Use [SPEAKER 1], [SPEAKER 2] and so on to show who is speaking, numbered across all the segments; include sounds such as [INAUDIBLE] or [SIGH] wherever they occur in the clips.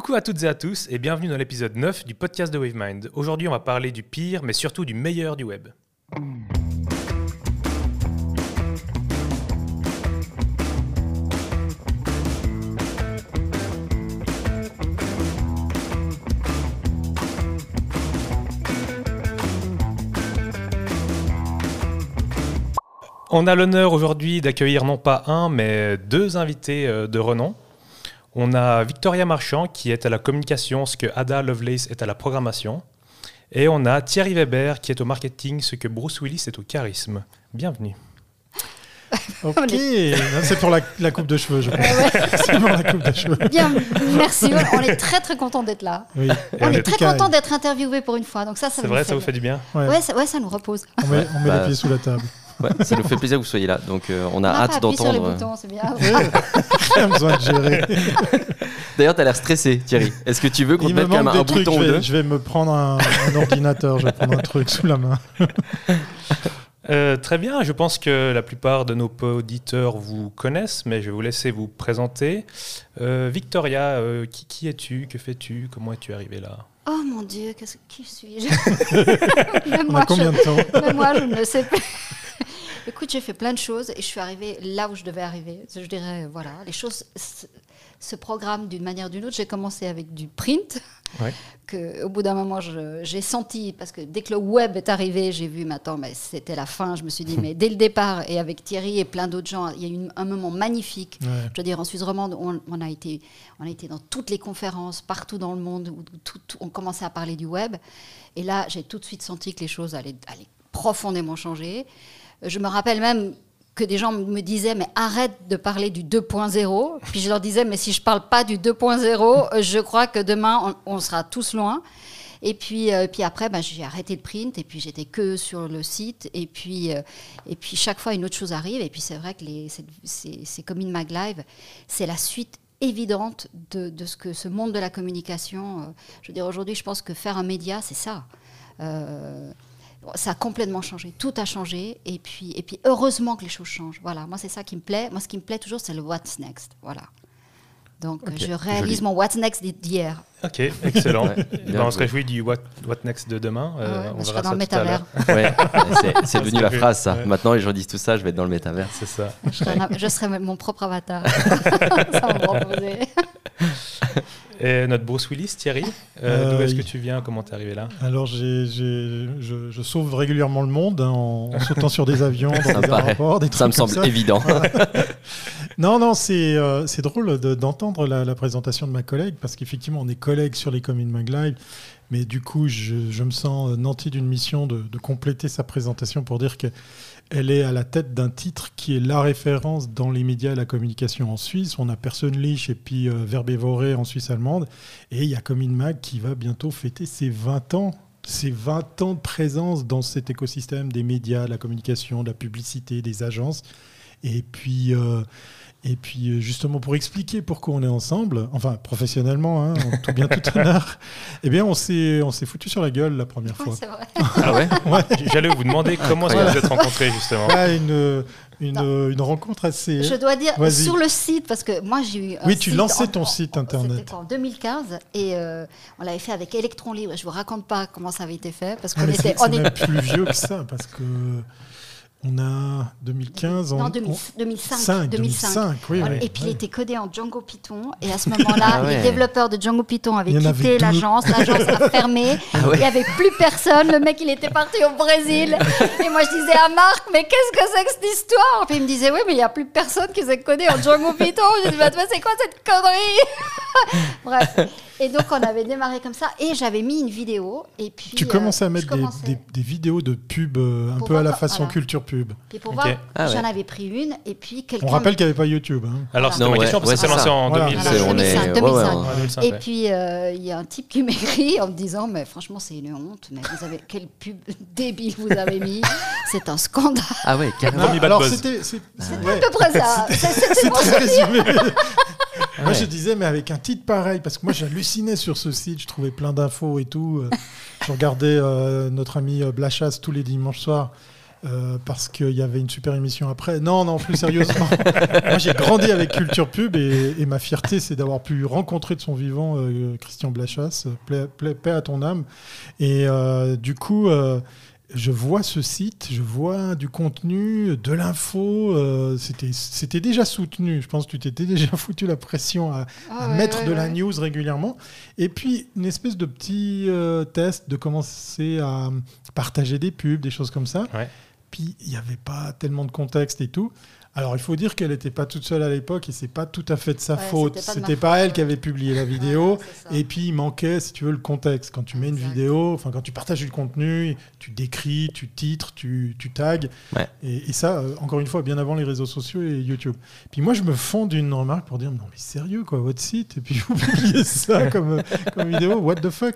[SPEAKER 1] Coucou à toutes et à tous et bienvenue dans l'épisode 9 du podcast de WaveMind. Aujourd'hui, on va parler du pire, mais surtout du meilleur du web. On a l'honneur aujourd'hui d'accueillir non pas un, mais deux invités euh, de renom. On a Victoria Marchand qui est à la communication, ce que Ada Lovelace est à la programmation. Et on a Thierry Weber qui est au marketing, ce que Bruce Willis est au charisme. Bienvenue. [LAUGHS]
[SPEAKER 2] Ok, c'est pour la, la, coupe de cheveux, je pense. [LAUGHS] c'est
[SPEAKER 3] pour la coupe de cheveux. Bien, merci. On est très très content d'être là. Oui. On est très content d'être interviewé pour une fois. Donc ça, ça
[SPEAKER 1] c'est vrai, ça vous fait du bien.
[SPEAKER 3] Ouais, ça, ouais, ça nous repose.
[SPEAKER 2] On met, on met les bah, pieds sous la table.
[SPEAKER 4] Ouais, ça nous fait plaisir que vous soyez là. Donc euh, on a hâte d'entendre. [LAUGHS]
[SPEAKER 2] J'ai besoin de gérer. [LAUGHS]
[SPEAKER 4] D'ailleurs, tu as l'air stressé, Thierry. Est-ce que tu veux qu'on te mette un, un bouton
[SPEAKER 2] je
[SPEAKER 4] vais,
[SPEAKER 2] deux? Je vais me prendre un, ordinateur, je vais prendre un truc sous la main. [LAUGHS]
[SPEAKER 1] Euh, très bien, je pense que la plupart de nos auditeurs vous connaissent, mais je vais vous laisser vous présenter. Euh, Victoria, qui, qui es-tu? Que fais-tu? Comment es-tu arrivée là?
[SPEAKER 3] Oh mon Dieu, qui suis-je?
[SPEAKER 2] Combien de temps?
[SPEAKER 3] Même moi, je ne sais pas. Écoute, j'ai fait plein de choses et je suis arrivée là où je devais arriver. Je dirais, voilà, les choses se programment d'une manière ou d'une autre. J'ai commencé avec du print, que au bout d'un moment, j'ai senti, parce que dès que le web est arrivé, j'ai vu, maintenant, mais c'était la fin. Je me suis dit, [LAUGHS] mais dès le départ, et avec Thierry et plein d'autres gens, il y a eu un moment magnifique. Je veux dire, en Suisse romande, on, a été, on a été dans toutes les conférences, partout dans le monde, où tout, on commençait à parler du web. Et là, j'ai tout de suite senti que les choses allaient, allaient profondément changer. Je me rappelle même que des gens me disaient mais arrête de parler du 2.0 puis je leur disais mais si je parle pas du 2.0 je crois que demain on, sera tous loin et puis, euh, puis après, ben, j'ai arrêté le print et puis j'étais que sur le site. Et puis, euh, et puis chaque fois, une autre chose arrive. Et puis c'est vrai que c'est comme une Maglive, c'est la suite évidente de, de, ce que ce monde de la communication. Euh, je veux dire, aujourd'hui, je pense que faire un média, c'est ça ça a complètement changé. Tout a changé. Et puis, et puis heureusement que les choses changent. Voilà, moi, c'est ça qui me plaît. Moi, ce qui me plaît toujours, c'est le what's next. Voilà. Donc, je réalise mon what's next d'hier.
[SPEAKER 1] Ok, excellent. Ben, on se réjouit du what, what next de demain.
[SPEAKER 3] Euh, on je verra dans le métavers.
[SPEAKER 4] Ouais, c'est devenu la phrase, ça. Maintenant, les gens disent tout ça, je vais être dans le métavers.
[SPEAKER 1] C'est ça.
[SPEAKER 3] Je serai, [LAUGHS] mon propre avatar. [LAUGHS] ça va me proposer.
[SPEAKER 1] Et notre Bruce Willis, Thierry, euh, d'où est-ce que tu viens? Comment t'es arrivé là?
[SPEAKER 2] Alors, je, sauve régulièrement le monde hein, en, sautant sur des avions, dans des aéroports, des trucs
[SPEAKER 4] Ça me semble évident. [LAUGHS]
[SPEAKER 2] non, non, c'est euh, drôle d'entendre la, présentation de ma collègue, parce qu'effectivement, on est collègues sur les communes Maglive, mais du coup, je, me sens nanti d'une mission de, de, compléter sa présentation pour dire que elle est à la tête d'un titre qui est la référence dans les médias et la communication en Suisse. On a Personenlich et puis euh, en Suisse allemande. Et il y a Comin Mag qui va bientôt fêter ses 20 ans. Ses 20 ans de présence dans cet écosystème des médias, la communication, de la publicité, des agences. Et puis, euh, et puis euh, justement pour expliquer pourquoi on est ensemble, enfin professionnellement, hein, tout bien tout honneur, [LAUGHS] eh bien on s'est on s'est foutu sur la gueule la première fois.
[SPEAKER 3] C'est vrai. [LAUGHS]
[SPEAKER 1] ah ouais, J'allais vous demander comment vous vous êtes rencontrés justement.
[SPEAKER 2] une, une, une, rencontre assez.
[SPEAKER 3] Je dois dire sur le site parce que moi j'ai eu.
[SPEAKER 2] oui, tu lançais ton site internet.
[SPEAKER 3] C'était en 2015 et euh, on l'avait fait avec Electron Libre. Je vous raconte pas comment ça avait été fait parce
[SPEAKER 2] qu'on ah, était. on est plus vieux que ça parce que. On a 2015.
[SPEAKER 3] Non, 2005. 2005. oui, Et puis il était codé en Django Python. Et à ce moment-là, ah les développeurs de Django Python avaient quitté l'agence. L'agence a fermé. [LAUGHS] Ah il n'y avait plus personne. Le mec, il était parti au Brésil. et moi, je disais à Marc, mais qu'est-ce que c'est que cette histoire? Puis il me disait, oui, mais il n'y a plus personne qui sait coder en Django Python. Je dis, bah, c'est quoi cette connerie? [LAUGHS] Bref. Et donc, on avait démarré comme ça. Et j'avais mis une vidéo. Et puis,
[SPEAKER 2] tu commençais à euh, mettre des, des, vidéos de pub euh, un peu à la façon culture pub.
[SPEAKER 3] Et pour voir, ah j'en avais pris une. Et puis, quelqu'un.
[SPEAKER 2] On rappelle qu'il n'y avait pas YouTube. Hein.
[SPEAKER 1] Alors, c'est ma question parce que ça s'est lancé en
[SPEAKER 3] 2005. 2005. Et puis, euh, il y a un type qui [LAUGHS] m'écrit en me disant Mais franchement, c'est une honte. Mais vous avez quelle pub [LAUGHS] débile vous avez mis C'est un scandale.
[SPEAKER 4] Ah ouais, carrément.
[SPEAKER 2] Alors, c'était
[SPEAKER 3] à peu près ça.
[SPEAKER 2] C'est très résumé. [LAUGHS] Moi, je disais, mais avec un titre pareil, parce que moi, j'hallucinais sur ce site, je trouvais plein d'infos et tout. Euh, [LAUGHS] je regardais euh, notre ami euh, Blachas tous les dimanches soirs. euh, parce qu'il y avait une super émission après. Non, non, plus sérieusement. [LAUGHS] Moi, j'ai grandi avec Culture Pub et, et ma fierté, c'est d'avoir pu rencontrer de son vivant euh, Christian Blachas, paix, à ton âme. Et euh, du coup, je vois ce site, je vois du contenu, de l'info. euh, c'était, c'était déjà soutenu. Je pense que tu t'étais déjà [LAUGHS] foutu la pression à,
[SPEAKER 3] Ah
[SPEAKER 2] à
[SPEAKER 3] ouais,
[SPEAKER 2] mettre
[SPEAKER 3] ouais,
[SPEAKER 2] de la news régulièrement. Et puis, une espèce de petit euh, test de commencer à partager des pubs, des choses comme ça.
[SPEAKER 1] Ouais.
[SPEAKER 2] Puis, il n'y avait pas tellement de contexte et tout. Alors, il faut dire qu'elle n'était pas toute seule à l'époque et c'est pas tout à fait de sa
[SPEAKER 3] Ouais,
[SPEAKER 2] faute.
[SPEAKER 3] c'était pas
[SPEAKER 2] pas
[SPEAKER 3] faute,
[SPEAKER 2] elle qui avait publié la vidéo. Et puis il manquait, si tu veux, le contexte. Quand tu mets une vidéo, enfin quand tu partages du contenu, tu décris, tu titres, tu, tu tags.
[SPEAKER 4] Ouais.
[SPEAKER 2] Et, et ça, euh, encore une fois, bien avant les réseaux sociaux et YouTube. Puis moi, je me fonds d'une remarque pour dire non mais sérieux quoi, votre site? Et puis vous publiez ça [LAUGHS] comme, comme vidéo, what the fuck?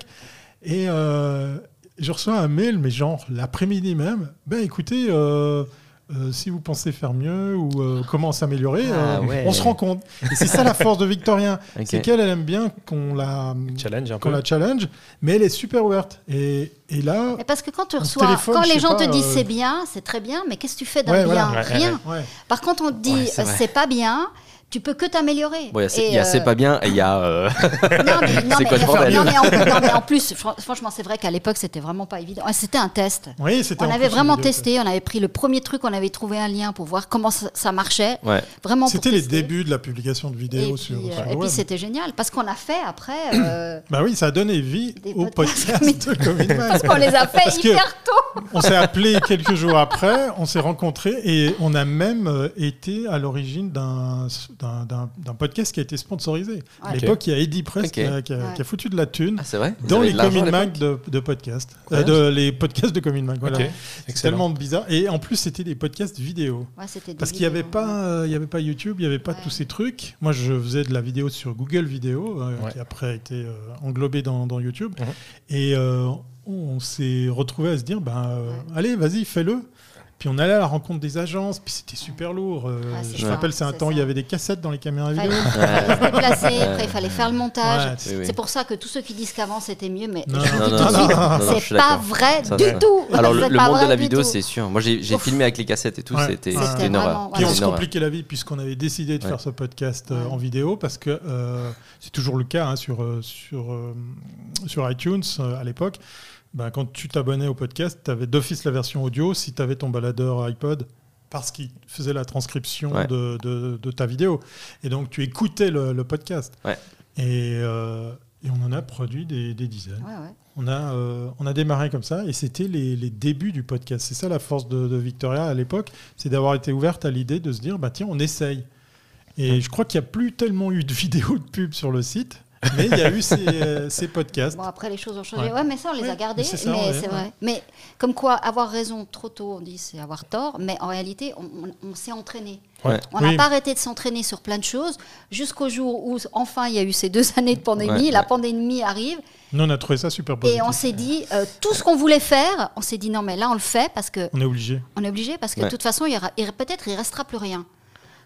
[SPEAKER 2] Et euh, je reçois un mail, mais genre l'après-midi même. Ben écoutez. euh, euh, si vous pensez faire mieux ou euh, comment s'améliorer,
[SPEAKER 4] Ah
[SPEAKER 2] euh,
[SPEAKER 4] ouais.
[SPEAKER 2] on se rend compte. Et c'est ça la force de Victorien. [LAUGHS] C'est qu'elle, elle aime bien qu'on la,
[SPEAKER 1] Challenge un
[SPEAKER 2] qu'on
[SPEAKER 1] peu.
[SPEAKER 2] la challenge, mais elle est super ouverte. Et, et là,
[SPEAKER 3] parce que quand tu
[SPEAKER 2] On se
[SPEAKER 3] reçois,
[SPEAKER 2] téléphone,
[SPEAKER 3] quand
[SPEAKER 2] je
[SPEAKER 3] les gens te disent
[SPEAKER 2] euh,
[SPEAKER 3] c'est bien, c'est très bien, mais qu'est-ce que tu fais d'un
[SPEAKER 2] Ouais,
[SPEAKER 3] bien?
[SPEAKER 2] voilà.
[SPEAKER 3] Rien.
[SPEAKER 2] ouais.
[SPEAKER 3] Par contre, on te dit
[SPEAKER 4] Ouais, c'est vrai.
[SPEAKER 3] c'est pas bien, tu peux que t'améliorer.
[SPEAKER 4] Bon, il y a c'est-
[SPEAKER 3] Et,
[SPEAKER 4] il y a c'est
[SPEAKER 3] euh,
[SPEAKER 4] pas bien et il y a. euh, [LAUGHS]
[SPEAKER 3] Non, mais, [LAUGHS] non,
[SPEAKER 4] C'est
[SPEAKER 3] mais-
[SPEAKER 4] quoi
[SPEAKER 3] non, mais en, [LAUGHS] non, mais en plus, fran- franchement, c'est vrai qu'à l'époque, c'était vraiment pas évident. C'était un test.
[SPEAKER 2] oui, c'était
[SPEAKER 3] On avait vraiment testé, on avait pris le premier truc, on avait trouvé un lien pour voir comment ça, ça marchait.
[SPEAKER 4] Ouais.
[SPEAKER 3] Vraiment.
[SPEAKER 2] C'était les
[SPEAKER 3] tester.
[SPEAKER 2] débuts de la publication de
[SPEAKER 3] Et
[SPEAKER 2] vidéos
[SPEAKER 3] puis,
[SPEAKER 2] sur,
[SPEAKER 3] euh,
[SPEAKER 2] sur
[SPEAKER 3] et puis c'était génial parce qu'on a fait après. [COUGHS] euh,
[SPEAKER 2] Bah oui, ça a donné vie au
[SPEAKER 3] podcasts
[SPEAKER 2] podcast de
[SPEAKER 3] parce qu'on les a fait
[SPEAKER 2] Parce
[SPEAKER 3] hyper tôt.
[SPEAKER 2] On s'est appelé quelques jours après, on s'est rencontrés et on a même euh, été à l'origine d'un d'un- podcast qui a été sponsorisé. À l'époque, il y a Eddie Press qui, a, qui a-
[SPEAKER 3] Ouais.
[SPEAKER 2] qui a foutu de la thune
[SPEAKER 4] Ah, c'est vrai
[SPEAKER 2] dans les Common Mag de, de podcast. Euh,
[SPEAKER 4] Incroyable.
[SPEAKER 2] de, les podcasts de Common Mag. Voilà.
[SPEAKER 1] Ok,
[SPEAKER 2] C'est
[SPEAKER 1] excellent.
[SPEAKER 2] tellement bizarre. Et en plus, c'était des podcasts vidéo.
[SPEAKER 3] Ouais, des
[SPEAKER 2] Parce qu'il n'y avait, pas, euh, il y avait pas YouTube, il n'y avait pas
[SPEAKER 3] Ouais.
[SPEAKER 2] tous ces trucs. Moi, je faisais de la vidéo sur Google Vidéo, euh,
[SPEAKER 1] Ouais.
[SPEAKER 2] qui après a été euh, englobé dans, dans YouTube.
[SPEAKER 1] Mhm.
[SPEAKER 2] Et euh, on s'est retrouvé à se dire, ben, euh,
[SPEAKER 3] Ouais.
[SPEAKER 2] allez, vas-y, fais-le. Puis on allait à la rencontre des agences, puis c'était super lourd. Euh,
[SPEAKER 3] c'est
[SPEAKER 2] je me rappelle, c'est un temps où il y avait des cassettes dans les caméras
[SPEAKER 3] Fallait,
[SPEAKER 2] vidéo.
[SPEAKER 3] fallait se déplacer, après il fallait faire le montage.
[SPEAKER 2] Ouais,
[SPEAKER 4] Oui, oui.
[SPEAKER 3] C'est pour ça que tous ceux qui disent qu'avant c'était mieux, mais
[SPEAKER 2] Non,
[SPEAKER 4] non, non,
[SPEAKER 3] c'est pas vrai
[SPEAKER 4] Ça,
[SPEAKER 3] du tout.
[SPEAKER 4] Alors, le, monde de la vidéo, c'est sûr. Moi, j'ai filmé avec les cassettes et tout.
[SPEAKER 2] Ouais.
[SPEAKER 4] C'était une horreur.
[SPEAKER 2] Puis on se compliquait la vie puisqu'on avait décidé de faire ce podcast euh, en vidéo parce que euh, c'est toujours le cas hein, sur, sur, sur iTunes à l'époque. Ben, quand tu t'abonnais au podcast, tu avais d'office la version audio si tu avais ton baladeur iPod parce qu'il faisait la transcription
[SPEAKER 4] Ouais.
[SPEAKER 2] de, de- de ta vidéo. Et donc tu écoutais le, le podcast.
[SPEAKER 4] Ouais.
[SPEAKER 2] Et, euh, et on en a produit des, des dizaines.
[SPEAKER 3] Ouais, ouais.
[SPEAKER 2] On a, euh, on a démarré comme ça et c'était les, les débuts du podcast. C'est ça la force de, de Victoria à l'époque, c'est d'avoir été ouverte à l'idée de se dire, bah tiens, on essaye. Et je crois qu'il n'y a plus tellement eu de [LAUGHS] vidéos de pub sur le site, mais il y a eu ces, euh, ces podcasts.
[SPEAKER 3] Bon, après, les choses ont changé.
[SPEAKER 2] Ouais.
[SPEAKER 3] Ouais, mais ça, on les
[SPEAKER 2] Ouais,
[SPEAKER 3] a gardés.
[SPEAKER 2] mais c'est ça,
[SPEAKER 3] mais
[SPEAKER 2] ouais,
[SPEAKER 3] c'est
[SPEAKER 2] ouais.
[SPEAKER 3] vrai. Mais comme quoi, avoir raison trop tôt, on dit, c'est avoir tort. Mais en réalité, on, on- on s'est entraîné.
[SPEAKER 4] Ouais.
[SPEAKER 3] On n'a
[SPEAKER 2] Oui.
[SPEAKER 3] pas arrêté de s'entraîner sur plein de choses jusqu'au jour où, enfin, il y a eu ces deux [LAUGHS] années de pandémie.
[SPEAKER 4] Ouais,
[SPEAKER 3] la pandémie arrive.
[SPEAKER 2] Nous, on a trouvé ça super positif.
[SPEAKER 3] Et on s'est dit, euh, tout ce qu'on voulait faire, on s'est dit, non, mais là, on le fait parce que
[SPEAKER 2] On est obligé.
[SPEAKER 3] on est obligé parce que
[SPEAKER 4] Ouais.
[SPEAKER 3] de toute façon, il y aura- il- peut-être il restera plus rien.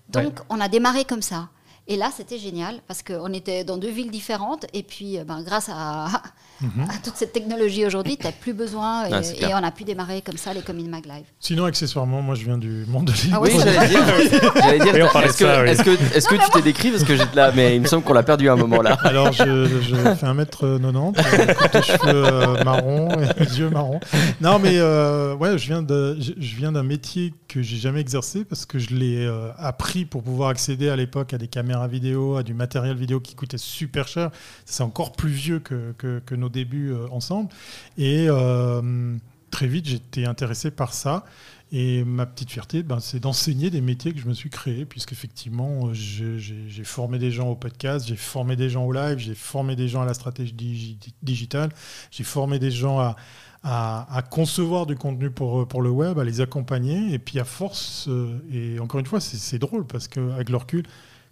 [SPEAKER 3] Donc, on a démarré comme ça. Et là, c'était génial parce qu'on était dans deux villes différentes. Et puis, euh, ben, grâce à, [LAUGHS] à toute cette technologie aujourd'hui, tu n'as plus besoin. Et,
[SPEAKER 4] Ah,
[SPEAKER 3] et on a pu démarrer comme ça les Commune Mag Live.
[SPEAKER 2] Sinon, accessoirement, moi, je viens du monde de
[SPEAKER 3] Ah
[SPEAKER 4] Oui, j'allais dire. [LAUGHS] J'allais dire.
[SPEAKER 1] Et on parlait
[SPEAKER 4] Est-ce
[SPEAKER 1] de ça,
[SPEAKER 4] que,
[SPEAKER 1] oui.
[SPEAKER 4] est-ce que, est-ce que tu t'es décrit parce que j'étais là, mais il me semble qu'on l'a perdu à un moment là. [LAUGHS]
[SPEAKER 2] Alors, je, je fais 1m90, euh, cheveux euh, marron, et les yeux marrons. Non, mais euh, ouais, je viens, de, je, je viens d'un métier que j'ai jamais exercé parce que je l'ai euh, appris pour pouvoir accéder à l'époque à des caméras vidéo, à du matériel vidéo qui coûtait super cher. C'est encore plus vieux que, que, nos débuts euh, ensemble. Et euh, très vite, j'étais intéressé par ça. Et ma petite fierté, ben, c'est d'enseigner des métiers que je me suis créé, puisqu'effectivement, euh, j'ai formé des gens au podcast, j'ai formé des gens au live, j'ai formé des gens à la stratégie digi- digitale, j'ai formé des gens à, à- concevoir du contenu pour, pour le web, à les accompagner. Et puis à force, et encore une fois, c'est drôle, parce qu'avec le recul,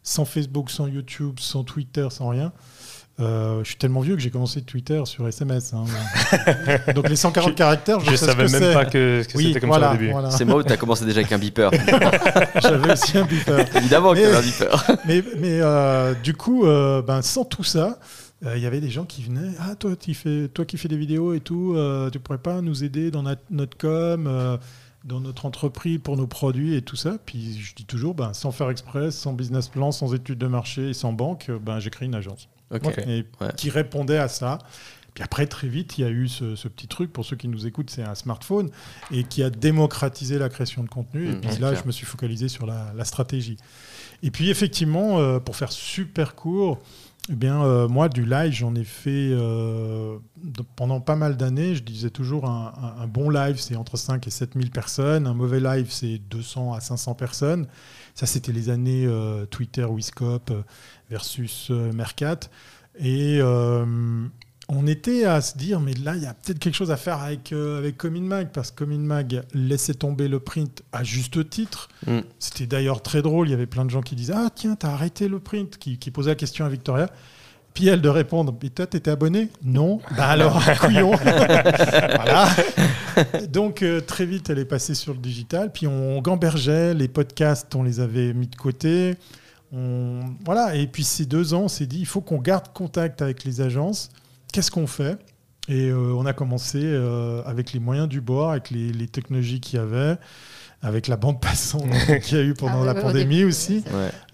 [SPEAKER 2] sans Facebook, sans YouTube, sans Twitter, sans rien, euh, je suis tellement vieux que j'ai commencé Twitter sur SMS. hein. [LAUGHS] Donc les 140 caractères, je,
[SPEAKER 1] Je
[SPEAKER 2] sais
[SPEAKER 1] savais
[SPEAKER 2] ce que
[SPEAKER 1] même
[SPEAKER 2] c'est.
[SPEAKER 1] pas que, que
[SPEAKER 2] Oui,
[SPEAKER 1] c'était comme
[SPEAKER 2] voilà,
[SPEAKER 1] ça au début.
[SPEAKER 2] voilà.
[SPEAKER 4] C'est moi où tu as commencé déjà avec un beeper. [LAUGHS]
[SPEAKER 2] J'avais aussi un beeper.
[SPEAKER 4] Évidemment qu'il y
[SPEAKER 2] Mais-
[SPEAKER 4] avait un beeper. [LAUGHS]
[SPEAKER 2] mais mais euh, du coup, euh, ben, sans tout ça, euh, il y avait des gens qui venaient. Ah, toi, tu fais, toi qui fais des vidéos et tout, euh, tu pourrais pas nous aider dans notre, notre com euh, dans notre entreprise pour nos produits et tout ça. Puis je dis toujours, ben, sans faire exprès, sans business plan, sans études de marché et sans banque, ben, j'ai créé une agence et qui répondait à ça. Puis après, très vite, il y a eu ce, petit truc, pour ceux qui nous écoutent, c'est un smartphone, et qui a démocratisé la création de contenu. et mmh, puis là, je me suis focalisé sur la, stratégie. Et puis effectivement, euh, pour faire super court, eh bien, euh, moi, du live, j'en ai fait euh, pendant pas mal d'années. Je disais toujours, un, bon live, c'est entre 5 et 7 000 personnes. Un mauvais live, c'est 200 à 500 personnes. Ça, c'était les années euh, Twitter, Wiscop versus Mercat. Et on était à se dire, mais là, il y a peut-être quelque chose à faire avec, euh, avec Comin Mag, parce que Comin Mag laissait tomber le print à juste titre. Mm. C'était d'ailleurs très drôle, il y avait plein de gens qui disaient Ah, tiens, t'as arrêté le print, qui, qui posaient la question à Victoria. Puis elle de répondre Mais toi, t'étais abonné? Non. bah [LAUGHS] alors, couillon [LAUGHS] Voilà. Donc, euh, très vite, elle est passée sur le digital. Puis on gambergeait, les podcasts, on les avait mis de côté. On... Voilà. Et puis, ces deux ans, on s'est dit Il faut qu'on garde contact avec les agences qu'est-ce qu'on fait Et euh, on a commencé euh, avec les moyens du bord, avec les, technologies qu'il y avait, avec la bande passante [LAUGHS] qu'il y a eu pendant ah la pandémie aussi.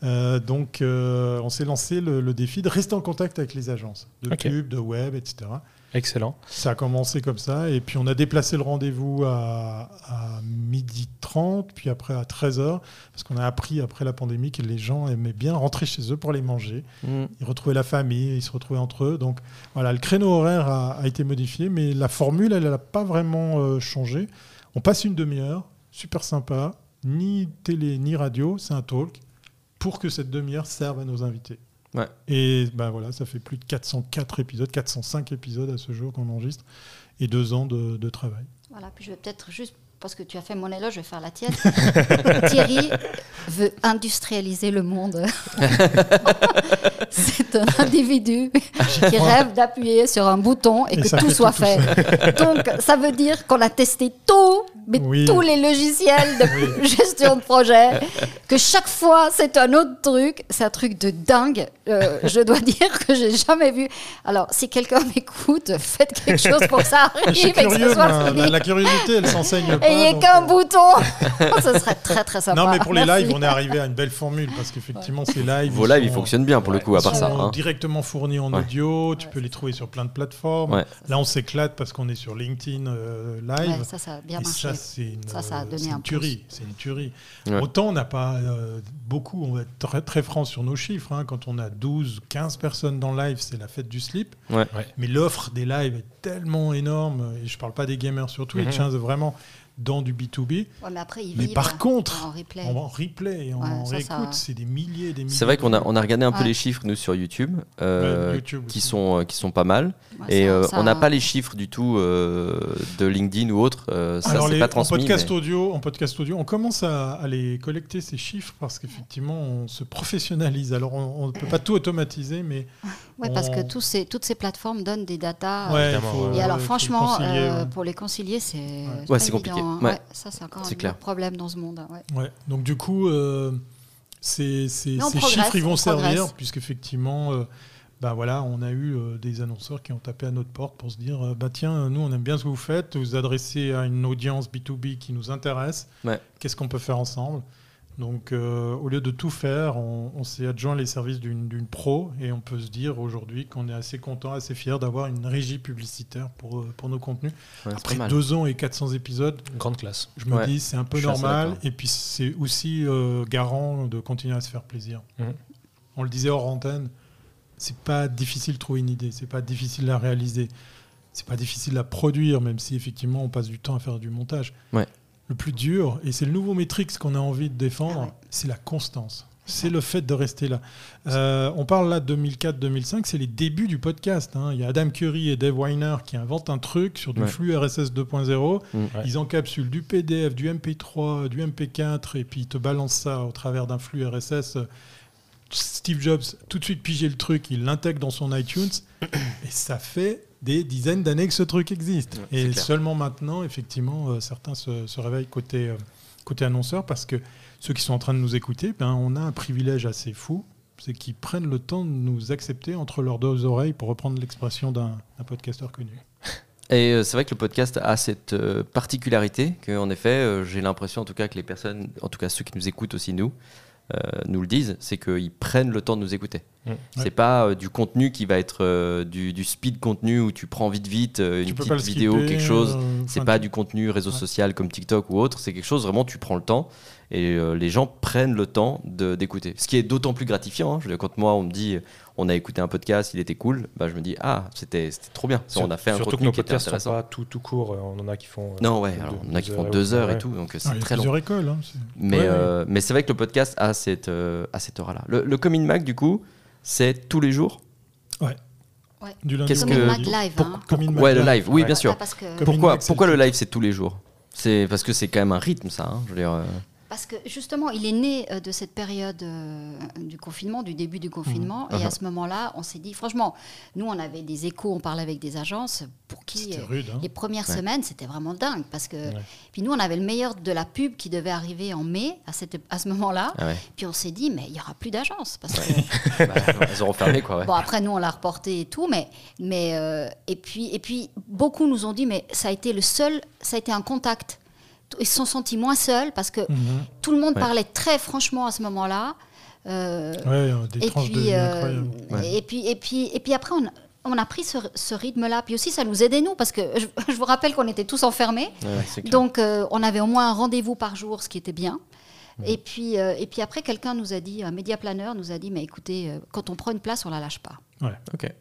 [SPEAKER 2] Euh, donc, on s'est lancé le, défi de rester en contact avec les agences de pub, de web, etc.
[SPEAKER 1] Excellent.
[SPEAKER 2] Ça a commencé comme ça. Et puis, on a déplacé le rendez-vous à, à midi 30, puis après à 13h, parce qu'on a appris après la pandémie que les gens aimaient bien rentrer chez eux pour aller manger. Mm. Ils retrouvaient la famille, ils se retrouvaient entre eux. Donc, voilà, le créneau horaire a, été modifié, mais la formule, elle n'a pas vraiment euh, changé. On passe une demi-heure, super sympa, ni télé, ni radio, c'est un talk, pour que cette demi-heure serve à nos invités. Et ben voilà, ça fait plus de 404 épisodes, 405 épisodes à ce jour qu'on enregistre, et deux ans de, travail.
[SPEAKER 3] Voilà, puis je vais peut-être juste, parce que tu as fait mon éloge, je vais faire la tienne. [LAUGHS] Thierry veut industrialiser le monde. [LAUGHS] C'est un individu qui rêve d'appuyer sur un bouton et, que tout soit fait. Donc, ça veut dire qu'on a testé tout mais tous les logiciels de [LAUGHS] gestion de projet, [LAUGHS] que chaque fois c'est un autre truc, c'est un truc de dingue. Euh, je dois [LAUGHS] dire que j'ai jamais vu. Alors, si quelqu'un m'écoute, faites quelque chose pour que ça arrive et que ce soit
[SPEAKER 2] fini. La, curiosité, elle s'enseigne pas.
[SPEAKER 3] Et il n'y a qu'un euh, bouton. ce serait très très sympa.
[SPEAKER 2] Non, mais pour les lives, on est arrivé à une belle formule parce qu'effectivement, ces lives.
[SPEAKER 4] Vos lives, ils fonctionnent bien pour le coup, à part ça.
[SPEAKER 2] Hein. Directement fournis en audio, tu peux les trouver sur plein de plateformes. Là, on s'éclate parce qu'on est sur LinkedIn euh, live.
[SPEAKER 3] ça, ça a bien marché
[SPEAKER 2] c'est une, ça, tuerie. C'est une tuerie. Autant on n'a pas euh, beaucoup, on va être très, très franc sur nos chiffres. Hein. quand on a 12, 15 personnes dans le live, c'est la fête du slip. Mais l'offre des lives est tellement énorme, et je ne parle pas des gamers sur Twitch, mm vraiment dans du B2B.
[SPEAKER 3] mais, après,
[SPEAKER 2] par contre, en replay, en, replay, en réécoute, c'est des milliers, des milliers.
[SPEAKER 4] C'est vrai qu'on a, on a regardé un peu les chiffres, nous, sur YouTube, euh, qui, sont, euh, qui sont pas mal. Et euh, on n'a pas les chiffres du tout de LinkedIn ou autre. ça, c'est pas transmis.
[SPEAKER 2] En podcast, audio, en podcast audio, on commence à, à les collecter, ces chiffres, parce qu'effectivement, on se professionnalise. Alors, on ne peut pas tout automatiser, mais.
[SPEAKER 3] Oui, parce que tous ces, toutes ces plateformes donnent des datas. et alors, franchement, pour les concilier, c'est.
[SPEAKER 4] Ouais, c'est compliqué.
[SPEAKER 3] Ouais. ça, c'est encore un problème dans ce monde.
[SPEAKER 2] Ouais. Donc, du coup, euh, ces, ces, chiffres ils vont servir, puisqu'effectivement, euh, bah, voilà, on a eu euh, des annonceurs qui ont tapé à notre porte pour se dire bah, tiens, nous, on aime bien ce que vous faites, vous adressez à une audience B2B qui nous intéresse. Qu'est-ce qu'on peut faire ensemble? Donc, euh, au lieu de tout faire, on, s'est adjoint les services d'une pro et on peut se dire aujourd'hui qu'on est assez content, assez fier d'avoir une régie publicitaire pour, euh, pour nos contenus. Après deux ans et 400 épisodes,
[SPEAKER 1] grande classe.
[SPEAKER 2] Je me dis c'est un peu normal et puis c'est aussi euh, garant de continuer à se faire plaisir. Mhm. On le disait hors antenne, c'est pas difficile de trouver une idée, c'est pas difficile à réaliser, c'est pas difficile à produire, même si effectivement on passe du temps à faire du montage.
[SPEAKER 4] Ouais
[SPEAKER 2] le plus dur, et c'est le nouveau Matrix qu'on a envie de défendre, ah c'est la constance. C'est le fait de rester là. Euh, on parle là de 2004-2005, c'est les débuts du podcast. Hein. Il y a Adam Curry et Dave Weiner qui inventent un truc sur du flux RSS 2.0. Mm. Ils encapsulent du PDF, du MP3, du MP4, et puis ils te balancent ça au travers d'un flux RSS. Steve Jobs, tout de suite pigé le truc, il l'intègre dans son iTunes, [COUGHS] et ça fait des dizaines d'années que ce truc existe. et seulement maintenant, effectivement, euh, certains se, réveillent côté, euh, côté annonceur parce que ceux qui sont en train de nous écouter, ben, on a un privilège assez fou, c'est qu'ils prennent le temps de nous accepter entre leurs deux oreilles, pour reprendre l'expression d'un podcasteur connu.
[SPEAKER 4] Et euh, c'est vrai que le podcast a cette particularité qu'en effet, j'ai l'impression en tout cas que les personnes, en tout cas ceux qui nous écoutent aussi nous, nous le disent, c'est qu'ils prennent le temps de nous écouter. Mmh. C'est pas du contenu qui va être du, speed contenu où tu prends vite vite une petite vidéo, quelque chose. c'est pas du contenu réseau social comme TikTok ou autre. C'est quelque chose vraiment tu prends le temps et les gens prennent le temps d'écouter. Ce qui est d'autant plus gratifiant. Hein. quand moi on me dit on a écouté un podcast, il était cool, bah, je me dis, ah, c'était trop bien. on a fait un
[SPEAKER 1] surtout que nos podcasts ne sont pas tout, tout court, on en a qui font.
[SPEAKER 4] Non, ouais, alors, on en a qui font deux heures et tout, donc c'est très long.
[SPEAKER 2] Écoles, hein,
[SPEAKER 4] mais euh, mais c'est vrai que le podcast a cette, euh, cette aura-là. Le, le Coming Mac, du coup, c'est tous les jours
[SPEAKER 2] Ouais.
[SPEAKER 3] Ouais. Du lundi Qu'est-ce que
[SPEAKER 4] live, hein. ouais, le live, oui, bien sûr. Pourquoi, pourquoi le live c'est tous les jours? C'est parce que c'est quand même un rythme, ça. Hein, je veux dire. Euh.
[SPEAKER 3] Parce que justement, il est né euh, de cette période euh, du confinement, du début du confinement. Mmh. Et à uh-huh. ce moment-là, on s'est dit, franchement, nous, on avait des échos, on parlait avec des agences pour qui euh,
[SPEAKER 2] rude, hein.
[SPEAKER 3] les premières semaines, c'était vraiment dingue. Parce que, Puis nous, on avait le meilleur de la pub qui devait arriver en mai, à, cette, à ce moment-là. Ah puis on s'est dit, mais il n'y aura plus d'agences. Parce que... [LAUGHS]
[SPEAKER 4] bah, ils auront fermé, quoi.
[SPEAKER 3] Bon, après, nous, on l'a reporté et tout. Mais, mais, et, puis, et puis, beaucoup nous ont dit, mais ça a été le seul, ça a été un contact ils se sont sentis moins seuls parce que mhm. tout le monde parlait très franchement à ce moment-là.
[SPEAKER 2] Euh, ouais, des et, puis, euh,
[SPEAKER 3] et puis et puis et puis après on, on a pris ce, rythme-là. Puis aussi, ça nous aidait, nous, parce que je, [LAUGHS] vous rappelle qu'on était tous enfermés. donc, euh, on avait au moins un rendez-vous par jour, ce qui était bien. Et, puis, et puis après, quelqu'un nous a dit, un média planeur nous a dit, mais écoutez, quand on prend une place, on la lâche pas.
[SPEAKER 4] Ouais, ok.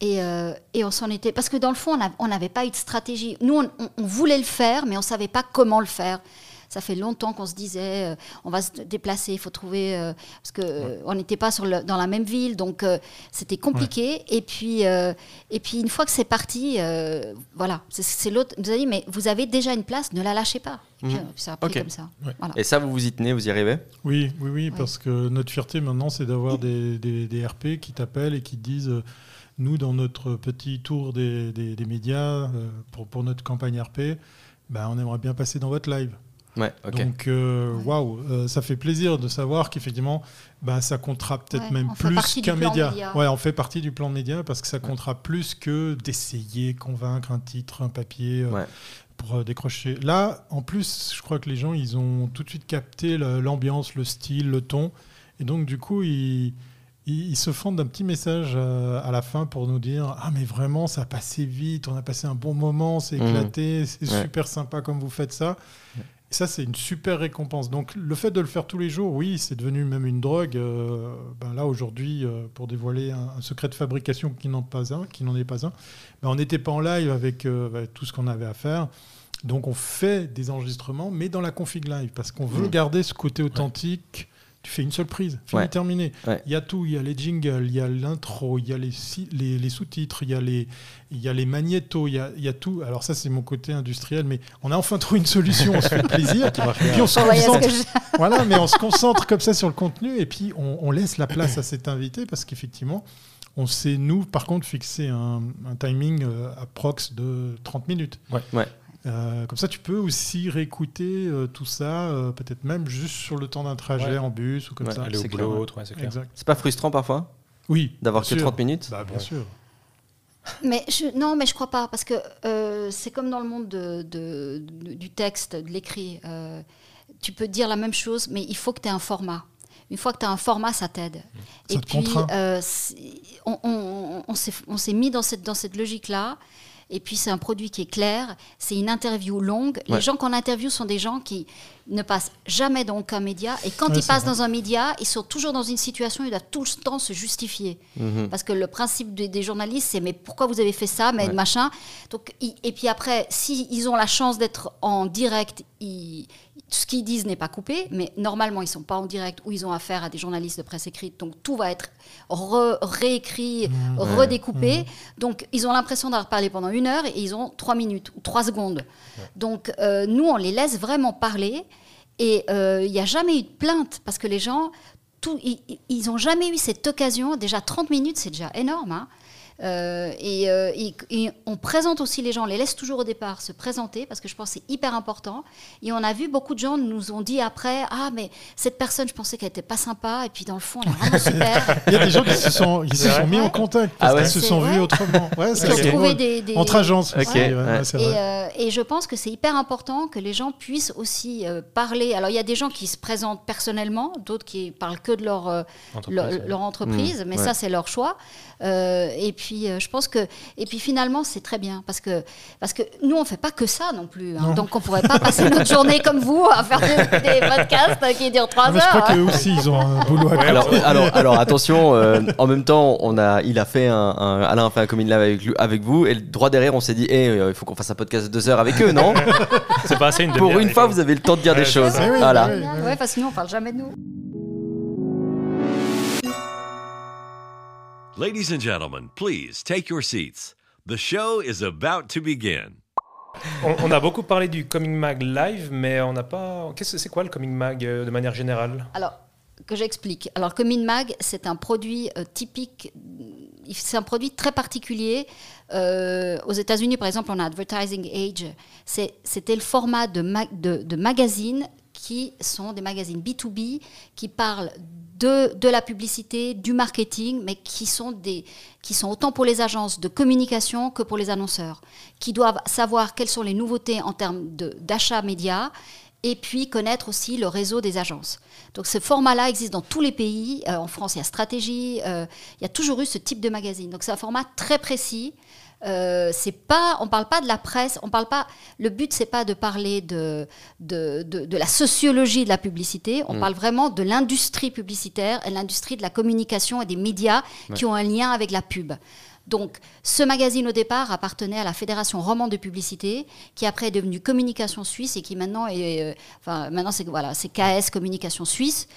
[SPEAKER 4] Ouais.
[SPEAKER 3] Et, euh, et, on s'en était. Parce que dans le fond, on n'avait pas eu de stratégie. Nous, on, on, voulait le faire, mais on ne savait pas comment le faire. Ça fait longtemps qu'on se disait, euh, on va se déplacer, il faut trouver. Euh, parce qu'on on n'était pas sur le, dans la même ville, donc c'était compliqué. Et, puis, et puis, une fois que c'est parti, voilà, c'est l'autre nous a dit, mais vous avez déjà une place, ne la lâchez pas. Et puis, mhm. ça a pris comme ça.
[SPEAKER 4] Et ça, vous vous y tenez, vous y arrivez
[SPEAKER 2] Oui, oui, oui, parce que notre fierté maintenant, c'est d'avoir des, des, des, RP qui t'appellent et qui disent nous, dans notre petit tour des, médias, euh, pour, pour, notre campagne RP, ben, on aimerait bien passer dans votre live.
[SPEAKER 4] Ouais,
[SPEAKER 2] Donc, euh, waouh, euh, ça fait plaisir de savoir qu'effectivement, bah, ça comptera peut-être même plus qu'un média. Ouais, on fait partie du plan média parce que ça comptera plus que d'essayer convaincre un titre, un papier pour décrocher. Là, en plus, je crois que les gens, ils ont tout de suite capté l'ambiance, le style, le ton, et donc du coup, ils ils, se font d'un petit message euh, à la fin pour nous dire Ah, mais vraiment, ça a passé vite, on a passé un bon moment, c'est mmh. éclaté, c'est super sympa comme vous faites ça. Et ça, c'est une super récompense. Donc, le fait de le faire tous les jours, oui, c'est devenu même une drogue. Euh, ben là, aujourd'hui, euh, pour dévoiler un, secret de fabrication qui n'en pas un, qui n'en est pas un, ben on n'était pas en live avec, tout ce qu'on avait à faire. Donc, on fait des enregistrements, mais dans la config live, parce qu'on veut mmh. garder ce côté authentique tu fais une seule prise, fini, terminé. Il y a tout, il y a les jingles, il y a l'intro, il y a les, les, sous-titres, il y a les, il y a les magnétos, il y a, il y a tout. Alors ça, c'est mon côté industriel, mais on a enfin trouvé une solution, on se fait plaisir, [LAUGHS] puis on se concentre. [LAUGHS] voilà, mais on se concentre comme ça sur le contenu, et puis on, laisse la place à cet invité, parce qu'effectivement, on sait, nous, par contre, fixer un, un timing euh, à prox de 30 minutes.
[SPEAKER 4] Ouais. ouais.
[SPEAKER 2] Euh, comme ça, tu peux aussi réécouter euh, tout ça, euh, peut-être même juste sur le temps d'un trajet en bus ou comme ça.
[SPEAKER 1] Aller au boulot,
[SPEAKER 4] c'est pas frustrant parfois
[SPEAKER 2] Oui.
[SPEAKER 4] D'avoir que 30 minutes
[SPEAKER 2] bah, Bien sûr.
[SPEAKER 3] Mais je, non, mais je crois pas, parce que c'est comme dans le monde de, du texte, de l'écrit. tu peux dire la même chose, mais il faut que tu aies un format. Une fois que tu as un format, ça t'aide.
[SPEAKER 2] Et puis,
[SPEAKER 3] on, on, on s'est mis dans cette, dans cette logique-là. Et puis, c'est un produit qui est clair. C'est une interview longue. Les gens qu'on interviewe sont des gens qui ne passent jamais dans aucun média. Et quand ils passent dans un média, ils sont toujours dans une situation où ils doivent tout le temps se justifier. Mhm. Parce que le principe des, journalistes, c'est mais pourquoi vous avez fait ça, mais machin. Donc, et puis après, s'ils ont la chance d'être en direct, ils, ce qu'ils disent n'est pas coupé, mais normalement, ils ne sont pas en direct ou ils ont affaire à des journalistes de presse écrite. Donc, tout va être réécrit, mmh. redécoupé. Mmh. Donc, ils ont l'impression d'avoir parlé pendant une heure et ils ont trois minutes ou trois secondes. Donc, euh, nous, on les laisse vraiment parler. Et euh, il n'y a jamais eu de plainte parce que les gens, tout, ils n'ont jamais eu cette occasion. Déjà, 30 minutes, c'est déjà énorme. Hein. Euh, euh, et, on présente aussi les gens, on les laisse toujours au départ se présenter parce que je pense que c'est hyper important. Et on a vu beaucoup de gens nous ont dit après Ah, mais cette personne, je pensais qu'elle était pas sympa, et puis dans le fond, elle est vraiment [LAUGHS] super.
[SPEAKER 2] Il y a des gens qui se sont, se sont mis en contact parce ah qu'ils se sont vus autrement.
[SPEAKER 3] Ouais, c'est des, des,
[SPEAKER 2] Entre agences.
[SPEAKER 3] et, et, je pense que c'est hyper important que les gens puissent aussi parler. Alors, il y a des gens qui se présentent personnellement, d'autres qui parlent que de leur, entreprise, leur, entreprise, mmh. mais ça, c'est leur choix. Euh, et puis, euh, je pense que, et puis finalement, c'est très bien parce que, parce que nous, on fait pas que ça non plus. Hein. donc, on pourrait pas passer notre journée comme vous à faire des, podcasts qui durent trois heures. Je
[SPEAKER 2] crois qu'eux aussi, ils ont un boulot à
[SPEAKER 4] alors, alors, alors, attention. Euh, en même temps, on a, il a fait un, Alain a fait un coming live avec, avec vous et droit derrière, on s'est dit, hey, il faut qu'on fasse un podcast de deux heures avec eux, non? [LAUGHS]
[SPEAKER 1] C'est pas assez une
[SPEAKER 4] Pour une fois, vous avez le temps de dire des choses.
[SPEAKER 3] voilà. Ouais, parce que nous, on parle jamais de nous.
[SPEAKER 5] Ladies and gentlemen, please take your seats. The show is about to begin.
[SPEAKER 1] On, a beaucoup parlé du Coming Mag Live, mais on n'a pas. Qu'est-ce que c'est quoi le Coming Mag euh, de manière générale?
[SPEAKER 3] Alors, que j'explique. Alors, Coming Mag, c'est un produit euh, typique. C'est un produit très particulier. Euh, aux États-Unis, par exemple, on a Advertising Age. C'était le format de, de, de magazines qui sont des magazines B2B qui parlent de, la publicité, du marketing, mais qui sont, des, qui sont autant pour les agences de communication que pour les annonceurs, qui doivent savoir quelles sont les nouveautés en termes d'achat média et puis connaître aussi le réseau des agences. Donc ce format-là existe dans tous les pays. Euh, en France, il y a Stratégie, euh, il y a toujours eu ce type de magazine. Donc c'est un format très précis euh, c'est pas, on parle pas de la presse, on parle pas. Le but c'est pas de parler de de, de, la sociologie de la publicité. On mm. parle vraiment de l'industrie publicitaire et l'industrie de la communication et des médias qui ont un lien avec la pub. Donc, ce magazine au départ appartenait à la Fédération romande de publicité, qui après est devenue Communication Suisse et qui maintenant est, euh, enfin maintenant c'est voilà, c'est KS Communication Suisse.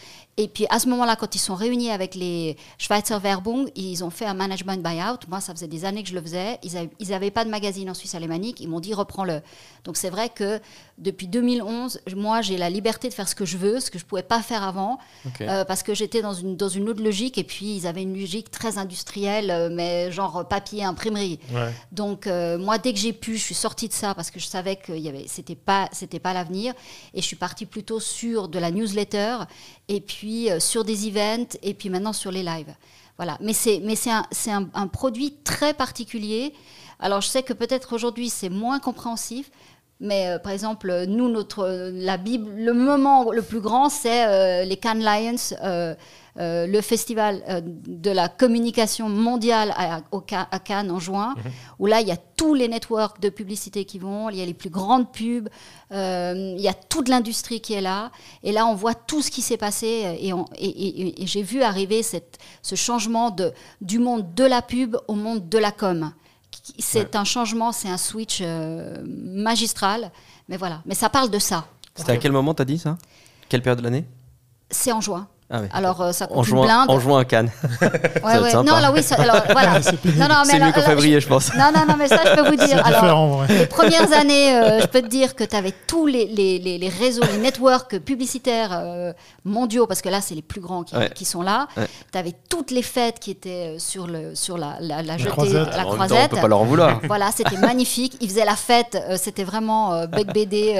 [SPEAKER 3] Et puis à ce moment-là, quand ils sont réunis avec les Schweizer Werbung, ils ont fait un management buyout. Moi, ça faisait des années que je le faisais. Ils n'avaient pas de magazine en Suisse alémanique. Ils m'ont dit reprends-le. Donc c'est vrai que depuis 2011, moi, j'ai la liberté de faire ce que je veux, ce que je ne pouvais pas faire avant, euh, parce que j'étais dans une, dans une autre logique. Et puis ils avaient une logique très industrielle, euh, mais genre papier, imprimerie. Donc euh, moi, dès que j'ai pu, je suis sortie de ça parce que je savais que ce n'était pas, pas l'avenir. Et je suis partie plutôt sur de la newsletter. Et puis euh, sur des events, et puis maintenant sur les lives. Voilà. Mais c'est, un, c'est un, produit très particulier. Alors je sais que peut-être aujourd'hui c'est moins compréhensif, mais euh, par exemple, nous, notre, la Bible, le moment le plus grand, c'est euh, les Cannes Lions euh, le festival euh, de la communication mondiale à, à Cannes en juin, mhm. où là, il y a tous les networks de publicité qui vont, il y a les plus grandes pubs, euh, il y a toute l'industrie qui est là. Et là, on voit tout ce qui s'est passé. Et, et, j'ai vu arriver cette, ce changement de, du monde de la pub au monde de la com. C'est un changement, c'est un switch magistral. Mais voilà, mais ça parle de ça.
[SPEAKER 4] C'était à quel moment tu as dit ça? Quelle période de l'année?
[SPEAKER 3] C'est en juin.
[SPEAKER 4] Ah
[SPEAKER 3] alors, euh, ça
[SPEAKER 4] coûte en juin, blinde. En juin à Cannes.
[SPEAKER 3] ouais, [LAUGHS] ouais. Non, là, oui, alors, [LAUGHS] voilà.
[SPEAKER 4] c'est mieux qu'en février, je pense.
[SPEAKER 3] Non, non, non, mais ça, je peux vous [LAUGHS] dire. Alors, les premières années, euh, je peux te dire que tu avais tous les, les, les, réseaux, les networks publicitaires euh, mondiaux, parce que là, c'est les plus grands qui, qui sont là. Tu avais toutes les fêtes qui étaient sur, le, sur la, la, la, jetée, croisette. la croisette. on
[SPEAKER 4] peut pas leur en vouloir.
[SPEAKER 3] Voilà, c'était magnifique. Ils faisaient la fête. c'était vraiment Bec BD,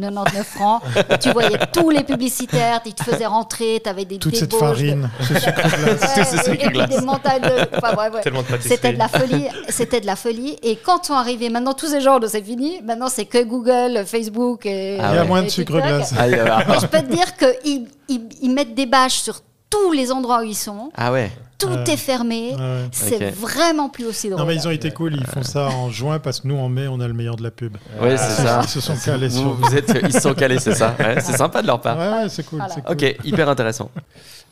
[SPEAKER 3] 99 francs. tu voyais tous les publicitaires, ils te faisaient rentrer, tu avais des
[SPEAKER 2] Toute cette farine, ce
[SPEAKER 3] sucre [LAUGHS] glace. des montagnes de... Enfin, ouais, ouais. C'était de la folie. C'était de la folie. Et quand sont arrivés, maintenant tous ces gens, c'est fini. Maintenant, c'est que Google, Facebook et...
[SPEAKER 2] Ah Il y a moins de sucre glace.
[SPEAKER 3] Ah, je peux te dire qu'ils ils, mettent des bâches sur tous les endroits où ils sont.
[SPEAKER 4] Ah ouais
[SPEAKER 3] tout est fermé. C'est vraiment plus aussi drôle.
[SPEAKER 2] Non, mais ils ont été cool. Ils font ça en juin parce que nous, en mai, on a le meilleur de la pub.
[SPEAKER 4] Oui, c'est ça.
[SPEAKER 2] Ils se sont calés
[SPEAKER 4] sur vous. Êtes, ils se sont calés, c'est ça. c'est sympa de leur part.
[SPEAKER 2] Ouais, c'est cool,
[SPEAKER 4] Ok, hyper intéressant.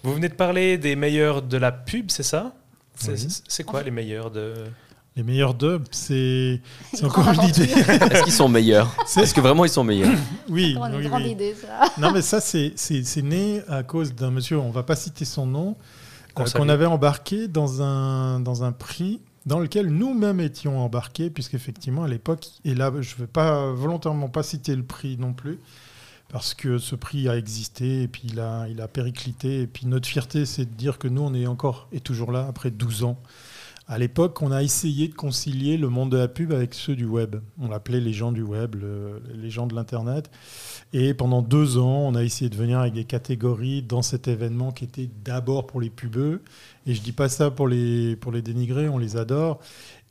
[SPEAKER 1] Vous venez de parler des meilleurs de la pub, c'est ça? C'est quoi les meilleurs de.
[SPEAKER 2] Les meilleurs dubs, c'est encore une idée.
[SPEAKER 4] Est-ce qu'ils sont meilleurs [LAUGHS] Est-ce que vraiment ils sont meilleurs [COUGHS]
[SPEAKER 2] Oui. Une
[SPEAKER 3] grande idée, ça. [LAUGHS]
[SPEAKER 2] Non, mais ça, c'est né à cause d'un monsieur, on ne va pas citer son nom, euh, qu'on avait embarqué dans un, dans un prix dans lequel nous-mêmes étions embarqués, puisqu'effectivement, à l'époque, et là, je ne vais pas volontairement pas citer le prix non plus, parce que ce prix a existé, et puis il a, il a périclité, et puis notre fierté, c'est de dire que nous, on est encore et toujours là, après 12 ans, à l'époque, on a essayé de concilier le monde de la pub avec ceux du web. On l'appelait les gens du web, les gens de l'Internet. Et pendant deux ans, on a essayé de venir avec des catégories dans cet événement qui était d'abord pour les pubeux. Et je dis pas ça pour les, pour les dénigrer, on les adore.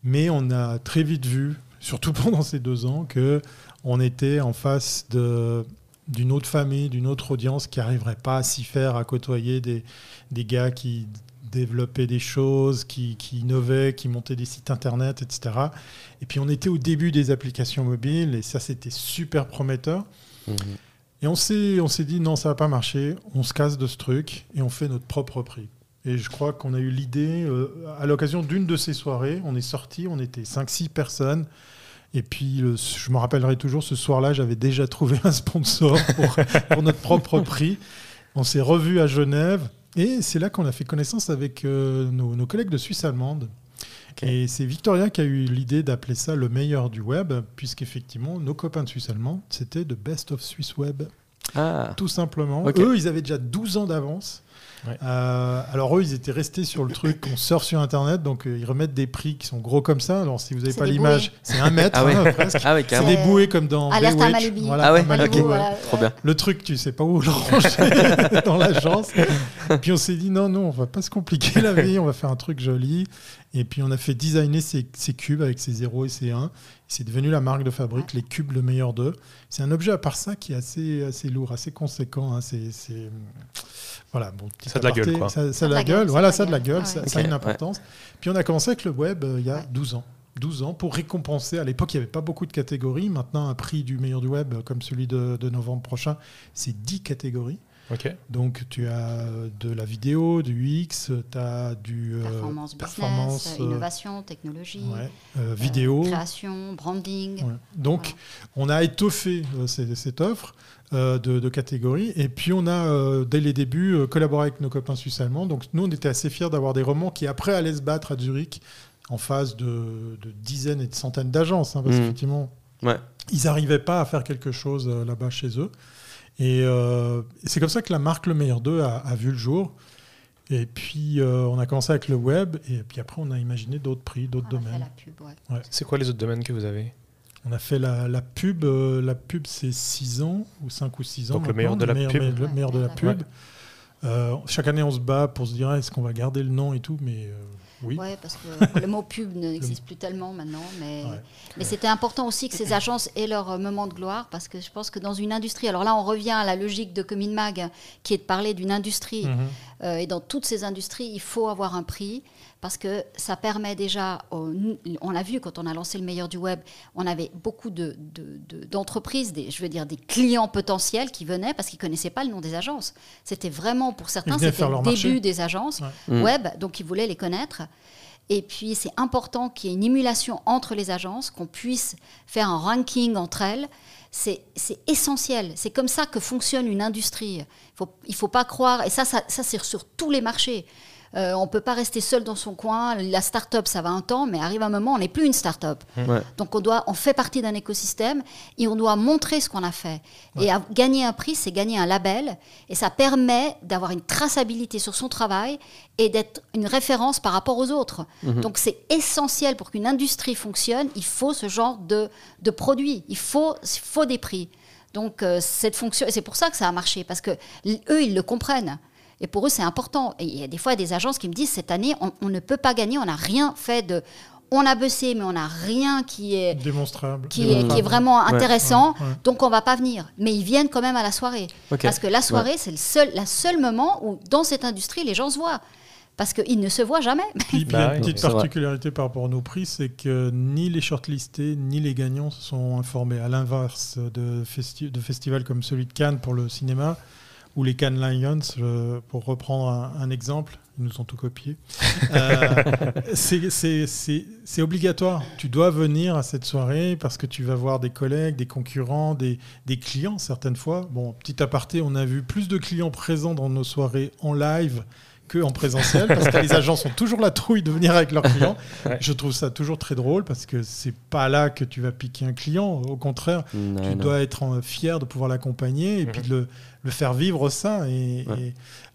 [SPEAKER 2] Mais on a très vite vu, surtout [LAUGHS] pendant ces deux ans, que on était en face de, d'une autre famille, d'une autre audience qui n'arriverait pas à s'y faire, à côtoyer des, des gars qui développaient des choses, qui, qui, innovaient, qui montaient des sites internet, etc. Et puis on était au début des applications mobiles et ça c'était super prometteur. Mhm. Et on s'est, on s'est dit non, ça va pas marcher, on se casse de ce truc et on fait notre propre prix. Et je crois qu'on a eu l'idée, euh, à l'occasion d'une de ces soirées, on est sorti, on était 5-6 personnes. Et puis, je me rappellerai toujours, ce soir-là, j'avais déjà trouvé [LAUGHS] un sponsor pour, pour notre propre prix. On s'est revus à Genève. Et c'est là qu'on a fait connaissance avec euh, nos, collègues de Suisse allemande. Et c'est Victoria qui a eu l'idée d'appeler ça le meilleur du web, puisqu'effectivement, nos copains de Suisse allemande, c'était The Best of Swiss Web. Ah. Tout simplement. Eux, ils avaient déjà 12 ans d'avance. Euh, alors eux, ils étaient restés sur le truc, on sort sur Internet, donc euh, ils remettent des prix qui sont gros comme ça. Alors si vous n'avez pas l'image, c'est un mètre [LAUGHS] ah hein, presque. Ah c'est des bouées comme dans
[SPEAKER 3] Alerte Baywatch.
[SPEAKER 4] Voilà, ah ouais, trop bien.
[SPEAKER 2] Le truc, tu sais pas où le ranger [LAUGHS] dans l'agence. [LAUGHS] Puis on s'est dit non, non, on va pas se compliquer la vie, on va faire un truc joli. Et puis on a fait designer ces, ces cubes avec ces 0 et ces 1. C'est devenu la marque de fabrique, les cubes le meilleur d'eux. C'est un objet à part ça qui est assez, assez lourd, assez conséquent. Hein. C'est voilà, bon,
[SPEAKER 1] ça de la gueule, quoi.
[SPEAKER 2] Ça, ça de la gueule, voilà, ça de la gueule, ça, a une importance. Puis on a commencé avec le web euh, il y a 12 ans. 12 ans pour récompenser. À l'époque, il n'y avait pas beaucoup de catégories. Maintenant, un prix du meilleur du web, euh, comme celui de, novembre prochain, c'est 10 catégories. Donc, tu as de la vidéo, du UX, tu as du.
[SPEAKER 3] Euh, performance, business, innovation, technologie,
[SPEAKER 2] vidéo.
[SPEAKER 3] création, branding.
[SPEAKER 2] Donc, on a étoffé cette offre. Euh, de, catégories. Et puis on a, euh, dès les débuts, euh, collaboré avec nos copains suisses allemands. Donc nous, on était assez fiers d'avoir des romans qui, après, allaient se battre à Zurich en face de, dizaines et de centaines d'agences. Hein, parce mmh. qu'effectivement, ils n'arrivaient pas à faire quelque chose là-bas chez eux. Et c'est comme ça que la marque Le Meilleur d'eux a, vu le jour. Et puis, on a commencé avec le web, et puis après, on a imaginé d'autres prix, d'autres domaines.
[SPEAKER 1] C'est quoi les autres domaines que vous avez?
[SPEAKER 2] On a fait la, pub, euh, la pub c'est 6 ans, ou 5 ou 6 ans.
[SPEAKER 1] Donc le meilleur de la pub.
[SPEAKER 2] Le meilleur de la pub. Euh, chaque année, on se bat pour se dire ah, est-ce qu'on va garder le nom et tout, mais euh, oui.
[SPEAKER 3] Parce que le mot pub [LAUGHS] n'existe plus tellement maintenant, mais, mais c'était important aussi que ces agences aient leur moment de gloire, parce que je pense que dans une industrie, alors là, on revient à la logique de Comin Mag, qui est de parler d'une industrie, mhm. et dans toutes ces industries, il faut avoir un prix parce que ça permet déjà, on l'a vu quand on a lancé le meilleur du web, on avait beaucoup d'entreprises, de, je veux dire des clients potentiels qui venaient parce qu'ils ne connaissaient pas le nom des agences. C'était vraiment, pour certains, c'était le début des agences mm. web, donc ils voulaient les connaître. Et puis, c'est important qu'il y ait une émulation entre les agences, qu'on puisse faire un ranking entre elles. C'est essentiel. C'est comme ça que fonctionne une industrie. Il ne faut, pas croire, et ça, ça, ça c'est sur tous les marchés. Euh, on ne peut pas rester seul dans son coin. La start-up, ça va un temps, mais arrive un moment, on n'est plus une start-up. Mmh. Donc on, doit, on fait partie d'un écosystème et on doit montrer ce qu'on a fait. Et gagner un prix, c'est gagner un label. Et ça permet d'avoir une traçabilité sur son travail et d'être une référence par rapport aux autres. Mmh. Donc c'est essentiel pour qu'une industrie fonctionne. Il faut ce genre de, de produit. Il faut, faut des prix. Donc euh, cette fonction, c'est pour ça que ça a marché, parce que eux, ils le comprennent. Et pour eux, c'est important. Et il y a des fois des agences qui me disent cette année, on, ne peut pas gagner, on n'a rien fait de. On a bossé, mais on n'a rien qui est
[SPEAKER 2] démonstrable,
[SPEAKER 3] qui, Est, qui est, vraiment intéressant. Donc on va pas venir. Mais ils viennent quand même à la soirée, parce que la soirée, c'est le seul, la seul moment où dans cette industrie, les gens se voient parce qu'ils ne se voient jamais.
[SPEAKER 2] Puis, il y a une petite particularité par rapport à nos prix, c'est que ni les shortlistés ni les gagnants se sont informés. À l'inverse de, de festivals comme celui de Cannes pour le cinéma, ou les Cannes Lions, pour reprendre un, exemple, ils nous ont tout copié. Euh, [LAUGHS] c'est obligatoire. Tu dois venir à cette soirée parce que tu vas voir des collègues, des concurrents, des, des, clients certaines fois. Bon, petit aparté, on a vu plus de clients présents dans nos soirées en live que en présentiel parce que les agents sont toujours la trouille de venir avec leurs clients. [LAUGHS] Je trouve ça toujours très drôle parce que c'est pas là que tu vas piquer un client. Au contraire, tu dois être fier de pouvoir l'accompagner et puis de le, faire vivre ça. Et,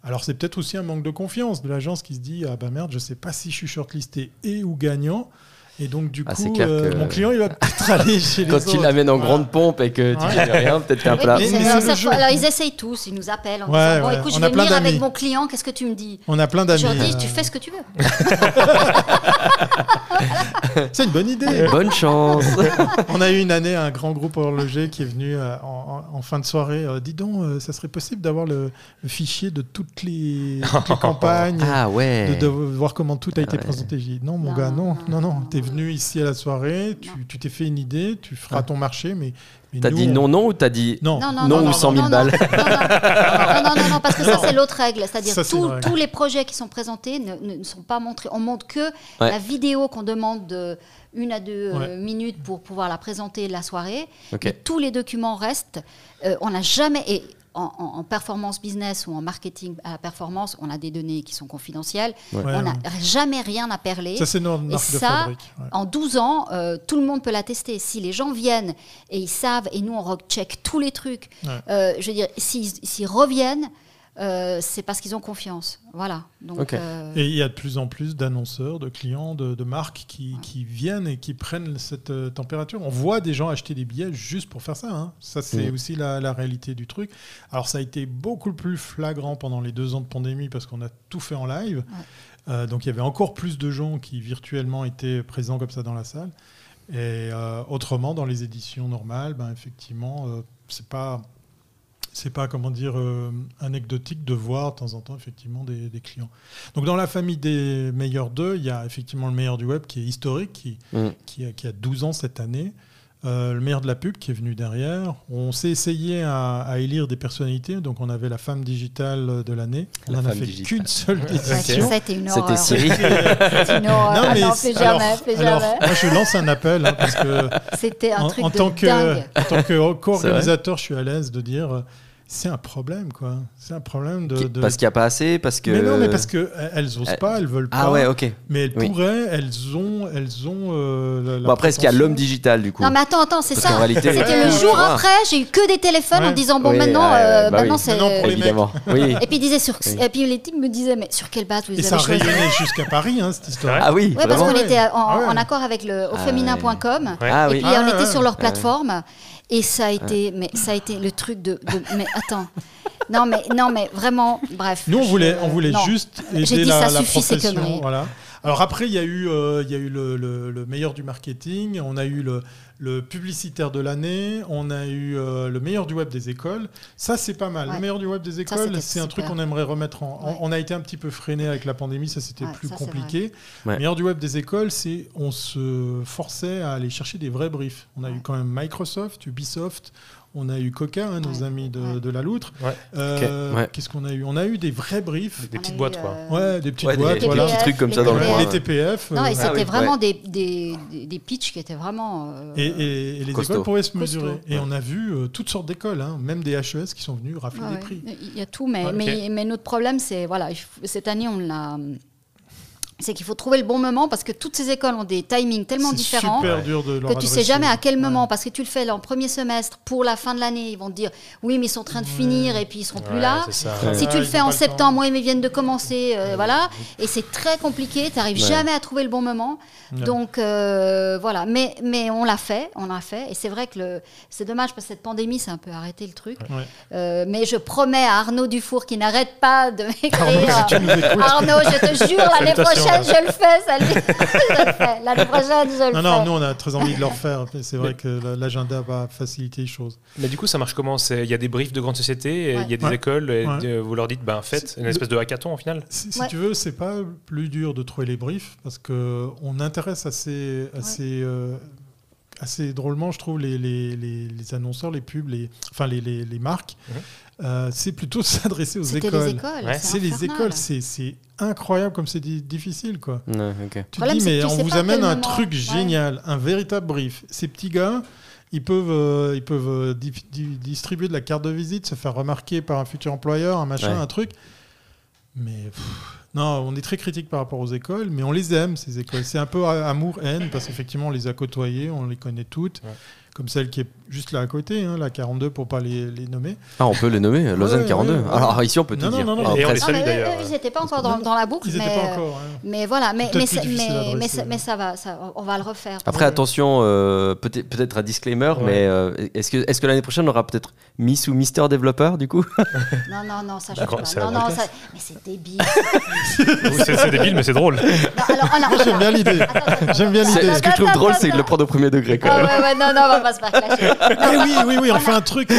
[SPEAKER 2] alors c'est peut-être aussi un manque de confiance de l'agence qui se dit ah bah merde, je sais pas si je suis shortlisté et ou gagnant. Et donc, du ah, coup, euh, mon client, il va peut-être [LAUGHS] aller chez les
[SPEAKER 4] Quand
[SPEAKER 2] tu
[SPEAKER 4] l'amènes en grande pompe et que tu ne fais rien, peut-être qu'un plat.
[SPEAKER 3] alors, ils essayent tous, ils nous appellent en disant Bon, écoute, je vais venir avec mon client, qu'est-ce que tu me dis?
[SPEAKER 2] On a plein d'amis. Je
[SPEAKER 3] leur dis Tu fais ce que tu veux. [LAUGHS] [LAUGHS] [LAUGHS]
[SPEAKER 2] C'est une bonne idée.
[SPEAKER 4] Bonne chance. [LAUGHS]
[SPEAKER 2] On a eu une année un grand groupe horloger qui est venu euh, en, fin de soirée. Euh, dis donc, ça serait possible d'avoir le, fichier de toutes les, [LAUGHS] campagnes,
[SPEAKER 4] ah, ouais.
[SPEAKER 2] de, voir comment tout a été présenté. J'ai dit Non, mon gars, non, non, non, t'es venu ici à la soirée, tu t'es fait une idée, tu feras ton marché, mais.
[SPEAKER 4] T'as dit non, non ou t'as dit non, non, ou 100 000 balles [LAUGHS]
[SPEAKER 3] non, non, non, parce que ça, c'est l'autre règle. C'est-à-dire tous les projets qui sont présentés ne, sont pas montrés. On montre que la vidéo qu'on demande de une à deux euh, minutes pour pouvoir la présenter la soirée. tous les documents restent. Euh, on n'a jamais. Et en, performance business ou en marketing à performance, on a des données qui sont confidentielles. On n'a jamais rien à perler.
[SPEAKER 2] Ça, c'est notre marque
[SPEAKER 3] et ça, En 12 ans, euh, tout le monde peut l'attester. Si les gens viennent et ils savent, et nous, on check tous les trucs, euh, je veux dire, s'ils reviennent, euh, c'est parce qu'ils ont confiance. Voilà. Donc,
[SPEAKER 2] euh, Et il y a de plus en plus d'annonceurs, de clients, de, marques qui, viennent et qui prennent cette euh, température. On voit des gens acheter des billets juste pour faire ça. Hein. Ça, c'est aussi la, réalité du truc. Alors, ça a été beaucoup plus flagrant pendant les deux ans de pandémie parce qu'on a tout fait en live. donc, il y avait encore plus de gens qui virtuellement étaient présents comme ça dans la salle. Et autrement, dans les éditions normales, ben, effectivement, c'est pas c'est pas comment dire euh, anecdotique de voir de temps en temps effectivement des, clients. Donc dans la famille des meilleurs deux, il y a effectivement le meilleur du web qui est historique, qui, mm. qui, a, 12 ans cette année. Euh, le meilleur de la pub qui est venu derrière. On s'est essayé à, élire des personnalités, donc on avait la femme digitale de l'année. On n'en a fait qu'une seule édition.
[SPEAKER 3] C'était une horreur. [LAUGHS]
[SPEAKER 4] C'était
[SPEAKER 3] une horreur. Non, ah mais non, jamais, alors,
[SPEAKER 2] moi je lance un appel hein, parce que
[SPEAKER 3] c'était un truc
[SPEAKER 2] en,
[SPEAKER 3] de
[SPEAKER 2] tant
[SPEAKER 3] dingue.
[SPEAKER 2] que en tant que co-organisateur, je suis à l'aise de dire c'est un problème, quoi. C'est un problème de.
[SPEAKER 4] Parce qu'il n'y a pas assez, parce que.
[SPEAKER 2] Mais non, mais parce qu'elles n'osent euh, pas, elles veulent ah
[SPEAKER 4] pas. Ah ouais, ok.
[SPEAKER 2] Mais elles pourraient, elles ont. Elles ont
[SPEAKER 4] euh, bon, après, est-ce qu'il y a l'homme digital, du coup
[SPEAKER 3] Non, mais attends, attends, c'est ça. C'était le jour après, j'ai eu que des téléphones en disant, bon, maintenant, euh, bah maintenant c'est.
[SPEAKER 4] Évidemment. Oui.
[SPEAKER 3] Et puis, disait sur... et puis les types me disaient, mais sur quelle base vous
[SPEAKER 2] Et ça rayonnait jusqu'à Paris, hein, cette histoire.
[SPEAKER 4] Ah oui,
[SPEAKER 3] Oui, parce qu'on était en accord avec le auféminin.com.
[SPEAKER 4] Ah
[SPEAKER 3] et puis, on était sur leur plateforme. Et ça a été, mais ça a été le truc de, mais attends, non mais non mais vraiment, bref.
[SPEAKER 2] Nous on voulait, on voulait juste aider la, la profession, voilà. Alors après il y a eu, euh, il y a eu le, le, meilleur du marketing, on a eu le, le publicitaire de l'année, on a eu euh, le meilleur du web des écoles. Ça, c'est pas mal. Le meilleur du web des écoles, c'est un truc qu'on aimerait remettre en. On a été un petit peu freiné avec la pandémie, ça c'était plus compliqué. Le meilleur du web des écoles, c'est on se forçait à aller chercher des vrais briefs. On a eu quand même Microsoft, Ubisoft, on a eu Coca, hein, nos amis de, la Loutre. Euh, qu'est-ce qu'on a eu? On a eu des vrais briefs.
[SPEAKER 1] Des petites boîtes, quoi.
[SPEAKER 2] Ouais, des petites boîtes. Des,
[SPEAKER 4] petits trucs comme ça dans le
[SPEAKER 2] coin. Les TPF.
[SPEAKER 3] Non, et euh, c'était ah vraiment des, des, des, pitchs qui étaient vraiment.
[SPEAKER 2] Euh, et, les écoles pouvaient se mesurer. Et on a vu toutes sortes d'écoles, hein, même des HES qui sont venus rafler des prix.
[SPEAKER 3] Il y a tout, mais, mais, mais notre problème, c'est. Voilà, cette année, on l'a c'est qu'il faut trouver le bon moment parce que toutes ces écoles ont des timings tellement différents
[SPEAKER 2] que
[SPEAKER 3] tu sais jamais à quel moment. Parce que tu le fais en premier semestre pour la fin de l'année ils vont te dire oui mais ils sont en train de finir et puis ils seront plus là. si tu le fais en septembre mais ils viennent de commencer euh, voilà. Et c'est très compliqué tu n'arrives jamais à trouver le bon moment. Donc euh, voilà. Mais mais on l'a fait on l'a fait. Et c'est vrai que c'est dommage parce que cette pandémie c'est un peu arrêté le truc. Euh, mais je promets à Arnaud Dufour qui n'arrête pas de [LAUGHS] m'écrire. Arnaud je te jure [LAUGHS] l'année prochaine je le fais, salut. [LAUGHS] je le fais. L'année prochaine, je le
[SPEAKER 2] non,
[SPEAKER 3] fais.
[SPEAKER 2] Non, nous, on a très envie de le refaire. C'est vrai que l'agenda va faciliter les choses.
[SPEAKER 1] Mais du coup, ça marche comment Il y a des briefs de grandes sociétés, il y a des écoles, et vous leur dites, ben faites une espèce de hackathon au final
[SPEAKER 2] Si, tu veux, c'est pas plus dur de trouver les briefs parce qu'on intéresse assez, assez, euh, assez drôlement, je trouve, les, les, les, annonceurs, les pubs, les, enfin les, les marques. Mhm. Euh, c'est plutôt [LAUGHS] s'adresser aux écoles.
[SPEAKER 3] c'est
[SPEAKER 2] les écoles, c'est incroyable comme c'est difficile. Quoi.
[SPEAKER 4] Tu
[SPEAKER 2] dis, mais on vous amène un truc génial, un véritable brief. Ces petits gars, ils peuvent, euh, ils peuvent euh, distribuer de la carte de visite, se faire remarquer par un futur employeur, un machin, un truc. Mais Non, on est très critique par rapport aux écoles, mais on les aime, ces écoles. C'est un peu amour-haine, parce qu'effectivement, on les a côtoyées, on les connaît toutes. Ouais comme celle qui est juste là à côté, hein, la 42 pour pas les, les, nommer.
[SPEAKER 4] Ah, on peut les nommer, Lausanne 42. Alors ici, on peut tout dire. Non, non,
[SPEAKER 1] et on les
[SPEAKER 3] salue d'ailleurs. Ils n'étaient pas encore dans, dans, la boucle.
[SPEAKER 2] Ils
[SPEAKER 3] mais,
[SPEAKER 2] pas encore.
[SPEAKER 3] Hein. Mais voilà, mais, mais, mais, mais, ça va, ça, on va le refaire.
[SPEAKER 4] Après, attention, euh, peut-être peut un disclaimer, mais euh, est-ce que, est que l'année prochaine, on aura peut-être Miss ou Mister développeur du coup? [LAUGHS]
[SPEAKER 3] Non, non, non, ça je pas. Non, non, ça... mais c'est débile.
[SPEAKER 1] c'est débile, mais c'est drôle.
[SPEAKER 2] J'aime bien l'idée. J'aime bien l'idée.
[SPEAKER 4] Ce que je trouve drôle, c'est de le prendre au premier degré quand même.
[SPEAKER 3] Ouais, ouais, non, non, on va pas se faire clasher.
[SPEAKER 2] Eh oui, oui, oui, on fait un truc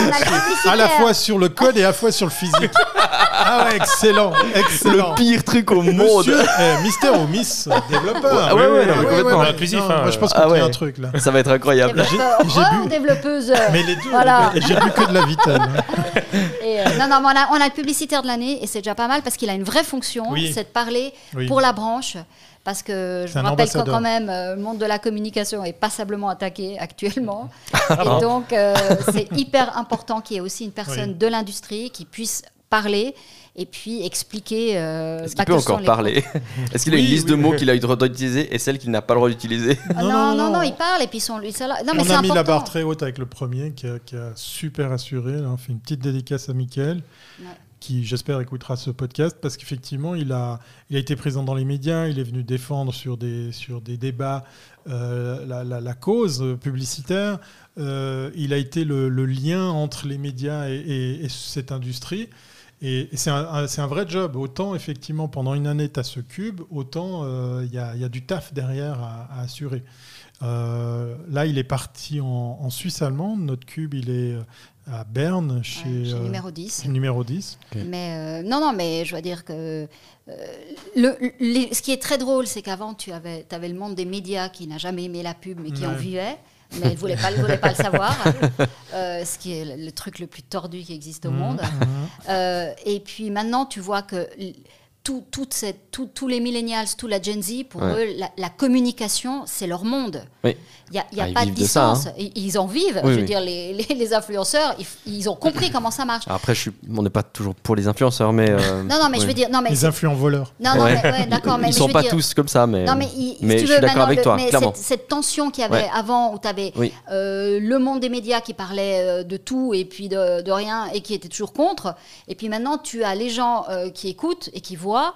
[SPEAKER 2] à la fois sur le code et à la fois sur le physique. Ah ouais, excellent, excellent.
[SPEAKER 4] Le pire truc au monde.
[SPEAKER 2] Eh, Mister ou Miss développeur.
[SPEAKER 4] Ouais, ouais, complètement
[SPEAKER 1] inclusif. Moi,
[SPEAKER 2] je pense qu'on a un truc là.
[SPEAKER 4] Ça va être incroyable.
[SPEAKER 3] J'ai bu développeuse.
[SPEAKER 2] Mais les deux. Voilà. J'ai bu que de la vitale. Hein.
[SPEAKER 3] Et, euh, non, non, on a, on a le publicitaire de l'année et c'est déjà pas mal parce qu'il a une vraie fonction, c'est de parler pour la branche parce que je vous rappelle que quand même euh, le monde de la communication est passablement attaqué actuellement. Ah [LAUGHS] et donc, euh, c'est hyper important qu'il y ait aussi une personne de l'industrie qui puisse parler et puis expliquer.
[SPEAKER 4] Euh, Est-ce qu'il peut encore parler [LAUGHS] Est-ce qu'il a une liste de mots qu'il a eu le droit d'utiliser et celles qu'il n'a pas le droit d'utiliser
[SPEAKER 3] ah non, non, non, il parle et puis son, lui, ça, non, mais
[SPEAKER 2] On a mis la barre très haute avec le premier qui a, super assuré. on fait une petite dédicace à Mickaël qui j'espère écoutera ce podcast parce qu'effectivement il a, il a été présent dans les médias, il est venu défendre sur des, sur des débats euh, la, la, cause publicitaire, euh, il a été le, lien entre les médias et, cette industrie. Et, c'est un, un, vrai job. Autant, effectivement, pendant une année, tu as ce cube, autant euh, il y, a, y, a, du taf derrière à, assurer. là, il est parti en, en, Suisse allemande. Notre cube, il est à Berne, chez,
[SPEAKER 3] euh, numéro 10.
[SPEAKER 2] Numéro 10.
[SPEAKER 3] Mais euh, non, non, mais je veux dire que euh, le, ce qui est très drôle, c'est qu'avant, tu avais, avais le monde des médias qui n'a jamais aimé la pub, mais qui en vivait. Mais il ne voulait pas, voulait pas le savoir, [LAUGHS] ce qui est le, truc le plus tordu qui existe au mmh. monde. Mmh. et puis maintenant, tu vois que tout, cette, tous les millennials, tout la Gen Z, pour eux, la, communication, c'est leur monde. Il n'y a, y a ah, pas de distance. Hein. Ils en vivent. je veux dire, les, les, influenceurs, ils, ont compris comment ça marche.
[SPEAKER 4] Après, je suis, on n'est pas toujours pour les influenceurs, mais. Euh, [LAUGHS]
[SPEAKER 3] non, non, mais je veux dire. Non, mais
[SPEAKER 2] les influents voleurs.
[SPEAKER 3] Non, non, mais, d'accord.
[SPEAKER 4] Ils ne sont pas tous comme ça, mais.
[SPEAKER 3] Non, mais,
[SPEAKER 4] mais je suis d'accord avec toi,
[SPEAKER 3] mais
[SPEAKER 4] clairement.
[SPEAKER 3] Cette, cette tension qu'il y avait avant, où tu avais euh, le monde des médias qui parlait euh, de tout et puis de, de, rien et qui était toujours contre. Et puis maintenant, tu as les gens qui écoutent et qui voient på.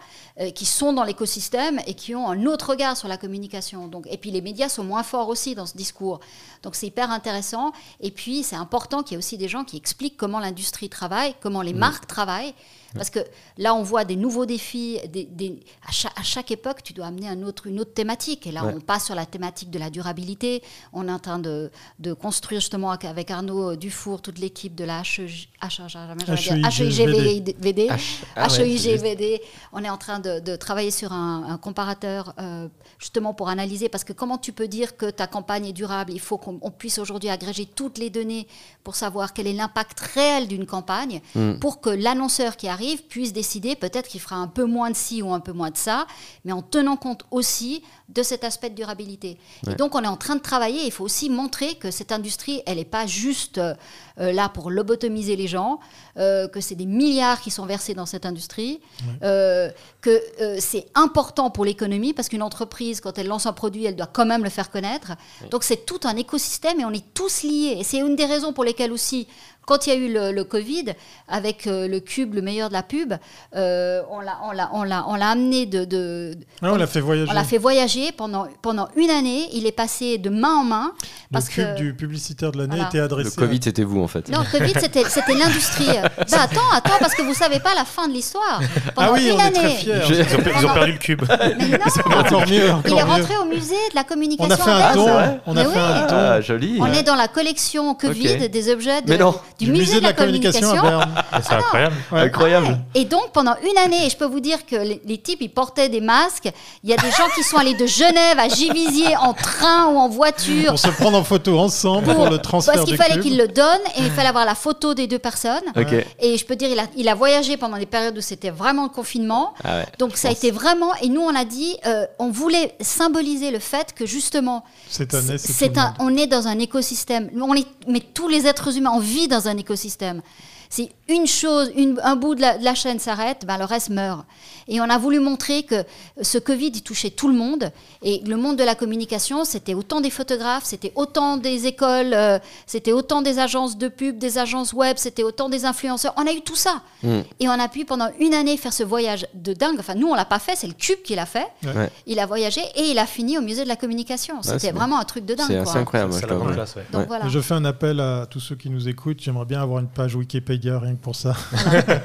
[SPEAKER 3] Qui sont dans l'écosystème et qui ont un autre regard sur la communication. Donc, et puis les médias sont moins forts aussi dans ce discours. Donc c'est hyper intéressant. Et puis c'est important qu'il y ait aussi des gens qui expliquent comment l'industrie travaille, comment les marques travaillent. Parce que là, on voit des nouveaux défis. Des, à, chaque, époque, tu dois amener un autre, une autre thématique. Et là, on passe sur la thématique de la durabilité. On est en train de, de construire justement avec Arnaud Dufour, toute l'équipe de la HEIGVD. HEIGVD. On est en train de, travailler sur un, comparateur euh, justement pour analyser. Parce que comment tu peux dire que ta campagne est durable? Il faut qu'on puisse aujourd'hui agréger toutes les données pour savoir quel est l'impact réel d'une campagne, hmm. pour que l'annonceur qui arrive puisse décider peut-être qu'il fera un peu moins de ci ou un peu moins de ça, mais en tenant compte aussi de cet aspect de durabilité. Et donc on est en train de travailler, il faut aussi montrer que cette industrie, elle n'est pas juste euh, là pour lobotomiser les gens, euh, que c'est des milliards qui sont versés dans cette industrie, euh, que c'est important pour l'économie, parce qu'une entreprise, quand elle lance un produit, elle doit quand même le faire connaître. Donc c'est tout un écosystème et on est tous liés. Et c'est une des raisons pour lesquelles aussi quand il y a eu le, Covid, avec euh, le cube, le meilleur de la pub, euh, on l'a amené de.
[SPEAKER 2] Ah, on l'a fait voyager.
[SPEAKER 3] On l'a fait voyager pendant, pendant une année. Il est passé de main en main.
[SPEAKER 2] Parce le cube du publicitaire de l'année était adressé.
[SPEAKER 4] Le Covid, c'était vous, en fait.
[SPEAKER 3] Non, le Covid, c'était l'industrie. [LAUGHS] bah, attends, attends, parce que vous savez pas la fin de l'histoire.
[SPEAKER 2] Ah oui,
[SPEAKER 3] on
[SPEAKER 2] est très fiers.
[SPEAKER 1] Ils, [LAUGHS] ont, perdu le cube.
[SPEAKER 2] encore mieux,
[SPEAKER 3] il est rentré au musée de la communication.
[SPEAKER 2] On a fait un don. On a fait un don.
[SPEAKER 4] Ah, joli.
[SPEAKER 3] On est dans la collection Covid des objets de,
[SPEAKER 2] du, musée, de la, communication.
[SPEAKER 1] C'est incroyable.
[SPEAKER 4] Incroyable.
[SPEAKER 3] Et donc, pendant une année, je peux vous dire que les, types, ils portaient des masques. Il y a des gens qui sont allés de Genève à Givisier en train ou en voiture.
[SPEAKER 2] Pour se prendre en photo ensemble pour, le transfert
[SPEAKER 3] Parce qu'il fallait qu'ils le donnent et il fallait avoir la photo des deux personnes. Et je peux dire, il a, il a voyagé pendant des périodes où c'était vraiment le confinement. Ah donc, ça a été vraiment. Et nous, on a dit, euh, on voulait symboliser le fait que justement,
[SPEAKER 2] cette année, c'est
[SPEAKER 3] on est dans un écosystème. On est, mais tous les êtres humains, on vit dans un écosystème. Si une chose, une, un bout de la, de la chaîne s'arrête, ben, le reste meurt. Et on a voulu montrer que ce Covid, il touchait tout le monde. Et le monde de la communication, c'était autant des photographes, c'était autant des écoles, euh, c'était autant des agences de pub, des agences web, c'était autant des influenceurs. On a eu tout ça.
[SPEAKER 4] Mm.
[SPEAKER 3] Et on a pu pendant une année faire ce voyage de dingue. Enfin, nous, on l'a pas fait, c'est le Cube qui l'a fait.
[SPEAKER 4] Ouais.
[SPEAKER 3] Il a voyagé et il a fini au musée de la communication. C'était vraiment un truc de dingue.
[SPEAKER 4] C'est incroyable. moi, je
[SPEAKER 1] la
[SPEAKER 4] trouve.
[SPEAKER 1] grande classe, ouais.
[SPEAKER 3] Donc
[SPEAKER 4] Ouais.
[SPEAKER 3] voilà.
[SPEAKER 2] Je fais un appel à tous ceux qui nous écoutent. J'aimerais bien avoir une page Wikipédia rien que pour ça.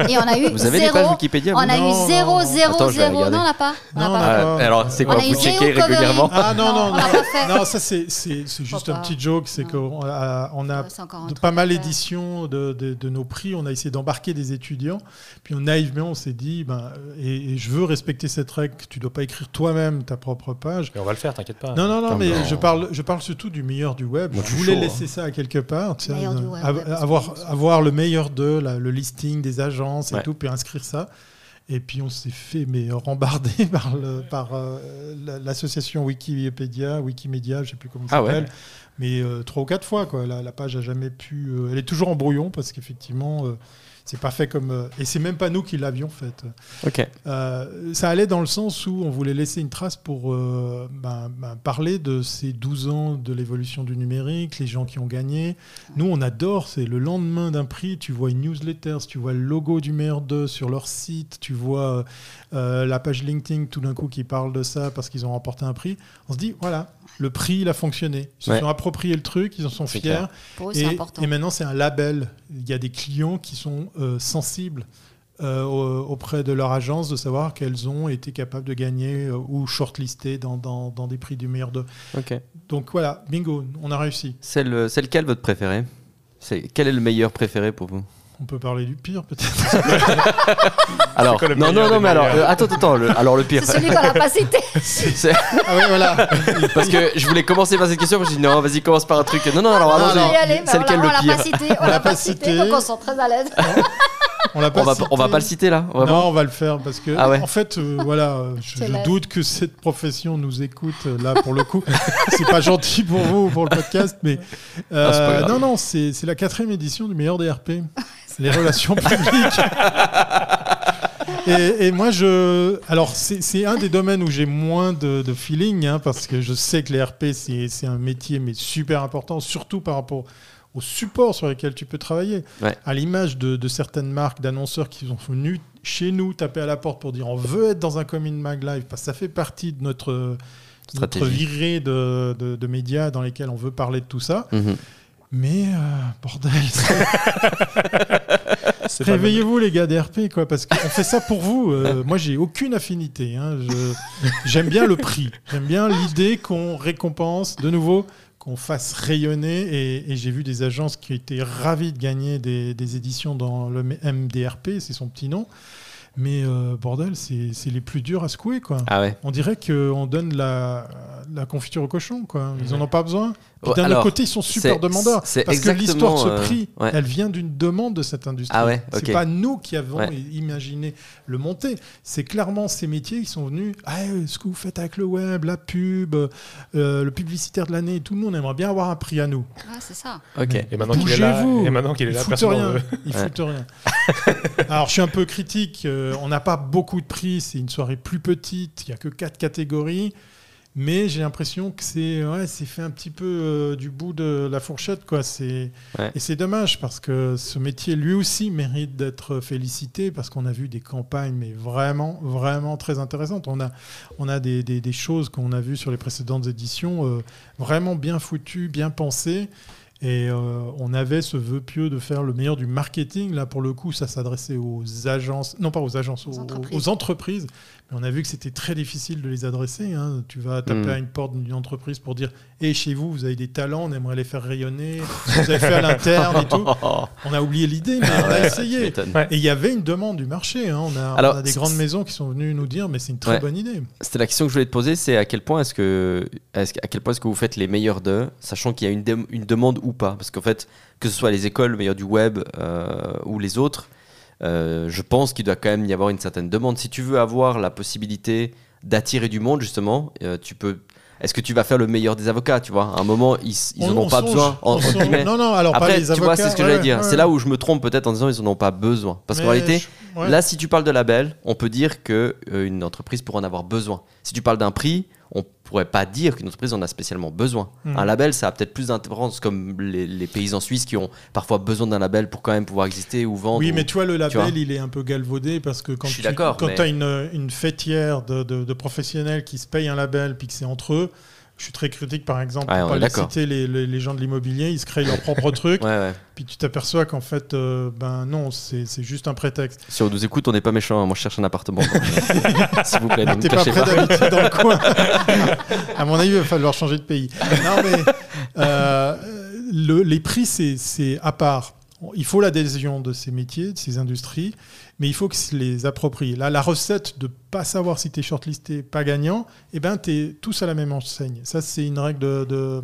[SPEAKER 3] Et on a eu
[SPEAKER 4] Vous avez
[SPEAKER 3] zéro,
[SPEAKER 4] des pages Wikipédia vous
[SPEAKER 3] On a
[SPEAKER 2] Non,
[SPEAKER 3] eu 0,
[SPEAKER 2] non.
[SPEAKER 3] 0,
[SPEAKER 4] Attends, je vais
[SPEAKER 3] 0.
[SPEAKER 4] regarder.
[SPEAKER 3] Non, on l'a pas. On
[SPEAKER 2] Non,
[SPEAKER 3] pas.
[SPEAKER 2] on
[SPEAKER 4] alors, c'est
[SPEAKER 3] On
[SPEAKER 4] quoi
[SPEAKER 3] a eu
[SPEAKER 4] Vous
[SPEAKER 3] zéro
[SPEAKER 4] checkez régulièrement
[SPEAKER 2] Ah non,
[SPEAKER 3] Non,
[SPEAKER 2] non,
[SPEAKER 3] on
[SPEAKER 2] non. ça c'est c'est- c'est juste un petit joke. C'est qu'on a, on a de pas mal d'éditions de, de- de nos prix, on a essayé d'embarquer des étudiants. Puis on, naïvement, on s'est dit, ben, et, et je veux respecter cette règle, tu dois pas écrire toi-même ta propre page.
[SPEAKER 1] Mais on va le faire, t'inquiète pas.
[SPEAKER 2] Non, non, non, mais je parle, je parle surtout du meilleur du web.
[SPEAKER 4] Moi,
[SPEAKER 2] je voulais
[SPEAKER 4] chaud,
[SPEAKER 2] laisser ça à quelque part, avoir, avoir le meilleur de, la- le listing des agences et
[SPEAKER 4] Ouais.
[SPEAKER 2] tout, puis inscrire ça. Et puis on s'est fait mais rembarder [LAUGHS] par, le, par euh, la- l'association Wikipédia, Wikimedia, je sais plus comment ça
[SPEAKER 4] Ah ouais.
[SPEAKER 2] s'appelle, mais euh, trois ou quatre fois quoi. La, la page a jamais pu, euh, elle est toujours en brouillon parce qu'effectivement euh, c'est pas fait comme euh, et c'est même pas nous qui l'avions faite.
[SPEAKER 4] Ok.
[SPEAKER 2] Euh, ça allait dans le sens où on voulait laisser une trace pour euh, ben, ben, parler de ces 12 ans de l'évolution du numérique, les gens qui ont gagné. Nous, on adore, c'est le lendemain d'un prix, tu vois une newsletter, tu vois le logo du maire 2 sur leur site, tu vois euh, la page LinkedIn tout d'un coup qui parle de ça parce qu'ils ont remporté un prix. On se dit, voilà, le prix, il a fonctionné. Ils se
[SPEAKER 4] Ouais.
[SPEAKER 2] sont appropriés le truc, ils en sont fiers.
[SPEAKER 3] eux, c'est
[SPEAKER 2] Et,
[SPEAKER 3] important.
[SPEAKER 2] et maintenant, c'est un label. Il y a des clients qui sont euh, sensibles euh, au- auprès de leur agence de savoir qu'elles ont été capables de gagner euh, ou shortlistées dans, dans, dans des prix du meilleur de.
[SPEAKER 4] Ok.
[SPEAKER 2] Donc voilà, bingo, on a réussi.
[SPEAKER 4] C'est le- c'est lequel votre préféré? C'est quel est le meilleur préféré pour vous?
[SPEAKER 2] On peut parler du pire peut-être. [LAUGHS]
[SPEAKER 4] Alors
[SPEAKER 1] quoi le
[SPEAKER 4] non non non mais alors euh, attends attends le- alors le pire
[SPEAKER 3] C'est celui qu'on n'a pas cité.
[SPEAKER 4] C'est- [LAUGHS]
[SPEAKER 2] ah oui, voilà.
[SPEAKER 4] parce que je voulais commencer par cette question mais je dis non vas-y commence par un truc non non alors allons-y.
[SPEAKER 2] alors,
[SPEAKER 3] On va y aller, mais
[SPEAKER 4] c'est
[SPEAKER 3] on
[SPEAKER 4] lequel
[SPEAKER 3] l'a- on
[SPEAKER 4] le
[SPEAKER 3] l'a
[SPEAKER 4] pire
[SPEAKER 3] pas cité. On l'a pas cité, donc on se sent très à l'aise.
[SPEAKER 2] On l'a pas
[SPEAKER 4] on va
[SPEAKER 2] cité.
[SPEAKER 4] on va pas le citer là
[SPEAKER 2] Non, on va le faire parce que,
[SPEAKER 4] Ah ouais.
[SPEAKER 2] en fait, euh, voilà, euh, [LAUGHS] je, doute que cette profession nous écoute euh, là pour le coup. c'est pas gentil pour vous ou pour le podcast, mais euh,
[SPEAKER 4] Ah, grave.
[SPEAKER 2] non, non, c'est c'est la quatrième édition du meilleur des RP, les relations [LAUGHS] publiques. Et, et moi, je. Alors, c'est un des domaines où j'ai moins de, de feeling, hein, parce que je sais que les RP, c'est un métier, mais super important, surtout par rapport aux supports sur lesquels tu peux travailler.
[SPEAKER 4] Ouais.
[SPEAKER 2] À l'image de, de certaines marques, d'annonceurs qui sont venus chez nous taper à la porte pour dire on veut être dans un Coming Mag Live, parce que ça fait partie de notre, notre
[SPEAKER 4] Stratégie.
[SPEAKER 2] virée de, de- de médias dans lesquels on veut parler de tout ça.
[SPEAKER 4] Mhm.
[SPEAKER 2] Mais euh, bordel, [LAUGHS] réveillez-vous les gars des RP, quoi, parce qu'on fait ça pour vous. Euh, moi, j'ai aucune affinité. hein. Je- J'aime bien le prix. J'aime bien l'idée qu'on récompense de nouveau, qu'on fasse rayonner. Et, et j'ai vu des agences qui étaient ravies de gagner des, des éditions dans le MDRP, c'est son petit nom. Mais euh, bordel, c'est c'est les plus durs à secouer, quoi.
[SPEAKER 4] ah ouais
[SPEAKER 2] On dirait qu'on donne la, la confiture au cochon, quoi. Ils en ont pas besoin. Puis D'un autre côté, ils sont super
[SPEAKER 4] c'est-
[SPEAKER 2] demandeurs.
[SPEAKER 4] c'est
[SPEAKER 2] Parce que l'histoire de ce
[SPEAKER 4] euh,
[SPEAKER 2] prix,
[SPEAKER 4] ouais.
[SPEAKER 2] elle vient d'une demande de cette industrie.
[SPEAKER 4] Ah ouais,
[SPEAKER 2] C'est pas nous qui avons
[SPEAKER 4] Ouais.
[SPEAKER 2] imaginé le monter. C'est clairement ces métiers qui sont venus. Ah, euh, ce que vous faites avec le web, la pub, euh, le publicitaire de l'année, tout le monde aimerait bien avoir un prix à nous.
[SPEAKER 3] Ah, c'est ça.
[SPEAKER 4] ok
[SPEAKER 1] Et maintenant qu'il est là, et maintenant qu'il est là, personne
[SPEAKER 2] rien.
[SPEAKER 1] veut.
[SPEAKER 4] Ouais.
[SPEAKER 2] foutent rien. [LAUGHS] Alors, je suis un peu critique. euh, on n'a pas beaucoup de prix. C'est une soirée plus petite. Il n'y a que quatre catégories. Mais j'ai l'impression que c'est ouais, c'est fait un petit peu euh, du bout de la fourchette. Quoi. C'est,
[SPEAKER 4] Ouais.
[SPEAKER 2] Et c'est dommage parce que ce métier, lui aussi, mérite d'être félicité parce qu'on a vu des campagnes, mais vraiment, vraiment très intéressantes. On a, on a des, des- des choses qu'on a vues sur les précédentes éditions euh, vraiment bien foutues, bien pensées. Et euh, on avait ce vœu pieux de faire le meilleur du marketing. Là, pour le coup, ça s'adressait aux agences, non pas aux agences, aux,
[SPEAKER 3] Aux entreprises.
[SPEAKER 2] aux entreprises. Mais on a vu que c'était très difficile de les adresser. hein. Tu vas taper
[SPEAKER 4] Mm.
[SPEAKER 2] à une porte d'une entreprise pour dire Et chez vous, vous avez des talents, on aimerait les faire rayonner, vous avez fait à l'interne et tout. On a oublié l'idée, mais on a essayé.
[SPEAKER 1] Ouais.
[SPEAKER 2] Et il y avait une demande du marché. hein. On, a, on
[SPEAKER 4] Alors,
[SPEAKER 2] a des grandes maisons qui sont venues nous dire Mais c'est une très
[SPEAKER 4] Ouais.
[SPEAKER 2] bonne idée.
[SPEAKER 4] C'était la question que je voulais te poser, c'est à quel point est-ce que, est-ce que- à quel point est-ce que vous faites les meilleurs d'eux, sachant qu'il y a une demande ou pas, parce qu'en fait, que ce soit les écoles, le meilleur du web euh, ou les autres, euh, je pense qu'il doit quand même y avoir une certaine demande. Si tu veux avoir la possibilité d'attirer du monde, justement, euh, tu peux est-ce que tu vas faire le meilleur des avocats, tu vois? À un moment, ils, ils
[SPEAKER 2] On-
[SPEAKER 4] en ont
[SPEAKER 2] on
[SPEAKER 4] pas
[SPEAKER 2] songe,
[SPEAKER 4] besoin.
[SPEAKER 2] Non, non, alors pas
[SPEAKER 4] Après,
[SPEAKER 2] les
[SPEAKER 4] tu vois,
[SPEAKER 2] avocats,
[SPEAKER 4] c'est ce que
[SPEAKER 2] ouais,
[SPEAKER 4] j'allais dire.
[SPEAKER 2] ouais.
[SPEAKER 4] C'est là où je me trompe peut-être en disant ils en ont pas besoin. Parce qu'en réalité,
[SPEAKER 2] je- ouais.
[SPEAKER 4] là, si tu parles de label, on peut dire que euh, entreprise pourrait en avoir besoin. Si tu parles d'un prix, on pourrait pas dire qu'une entreprise en a spécialement besoin.
[SPEAKER 2] Mhm.
[SPEAKER 4] Un label, ça a peut-être plus d'importance, comme les, les paysans suisses qui ont parfois besoin d'un label pour quand même pouvoir exister ou vendre.
[SPEAKER 2] Oui,
[SPEAKER 4] ou-
[SPEAKER 2] mais tu vois, le label,
[SPEAKER 4] vois.
[SPEAKER 2] il est un peu galvaudé parce que quand tu quand
[SPEAKER 4] mais-
[SPEAKER 2] as une, une fêtière de, de- de professionnels qui se payent un label puis que c'est entre eux, je suis très critique par exemple,
[SPEAKER 4] Ouais,
[SPEAKER 2] pour pas les citer les, les- les gens de l'immobilier, ils se créent leur propre [LAUGHS] truc,
[SPEAKER 4] Ouais, ouais.
[SPEAKER 2] puis tu t'aperçois qu'en fait, euh, ben non, c'est juste un prétexte.
[SPEAKER 4] Si on nous écoute, on n'est pas méchant. hein. Moi, je cherche un appartement. [LAUGHS] S'il vous plaît, ne me
[SPEAKER 2] pas prêt d'habiter dans le coin. [LAUGHS] à mon avis, il va falloir changer de pays. Non, mais euh, le- les prix, c'est- c'est à part. Il faut l'adhésion de ces métiers, de ces industries, mais il faut que les approprie. Là, la recette de pas savoir si tu es shortlisté, pas gagnant, eh ben, tu es tous à la même enseigne. Ça, c'est une règle de, de-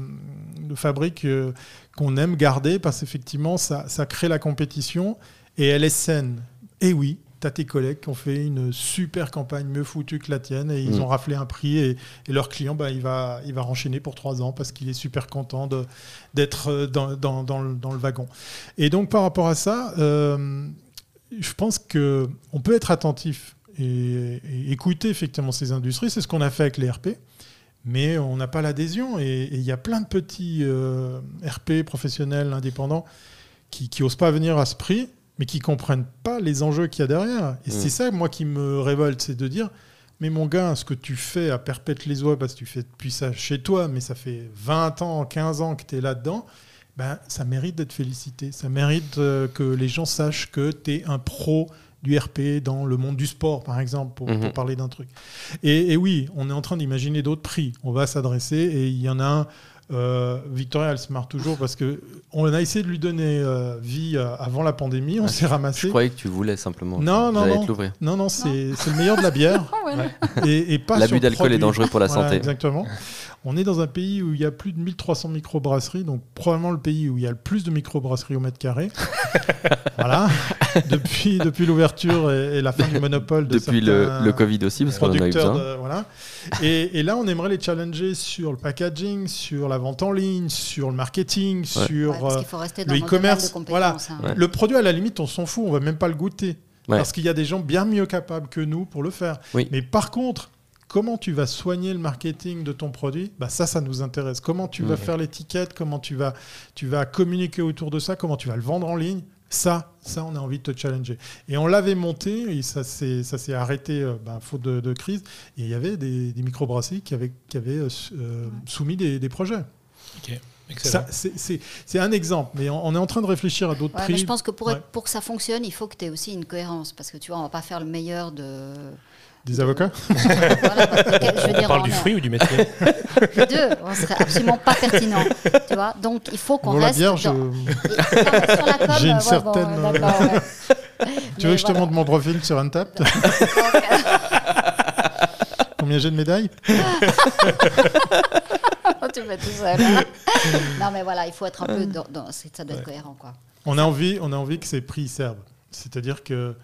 [SPEAKER 2] de fabrique euh, qu'on aime garder parce qu'effectivement, ça, ça crée la compétition et elle est saine. Et oui, tu as tes collègues qui ont fait une super campagne mieux foutue que la tienne et ils
[SPEAKER 4] Mm.
[SPEAKER 2] ont raflé un prix et, et leur client, bah, il, va, il va renchaîner pour trois ans parce qu'il est super content d'être euh, dans, dans- dans le, dans le wagon. Et donc par rapport à ça, euh, je pense qu'on peut être attentif et, et écouter effectivement ces industries. C'est ce qu'on a fait avec les RP. Mais on n'a pas l'adhésion et il y a plein de petits euh, RP professionnels indépendants qui n'osent pas venir à ce prix, mais qui comprennent pas les enjeux qu'il y a derrière. Et
[SPEAKER 4] Mm.
[SPEAKER 2] c'est ça, moi, qui me révolte, c'est de dire, mais mon gars, ce que tu fais à perpète les oies, parce que tu fais depuis ça chez toi, mais ça fait 20 ans, 15 ans que tu es là-dedans, ben, ça mérite d'être félicité. Ça mérite euh, que les gens sachent que tu es un pro du RP dans le monde du sport, par exemple, pour, pour parler d'un truc. Et, et oui, on est en train d'imaginer d'autres prix. On va s'adresser et il y en a un. euh, Victoria, elle se marre toujours parce que on a essayé de lui donner euh, vie avant la pandémie. On s'est
[SPEAKER 4] Je
[SPEAKER 2] ramassé.
[SPEAKER 4] croyais que tu voulais simplement.
[SPEAKER 2] Non, non, non. Non, non, c'est le meilleur de la bière [LAUGHS]
[SPEAKER 3] ouais.
[SPEAKER 2] et, et pas
[SPEAKER 4] L'abus
[SPEAKER 2] sur le
[SPEAKER 4] d'alcool est dangereux pour la
[SPEAKER 2] Voilà,
[SPEAKER 4] santé.
[SPEAKER 2] Exactement. On est dans un pays où il y a plus de 1300 microbrasseries, donc probablement le pays où il y a le plus de microbrasseries au mètre carré. [LAUGHS] voilà. Depuis, depuis l'ouverture et, et la fin du monopole de
[SPEAKER 4] Depuis le, le Covid aussi, parce qu'on en a eu
[SPEAKER 2] producteurs.
[SPEAKER 4] besoin.
[SPEAKER 2] de- voilà. et, et là, on aimerait les challenger sur le packaging, sur la vente en ligne, sur le marketing, sur
[SPEAKER 3] Ouais,
[SPEAKER 2] euh,
[SPEAKER 3] qu'il faut rester dans
[SPEAKER 2] le e-commerce, voilà.
[SPEAKER 3] hein.
[SPEAKER 4] Ouais.
[SPEAKER 2] le produit. À la limite, on s'en fout, on va même pas le goûter.
[SPEAKER 4] Ouais.
[SPEAKER 2] Parce qu'il y a des gens bien mieux capables que nous pour le faire.
[SPEAKER 4] Oui.
[SPEAKER 2] Mais par contre, comment tu vas soigner le marketing de ton produit bah Ça, ça nous intéresse. Comment tu vas faire l'étiquette Comment tu vas, tu vas communiquer autour de ça Comment tu vas le vendre en ligne ça, ça, on a envie de te challenger. Et on l'avait monté, et ça s'est ça s'est arrêté euh, ben, faute de, de crise. Et il y avait des, des microbrasseries qui avaient, qui avaient euh, euh, soumis des, des projets.
[SPEAKER 1] Ok, excellent.
[SPEAKER 2] Ça, C'est c'est- c'est un exemple, mais on, on est en train de réfléchir à d'autres
[SPEAKER 3] Ouais,
[SPEAKER 2] prix.
[SPEAKER 3] mais je pense que pour, être- pour que ça fonctionne, il faut que tu aies aussi une cohérence. Parce que tu vois, on va pas faire le meilleur de.
[SPEAKER 2] Des avocats [LAUGHS]
[SPEAKER 3] Voilà, je veux
[SPEAKER 1] On
[SPEAKER 3] dire,
[SPEAKER 1] parle
[SPEAKER 3] on
[SPEAKER 1] du
[SPEAKER 3] est-
[SPEAKER 1] fruit ou du métier [LAUGHS]
[SPEAKER 3] Les deux, on serait absolument pas pertinent. Tu vois Donc il faut qu'on
[SPEAKER 2] la
[SPEAKER 3] reste.
[SPEAKER 2] bière, je-
[SPEAKER 3] dans- Et- non, mais sur la com,
[SPEAKER 2] J'ai une
[SPEAKER 3] ouais, bon,
[SPEAKER 2] certaine, euh,
[SPEAKER 3] ouais. [LAUGHS]
[SPEAKER 2] Tu veux que je te montre mon profil sur Untapped Combien j'ai de médailles
[SPEAKER 3] tu fais tout seul. hein. non, mais voilà, il faut être un peu dans. ça doit être cohérent, quoi.
[SPEAKER 2] on a, envie, on a envie que ces prix servent. C'est-à-dire que,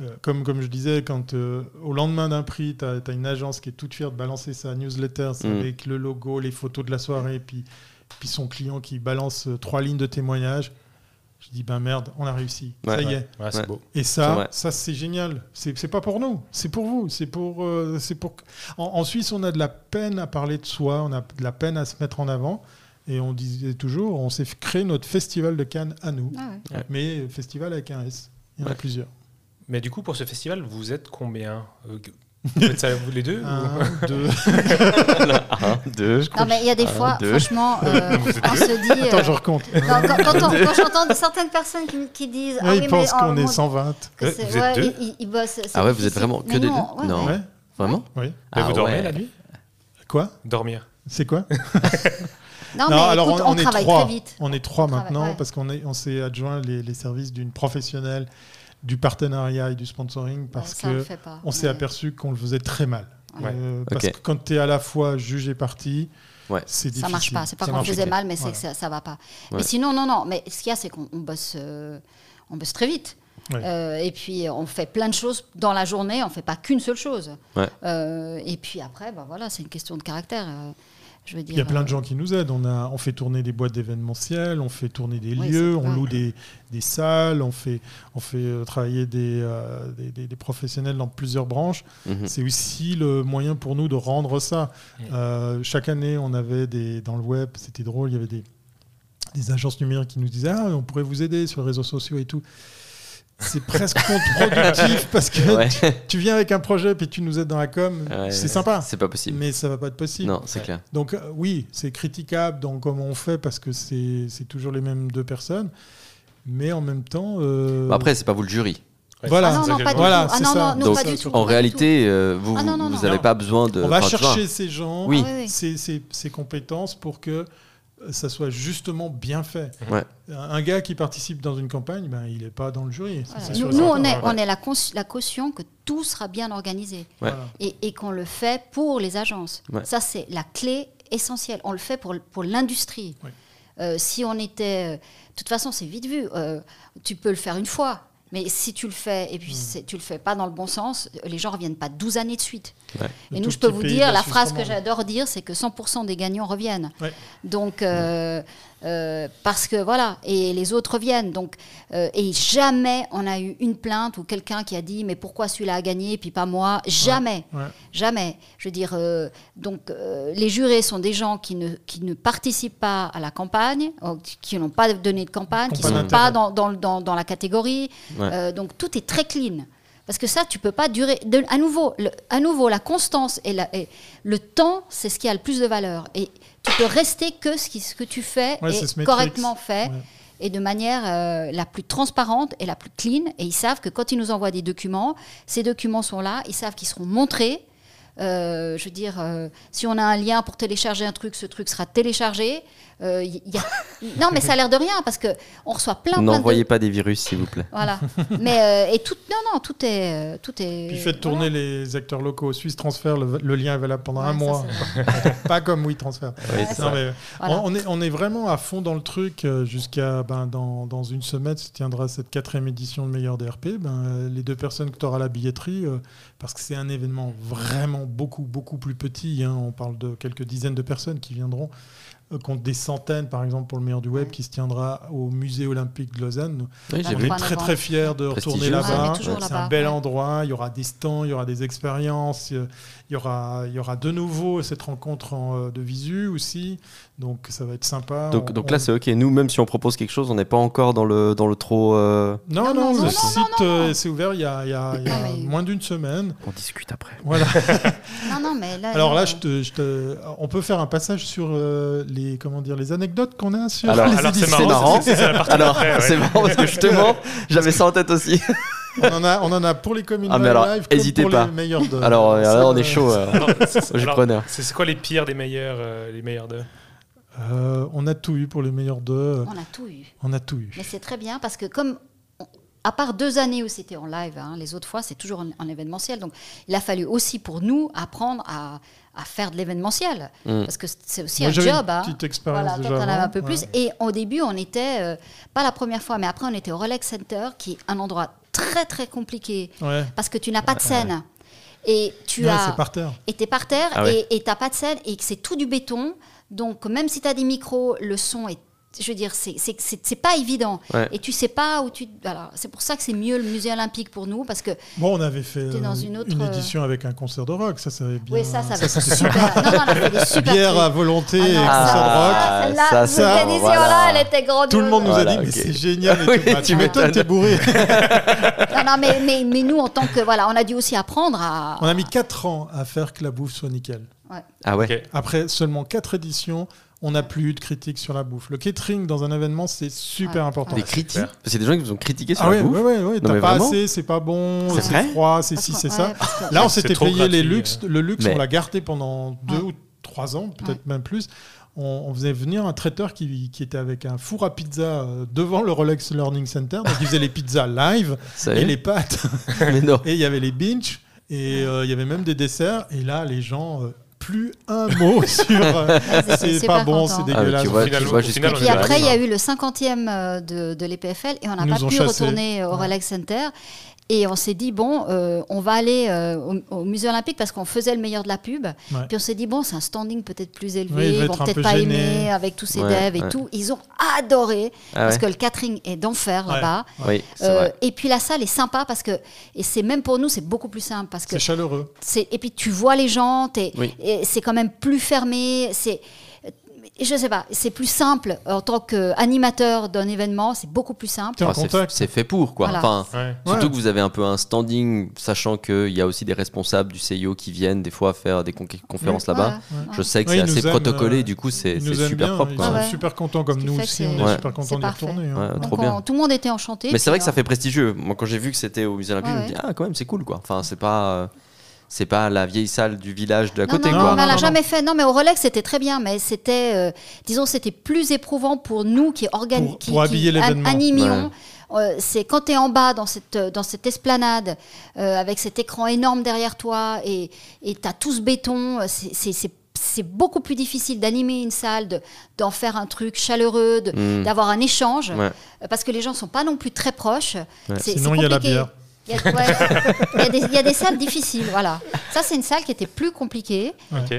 [SPEAKER 2] euh, comme, comme je disais, quand euh, au lendemain d'un prix, tu as, une agence qui est toute fière de balancer sa newsletter
[SPEAKER 4] Mm.
[SPEAKER 2] avec le logo, les photos de la soirée, puis, puis son client qui balance euh, trois lignes de témoignage. Je dis, ben merde, on a réussi.
[SPEAKER 4] Ouais.
[SPEAKER 2] ça y est.
[SPEAKER 1] Ouais, beau.
[SPEAKER 2] Et ça, c'est génial. C'est pas pour nous, c'est pour vous. C'est pour, euh, c'est pour. En, en Suisse, on a de la peine à parler de soi, on a de la peine à se mettre en avant. Et on disait toujours, on s'est créé notre festival de Cannes à nous.
[SPEAKER 3] Ah ouais.
[SPEAKER 4] Ouais.
[SPEAKER 2] Mais festival avec un S. Il y en a plusieurs.
[SPEAKER 1] Mais du coup, pour ce festival, vous êtes combien Euh, [LAUGHS] Vous faites ça vous les deux ou-
[SPEAKER 2] Un, [LAUGHS] deux.
[SPEAKER 4] Un, deux.
[SPEAKER 3] Non, mais il y a des
[SPEAKER 4] Un,
[SPEAKER 3] fois,
[SPEAKER 4] deux.
[SPEAKER 3] franchement, [LAUGHS] euh, on se dit.
[SPEAKER 2] Attends,
[SPEAKER 3] euh,
[SPEAKER 2] je recompte.
[SPEAKER 3] non, quand, quand on- quand j'entends certaines personnes qui, qui disent.
[SPEAKER 2] Ouais,
[SPEAKER 3] ah
[SPEAKER 2] ils
[SPEAKER 3] oui,
[SPEAKER 2] pensent
[SPEAKER 3] mais,
[SPEAKER 2] qu'on est
[SPEAKER 3] mon-
[SPEAKER 2] 120.
[SPEAKER 3] que
[SPEAKER 1] Euh, vous êtes deux
[SPEAKER 3] ils- ils- ils bossent,
[SPEAKER 4] Ah ouais, vous êtes vraiment que
[SPEAKER 3] Mais
[SPEAKER 4] des
[SPEAKER 3] non,
[SPEAKER 4] deux
[SPEAKER 3] ouais,
[SPEAKER 4] Non. Vraiment
[SPEAKER 2] Oui.
[SPEAKER 1] Mais
[SPEAKER 4] Ah
[SPEAKER 1] vous dormez
[SPEAKER 4] ouais.
[SPEAKER 1] la nuit
[SPEAKER 2] Quoi
[SPEAKER 1] Dormir.
[SPEAKER 2] C'est quoi
[SPEAKER 3] Non,
[SPEAKER 2] Non,
[SPEAKER 3] mais
[SPEAKER 2] alors
[SPEAKER 3] écoute,
[SPEAKER 2] on,
[SPEAKER 3] on,
[SPEAKER 2] on est
[SPEAKER 3] travaille
[SPEAKER 2] trois.
[SPEAKER 3] très vite.
[SPEAKER 2] On est trois
[SPEAKER 3] On
[SPEAKER 2] maintenant
[SPEAKER 3] ouais.
[SPEAKER 2] parce qu'on est, on s'est adjoint les, les services d'une professionnelle, du partenariat et du sponsoring parce
[SPEAKER 3] ça, on le
[SPEAKER 2] que on s'est
[SPEAKER 3] Mais-
[SPEAKER 2] aperçu qu'on le faisait très mal.
[SPEAKER 1] Ouais.
[SPEAKER 2] Euh, Parce que quand tu es à la fois juge et parti,
[SPEAKER 4] Ouais.
[SPEAKER 2] c'est difficile.
[SPEAKER 3] Ça marche pas. C'est pas qu'on le faisait mal, mais c'est que ça, ça va pas.
[SPEAKER 4] Ouais.
[SPEAKER 3] Mais sinon, non, non. Mais ce qu'il y a, c'est qu'on on bosse, euh, on bosse très vite.
[SPEAKER 2] Ouais.
[SPEAKER 3] Euh, et puis on fait plein de choses dans la journée. On fait pas qu'une seule chose.
[SPEAKER 4] Ouais.
[SPEAKER 3] Euh, et puis après, bah voilà, c'est une question de caractère. Je veux dire,
[SPEAKER 2] Il y a plein de
[SPEAKER 3] euh,
[SPEAKER 2] gens qui nous aident. On, a, on fait tourner des boîtes d'événementiel, on fait tourner des
[SPEAKER 3] Oui,
[SPEAKER 2] lieux, on loue des, des salles, on fait, on fait euh, travailler des, euh, des, des- des professionnels dans plusieurs branches.
[SPEAKER 4] Mhm.
[SPEAKER 2] C'est aussi le moyen pour nous de rendre ça.
[SPEAKER 1] Mm.
[SPEAKER 2] Euh, chaque année, on avait des, dans le web, c'était drôle, il y avait des, des agences numériques qui nous disaient Ah, on pourrait vous aider sur les réseaux sociaux et tout. C'est presque contre-productif parce que
[SPEAKER 4] Ouais.
[SPEAKER 2] tu, tu viens avec un projet puis tu nous aides dans la com.
[SPEAKER 4] Ouais,
[SPEAKER 2] c'est sympa,
[SPEAKER 4] C'est pas possible.
[SPEAKER 2] mais ça va pas être possible.
[SPEAKER 4] Non, c'est clair.
[SPEAKER 2] Donc euh, oui, c'est critiquable dans comment on fait parce que c'est c'est toujours les mêmes deux personnes. Mais en même temps... euh,
[SPEAKER 4] Bah Après, c'est pas vous le jury.
[SPEAKER 2] Voilà.
[SPEAKER 3] Ah non, non, pas
[SPEAKER 2] Voilà.
[SPEAKER 3] Ah non,
[SPEAKER 2] ça.
[SPEAKER 4] Donc,
[SPEAKER 3] pas tout.
[SPEAKER 4] En réalité, euh, vous
[SPEAKER 3] Ah
[SPEAKER 4] vous n'avez pas besoin de.
[SPEAKER 2] on va chercher ces gens,
[SPEAKER 4] Oui.
[SPEAKER 3] Oui, oui.
[SPEAKER 2] ces, ces- ces compétences pour que ça soit justement bien fait.
[SPEAKER 4] Ouais.
[SPEAKER 2] Un gars qui participe dans une campagne, ben, il n'est pas dans le jury.
[SPEAKER 3] Voilà. Nous, on est,
[SPEAKER 1] ouais.
[SPEAKER 3] on est la, caution que tout sera bien organisé
[SPEAKER 4] Ouais.
[SPEAKER 2] Voilà.
[SPEAKER 3] et, et qu'on le fait pour les agences.
[SPEAKER 4] Ouais.
[SPEAKER 3] Ça, c'est la clé essentielle. On le fait pour, pour l'industrie.
[SPEAKER 2] Ouais.
[SPEAKER 3] Euh, si on était. De toute façon, c'est vite vu. Euh, tu peux le faire une fois. Mais si tu le fais et puis c'est- tu le fais pas dans le bon sens, les gens reviennent pas 12 années de suite.
[SPEAKER 4] Ouais.
[SPEAKER 3] Et nous, je peux vous dire,
[SPEAKER 2] la
[SPEAKER 3] phrase que j'adore dire, c'est que 100% des gagnants reviennent.
[SPEAKER 2] Ouais.
[SPEAKER 3] Donc, euh, euh, parce que voilà, et les autres reviennent. Donc, euh, et jamais on a eu une plainte ou quelqu'un qui a dit mais pourquoi celui-là a gagné et puis pas moi. Jamais,
[SPEAKER 2] Ouais.
[SPEAKER 3] jamais. Je veux dire, euh, donc euh, les jurés sont des gens qui ne, qui ne participent pas à la campagne, qui n'ont pas donné de campagne, qui ne sont pas dans, dans, dans, dans la catégorie.
[SPEAKER 4] Ouais.
[SPEAKER 3] Euh, donc tout est très clean. Parce que ça, tu peux pas durer. De, à, nouveau, le, à nouveau, la constance et, la- et le temps, c'est ce qui a le plus de valeur. Et tu peux rester que ce, qui, ce que tu fais
[SPEAKER 2] Ouais,
[SPEAKER 3] est correctement fait
[SPEAKER 2] Ouais.
[SPEAKER 3] et de manière euh, la plus transparente et la plus clean. Et ils savent que quand ils nous envoient des documents, ces documents sont là, ils savent qu'ils seront montrés. Euh, je veux dire, euh, si on a un lien pour télécharger un truc, ce truc sera téléchargé. Euh, y- y a- non, mais ça a l'air de rien parce que on reçoit plein, plein de
[SPEAKER 4] N'envoyez pas des virus, s'il vous plaît.
[SPEAKER 3] voilà. Mais euh, et tout, non, non, tout est, euh, tout est.
[SPEAKER 2] Puis faites tourner les acteurs locaux. Suisse Transfer, le, le lien est valable pendant un
[SPEAKER 3] ça,
[SPEAKER 2] mois. [LAUGHS] pas comme Oui Transfer. Non, mais
[SPEAKER 3] Voilà.
[SPEAKER 2] on, on est, on est vraiment à fond dans le truc jusqu'à ben, dans, dans une semaine se tiendra cette quatrième édition de Meilleur DRP. Ben, les deux personnes que tu auras à la billetterie, euh, parce que c'est un événement vraiment beaucoup, beaucoup plus petit. hein. on parle de quelques dizaines de personnes qui viendront, contre des centaines, par exemple, pour le Meilleur du Web, qui se tiendra au Musée Olympique de Lausanne.
[SPEAKER 4] Oui,
[SPEAKER 2] On est très très fiers de retourner.
[SPEAKER 3] Ouais,
[SPEAKER 2] là-bas. c'est un bel
[SPEAKER 3] ouais.
[SPEAKER 2] endroit. Il y aura des stands, il y aura des expériences. Il y aura, il y aura de nouveau cette rencontre en, euh, de visu aussi. Donc ça va être sympa.
[SPEAKER 4] Donc,
[SPEAKER 2] On-
[SPEAKER 4] donc
[SPEAKER 2] on-
[SPEAKER 4] là, c'est ok. Nous, même si on propose quelque chose, on n'est pas encore dans le, dans le trop. euh,
[SPEAKER 2] non,
[SPEAKER 3] Non,
[SPEAKER 2] non,
[SPEAKER 3] non,
[SPEAKER 2] le site euh, s'est ouvert il y a, il y a- il y a
[SPEAKER 3] Non, mais-
[SPEAKER 2] moins d'une semaine.
[SPEAKER 4] On discute après.
[SPEAKER 2] Voilà. [LAUGHS]
[SPEAKER 3] Non, non, mais là.
[SPEAKER 2] Alors là, je te, je te- on peut faire un passage sur euh, les, comment dire, les anecdotes qu'on a sur
[SPEAKER 4] Alors-
[SPEAKER 2] les
[SPEAKER 1] Alors c'est
[SPEAKER 2] éditions.
[SPEAKER 1] marrant,
[SPEAKER 4] Alors,
[SPEAKER 1] ouais.
[SPEAKER 4] c'est marrant parce que justement, j'avais ça en tête aussi.
[SPEAKER 2] On en a, on en a pour les communes
[SPEAKER 4] Ah, mais alors,
[SPEAKER 2] live comme
[SPEAKER 4] hésitez
[SPEAKER 2] pour
[SPEAKER 4] pas.
[SPEAKER 2] les meilleurs de.
[SPEAKER 4] Alors, euh, là, on est
[SPEAKER 2] euh,
[SPEAKER 4] chaud. euh,
[SPEAKER 1] Alors, c'est-
[SPEAKER 4] je
[SPEAKER 1] alors,
[SPEAKER 4] preneur.
[SPEAKER 1] C'est c'est quoi les pires des meilleurs, euh, les meilleurs de
[SPEAKER 2] euh, on a tout eu pour les meilleurs deux.
[SPEAKER 3] On a tout eu.
[SPEAKER 2] On a tout eu.
[SPEAKER 3] Mais c'est très bien parce que comme. on- À part deux années où c'était en live, hein, les autres fois c'est toujours en, en événementiel. Donc il a fallu aussi pour nous apprendre à, à faire de l'événementiel.
[SPEAKER 4] Mm.
[SPEAKER 3] Parce que c'est aussi
[SPEAKER 2] Moi,
[SPEAKER 3] un
[SPEAKER 2] j'avais
[SPEAKER 3] job.
[SPEAKER 2] une
[SPEAKER 3] hein.
[SPEAKER 2] petite expérience
[SPEAKER 3] Voilà,
[SPEAKER 2] déjà.
[SPEAKER 3] avais
[SPEAKER 2] avant.
[SPEAKER 3] un peu plus. Et au début, on était, euh, pas la première fois, mais après, on était au Rolex Center, qui est un endroit très, très compliqué,
[SPEAKER 2] Ouais.
[SPEAKER 3] parce que tu n'as pas de scène. Et tu
[SPEAKER 2] Ouais,
[SPEAKER 3] as.
[SPEAKER 2] c'est par terre.
[SPEAKER 3] Et tu es par terre
[SPEAKER 4] Ah
[SPEAKER 3] et tu n'as pas de scène et que c'est tout du béton. Donc, même si tu as des micros, le son est. Je veux dire, c'est- c'est c'est- c'est pas évident.
[SPEAKER 4] Ouais.
[SPEAKER 3] Et tu sais pas où tu. Voilà. C'est pour ça que c'est mieux le musée olympique pour nous, parce que.
[SPEAKER 2] Bon, on avait fait
[SPEAKER 3] dans
[SPEAKER 2] euh,
[SPEAKER 3] une autre,
[SPEAKER 2] édition avec un concert de rock. Ça, ça avait bien.
[SPEAKER 3] Oui, ça, ça va être
[SPEAKER 2] c'était
[SPEAKER 3] super. Non, non, on a fait des super
[SPEAKER 2] Bière
[SPEAKER 3] trucs.
[SPEAKER 2] à volonté
[SPEAKER 3] Ah
[SPEAKER 2] et
[SPEAKER 3] non,
[SPEAKER 2] concert
[SPEAKER 3] ça,
[SPEAKER 2] de rock.
[SPEAKER 4] Ah,
[SPEAKER 3] celle-là,
[SPEAKER 4] ça,
[SPEAKER 3] cette
[SPEAKER 2] ça,
[SPEAKER 3] édition-là,
[SPEAKER 4] voilà.
[SPEAKER 3] elle était grandiose.
[SPEAKER 2] Tout le monde nous
[SPEAKER 4] Voilà,
[SPEAKER 2] a dit, mais c'est génial. Et [LAUGHS]
[SPEAKER 4] Oui,
[SPEAKER 2] tout. Bah,
[SPEAKER 4] tu
[SPEAKER 2] m'étonnes,
[SPEAKER 4] m'étonnes.
[SPEAKER 2] t'es bourré. [LAUGHS]
[SPEAKER 3] Non, non, mais, mais, mais nous, en tant que. Voilà, on a dû aussi apprendre à.
[SPEAKER 2] On a mis 4 ans à faire que la bouffe soit nickel.
[SPEAKER 3] Ouais.
[SPEAKER 4] Ah ouais.
[SPEAKER 2] Après seulement 4 éditions, on n'a plus eu de critiques sur la bouffe. Le catering dans un événement, c'est super important.
[SPEAKER 4] Des critiques a des gens qui vous ont critiqué sur
[SPEAKER 2] Ah
[SPEAKER 4] la
[SPEAKER 2] ouais,
[SPEAKER 4] bouffe.
[SPEAKER 2] ouais, ouais, ouais,
[SPEAKER 4] Non,
[SPEAKER 2] t'as pas
[SPEAKER 4] vraiment
[SPEAKER 2] assez, c'est pas bon,
[SPEAKER 4] C'est vrai
[SPEAKER 2] c'est froid, c'est ci, c'est ça.
[SPEAKER 3] que-
[SPEAKER 2] Là, on
[SPEAKER 1] C'est
[SPEAKER 2] s'était payé les luxes.
[SPEAKER 1] euh.
[SPEAKER 2] Le luxe,
[SPEAKER 4] Mais-
[SPEAKER 2] on l'a gardé pendant deux ou trois ans, peut-être même plus. On, on faisait venir un traiteur qui, qui était avec un four à pizza euh, devant le Rolex Learning Center. Donc, il faisait les pizzas live [LAUGHS] et les pâtes. [LAUGHS]
[SPEAKER 4] Mais non.
[SPEAKER 2] Et il y avait les binge. Et euh, il y avait même des desserts. Et là, les gens, euh, plus un mot [LAUGHS] sur. euh,
[SPEAKER 3] c'est
[SPEAKER 2] c'est pas bon, c'est
[SPEAKER 4] Ah,
[SPEAKER 2] dégueulasse.
[SPEAKER 4] tu vois, tu
[SPEAKER 1] Finalement,
[SPEAKER 4] vois
[SPEAKER 1] au
[SPEAKER 4] jusqu'à
[SPEAKER 1] final, on
[SPEAKER 3] Puis après, il y a eu le 50e euh, de, de l'EPFL et on n'a pas pu
[SPEAKER 2] chassés.
[SPEAKER 3] retourner au
[SPEAKER 2] Ouais.
[SPEAKER 3] Rolex Center. Et on s'est dit, bon, euh, on va aller euh, au, au musée olympique parce qu'on faisait le meilleur de la pub.
[SPEAKER 2] Ouais.
[SPEAKER 3] Puis on s'est dit, bon, c'est un standing peut-être plus élevé,
[SPEAKER 2] Oui,
[SPEAKER 3] ils vont peut-être
[SPEAKER 2] peu
[SPEAKER 3] pas
[SPEAKER 2] gêné.
[SPEAKER 3] aimer avec tous ces
[SPEAKER 4] Ouais,
[SPEAKER 3] devs et
[SPEAKER 4] ouais.
[SPEAKER 3] tout. Ils ont adoré
[SPEAKER 4] Ah
[SPEAKER 3] parce
[SPEAKER 4] ouais
[SPEAKER 3] que le catering est d'enfer
[SPEAKER 2] Ouais.
[SPEAKER 3] là-bas.
[SPEAKER 4] Oui, c'est
[SPEAKER 3] Euh, et puis la salle est sympa parce que, et c'est même pour nous, c'est beaucoup plus simple parce que
[SPEAKER 2] C'est chaleureux.
[SPEAKER 3] et puis tu vois les gens,
[SPEAKER 4] Oui.
[SPEAKER 3] c'est quand même plus fermé. C'est je sais pas, c'est plus simple en tant qu'animateur d'un événement, c'est beaucoup plus simple.
[SPEAKER 4] Enfin, c'est- fait pour, quoi.
[SPEAKER 3] Voilà.
[SPEAKER 4] Enfin,
[SPEAKER 1] Ouais.
[SPEAKER 4] Surtout
[SPEAKER 2] Ouais.
[SPEAKER 4] que vous avez un peu un standing, sachant qu'il y a aussi des responsables du CIO qui viennent des fois faire des con- conférences là-bas. Je sais que
[SPEAKER 2] Ouais,
[SPEAKER 4] c'est assez protocolé,
[SPEAKER 2] euh,
[SPEAKER 4] du coup c'est super
[SPEAKER 2] bien,
[SPEAKER 4] propre.
[SPEAKER 2] Ils
[SPEAKER 4] quoi.
[SPEAKER 2] sont
[SPEAKER 3] Ah ouais.
[SPEAKER 2] super contents comme nous aussi. On est super contents
[SPEAKER 3] parfait.
[SPEAKER 2] retourner. hein.
[SPEAKER 4] Trop bien.
[SPEAKER 3] on- tout le monde était enchanté.
[SPEAKER 4] Mais c'est vrai que ça fait prestigieux. Moi, quand j'ai vu que c'était au musée olympique, je me dis ah quand même c'est cool quoi. Enfin c'est pas euh, c'est pas la vieille salle du village de la
[SPEAKER 3] Non,
[SPEAKER 4] côté
[SPEAKER 3] non,
[SPEAKER 4] quoi.
[SPEAKER 3] non, mais on l'a
[SPEAKER 2] non,
[SPEAKER 3] jamais fait. Non, mais au Rolex, c'était très bien, mais c'était, euh, disons, c'était plus éprouvant pour nous qui
[SPEAKER 2] pour habiller l'événement.
[SPEAKER 3] animions. Euh, c'est quand tu es en bas dans cette, dans cette esplanade euh, avec cet écran énorme derrière toi et tu as tout ce béton, euh, c'est- c'est c'est- c'est beaucoup plus difficile d'animer une salle, de- d'en faire un truc chaleureux, de-
[SPEAKER 4] Mm.
[SPEAKER 3] d'avoir un échange,
[SPEAKER 4] Ouais.
[SPEAKER 3] euh, parce que les gens sont pas non plus très proches. C'est-
[SPEAKER 2] Sinon, il y a la
[SPEAKER 3] compliqué.
[SPEAKER 2] bière.
[SPEAKER 3] Il y, a, ouais. Il y a des- il y a des salles difficiles, voilà. Ça, c'est une salle qui était plus compliquée.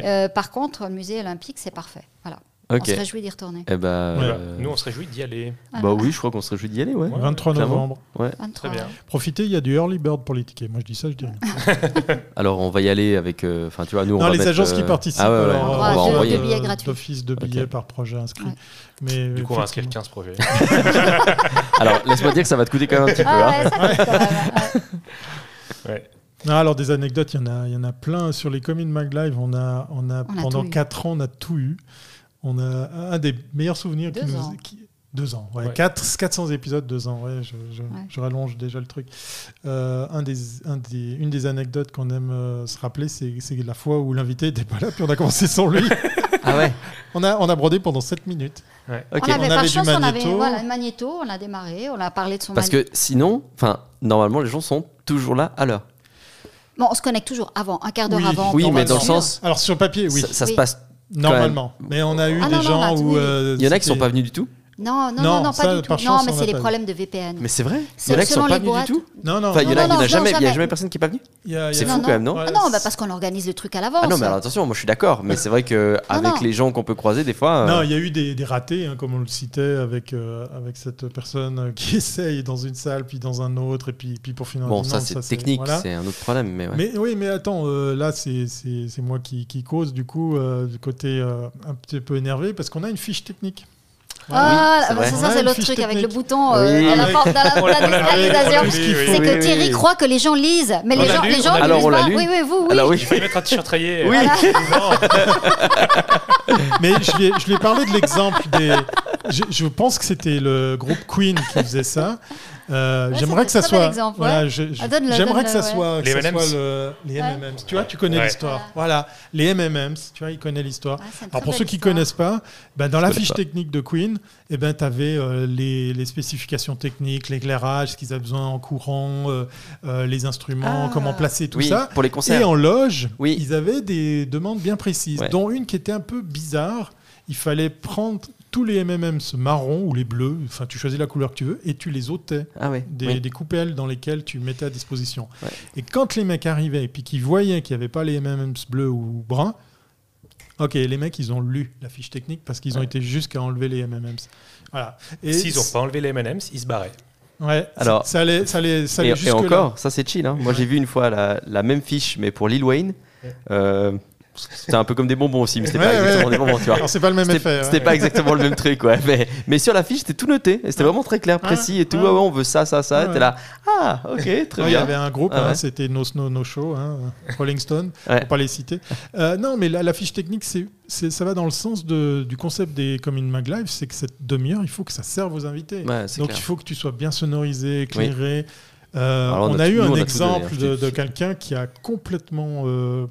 [SPEAKER 3] Euh, par contre, le musée olympique, c'est parfait. Voilà.
[SPEAKER 4] Ok.
[SPEAKER 3] On se réjouit d'y retourner.
[SPEAKER 4] Eh ben,
[SPEAKER 2] Ouais.
[SPEAKER 4] euh,
[SPEAKER 1] Nous, on se réjouit d'y aller.
[SPEAKER 4] bah oui, je crois qu'on se réjouit d'y aller, ouais.
[SPEAKER 2] 23
[SPEAKER 4] clairement.
[SPEAKER 2] novembre.
[SPEAKER 4] Ouais.
[SPEAKER 3] 23.
[SPEAKER 1] Très bien.
[SPEAKER 2] Profitez, il y a du early bird pour les tickets. Moi, je dis ça, je dis rien. [LAUGHS]
[SPEAKER 4] Alors on va y aller avec, euh, enfin tu vois, nous on va
[SPEAKER 2] les
[SPEAKER 4] mettre,
[SPEAKER 2] agences qui
[SPEAKER 4] euh,
[SPEAKER 2] participent,
[SPEAKER 4] Ah ouais, ouais,
[SPEAKER 2] alors,
[SPEAKER 3] On
[SPEAKER 4] va
[SPEAKER 3] deux-
[SPEAKER 4] envoyer.
[SPEAKER 3] deux billets gratuits.
[SPEAKER 2] D'office de billets par projet inscrit.
[SPEAKER 3] Ouais.
[SPEAKER 2] Mais
[SPEAKER 1] Du coup, on va inscrire
[SPEAKER 2] effectivement.
[SPEAKER 1] 15 projets. [LAUGHS]
[SPEAKER 4] Alors laisse-moi dire que ça va te coûter quand même un petit peu.
[SPEAKER 3] Ah
[SPEAKER 4] hein.
[SPEAKER 3] ouais, [LAUGHS] ouais.
[SPEAKER 1] Ouais.
[SPEAKER 2] Non, alors des anecdotes, il y en a, il y en a plein sur les communes Mag Live. On a, on a,
[SPEAKER 3] On a
[SPEAKER 2] pendant
[SPEAKER 3] tout eu.
[SPEAKER 2] 4 ans, on a tout eu. On a un des meilleurs souvenirs qui
[SPEAKER 3] Deux
[SPEAKER 2] nous,
[SPEAKER 3] ans.
[SPEAKER 2] qui- deux ans, ouais,
[SPEAKER 1] Ouais.
[SPEAKER 2] Quatre- 400 épisodes, deux ans, ouais, je, je-
[SPEAKER 3] Ouais.
[SPEAKER 2] je rallonge déjà le truc. Euh, un des, un des, une des anecdotes qu'on aime euh, se rappeler, c'est la fois où l'invité n'était pas là, puis on a commencé sans lui.
[SPEAKER 4] Ah ouais. [LAUGHS]
[SPEAKER 2] on, a, on a brodé pendant 7 minutes.
[SPEAKER 4] Ok.
[SPEAKER 3] On avait,
[SPEAKER 2] On avait
[SPEAKER 3] par
[SPEAKER 2] du
[SPEAKER 3] chance, on avait
[SPEAKER 2] magnéto.
[SPEAKER 3] voilà, un magnéto, on a démarré, on a parlé de son
[SPEAKER 4] Parce
[SPEAKER 3] magnéto.
[SPEAKER 4] que sinon, enfin normalement les gens sont toujours là à l'heure.
[SPEAKER 3] Bon, on se connecte toujours avant, un quart d'heure
[SPEAKER 2] Oui.
[SPEAKER 3] avant.
[SPEAKER 4] Oui, mais dans le sens,
[SPEAKER 2] Alors sur papier, oui,
[SPEAKER 4] ça, ça se passe.
[SPEAKER 2] Normalement. Mais on a eu
[SPEAKER 3] Ah
[SPEAKER 2] des
[SPEAKER 3] non,
[SPEAKER 2] gens où. euh,
[SPEAKER 4] Il y en a qui sont pas venus du tout.
[SPEAKER 3] Non, non,
[SPEAKER 2] Non,
[SPEAKER 3] non, non,
[SPEAKER 2] ça,
[SPEAKER 3] pas du tout. Non, mais c'est les problèmes de VPN.
[SPEAKER 4] Mais c'est vrai. Il y
[SPEAKER 3] C'est
[SPEAKER 4] en a qui sont pas venus du tout.
[SPEAKER 2] Non, non.
[SPEAKER 4] Enfin, il y en a, jamais, il y a
[SPEAKER 3] jamais.
[SPEAKER 4] jamais personne qui est pas venu. C'est
[SPEAKER 3] Non,
[SPEAKER 4] fou quand même, non
[SPEAKER 3] Ah non, bah parce qu'on organise le truc à l'avance.
[SPEAKER 4] Ah non, mais alors attention, moi je suis d'accord, mais c'est vrai que avec les gens qu'on peut croiser des fois. euh,
[SPEAKER 2] Non, il y a eu des, des ratés, hein, comme on le citait, avec, euh, avec cette personne euh, [LAUGHS] qui essaye dans une salle, puis dans un autre, et puis, puis pour finir.
[SPEAKER 4] Bon, ça c'est technique, c'est un autre problème, mais
[SPEAKER 2] oui, mais attends, euh, là c'est moi qui, cause du coup du côté un petit peu énervé parce qu'on a une fiche technique.
[SPEAKER 3] Ah,
[SPEAKER 4] Oui, c'est
[SPEAKER 3] bah,
[SPEAKER 4] vrai.
[SPEAKER 3] ça, c'est l'autre truc avec le bouton euh,
[SPEAKER 4] Oui.
[SPEAKER 3] à la porte [LAUGHS] la,
[SPEAKER 1] l'a-
[SPEAKER 3] la C'est que Thierry croit que les gens lisent, mais
[SPEAKER 1] On
[SPEAKER 3] les gens,
[SPEAKER 1] lu,
[SPEAKER 3] les gens ne
[SPEAKER 4] Alors,
[SPEAKER 3] lisent
[SPEAKER 4] on l'a
[SPEAKER 3] pas.
[SPEAKER 4] lu.
[SPEAKER 3] Oui, oui, vous, oui.
[SPEAKER 4] Alors oui,
[SPEAKER 1] Il fallait mettre un t-shirt rayé. [LAUGHS]
[SPEAKER 4] Oui. [LAUGHS]
[SPEAKER 2] Mais je lui ai, je lui ai parlé de l'exemple des. Je, je pense que c'était le groupe Queen qui faisait ça. Euh,
[SPEAKER 3] Ouais,
[SPEAKER 2] J'aimerais que ça soit. voilà, J'aimerais que ça soit, que
[SPEAKER 1] Les
[SPEAKER 2] ça
[SPEAKER 1] M&M's.
[SPEAKER 2] soit le- les
[SPEAKER 3] Ouais.
[SPEAKER 2] M&M's. Tu vois, tu connais
[SPEAKER 1] Ouais.
[SPEAKER 2] l'histoire. Voilà, les M&M's. Tu vois, il connaît l'histoire. Alors pour ceux qui
[SPEAKER 3] histoire.
[SPEAKER 2] connaissent pas, ben dans la fiche
[SPEAKER 4] pas.
[SPEAKER 2] technique de Queen, eh ben tu avais les, les spécifications techniques, l'éclairage, ce qu'ils avaient besoin en courant, euh, euh, les instruments,
[SPEAKER 3] Ah.
[SPEAKER 2] comment placer tout
[SPEAKER 4] oui,
[SPEAKER 2] ça.
[SPEAKER 4] pour les concerts.
[SPEAKER 2] Et en loge,
[SPEAKER 4] Oui.
[SPEAKER 2] ils avaient des demandes bien précises,
[SPEAKER 4] Ouais.
[SPEAKER 2] dont une qui était un peu bizarre. Il fallait prendre tous les M&M's marrons ou les bleus, enfin tu choisis la couleur que tu veux, et tu les ôtais
[SPEAKER 4] Ah ouais.
[SPEAKER 2] des,
[SPEAKER 4] oui.
[SPEAKER 2] des coupelles dans lesquelles tu mettais à disposition.
[SPEAKER 4] Ouais.
[SPEAKER 2] Et quand les mecs arrivaient et puis qu'ils voyaient qu'il n'y avait pas les M&M's bleus ou bruns, ok, les mecs ils ont lu la fiche technique parce qu'ils ont
[SPEAKER 4] Ouais.
[SPEAKER 2] été jusqu'à enlever les M&M's. Voilà. Et
[SPEAKER 1] S'ils n'ont pas enlevé les M&M's, ils se barraient.
[SPEAKER 2] Ouais.
[SPEAKER 4] Alors-
[SPEAKER 2] ça allait, ça allait, ça
[SPEAKER 4] Et,
[SPEAKER 2] allait
[SPEAKER 4] et
[SPEAKER 2] jusque
[SPEAKER 4] encore, ça c'est chill. hein. Moi j'ai vu une fois la, la même fiche, mais pour Lil Wayne. Euh, c'était un peu comme des bonbons aussi, mais c'était
[SPEAKER 2] Ouais,
[SPEAKER 4] pas
[SPEAKER 2] ouais.
[SPEAKER 4] exactement des bonbons, tu vois.
[SPEAKER 2] C'est pas le même effet.
[SPEAKER 4] c'était
[SPEAKER 2] ouais.
[SPEAKER 4] pas exactement le même truc, ouais. Mais, mais sur la fiche, c'était tout noté. C'était vraiment très clair, précis et tout.
[SPEAKER 2] ouais,
[SPEAKER 4] on veut ça, ça, ça. T'es là. Ah, ok, très
[SPEAKER 2] Ouais, Il y
[SPEAKER 4] bien.
[SPEAKER 2] avait un groupe,
[SPEAKER 4] Ah
[SPEAKER 2] hein, c'était No Snow No Show, hein, Rolling Stone, [LAUGHS] pour pas les citer. Euh, non, mais la, la fiche technique, c'est, ça va dans le sens de- du concept des Common Mag Live, c'est que cette demi-heure, il faut que ça serve aux invités. Donc
[SPEAKER 4] clair.
[SPEAKER 2] il faut que tu sois bien sonorisé, éclairé. Euh, on,
[SPEAKER 4] on
[SPEAKER 2] a, eu
[SPEAKER 4] nous,
[SPEAKER 2] un exemple
[SPEAKER 4] hein,
[SPEAKER 2] de, quelqu'un qui a complètement euh,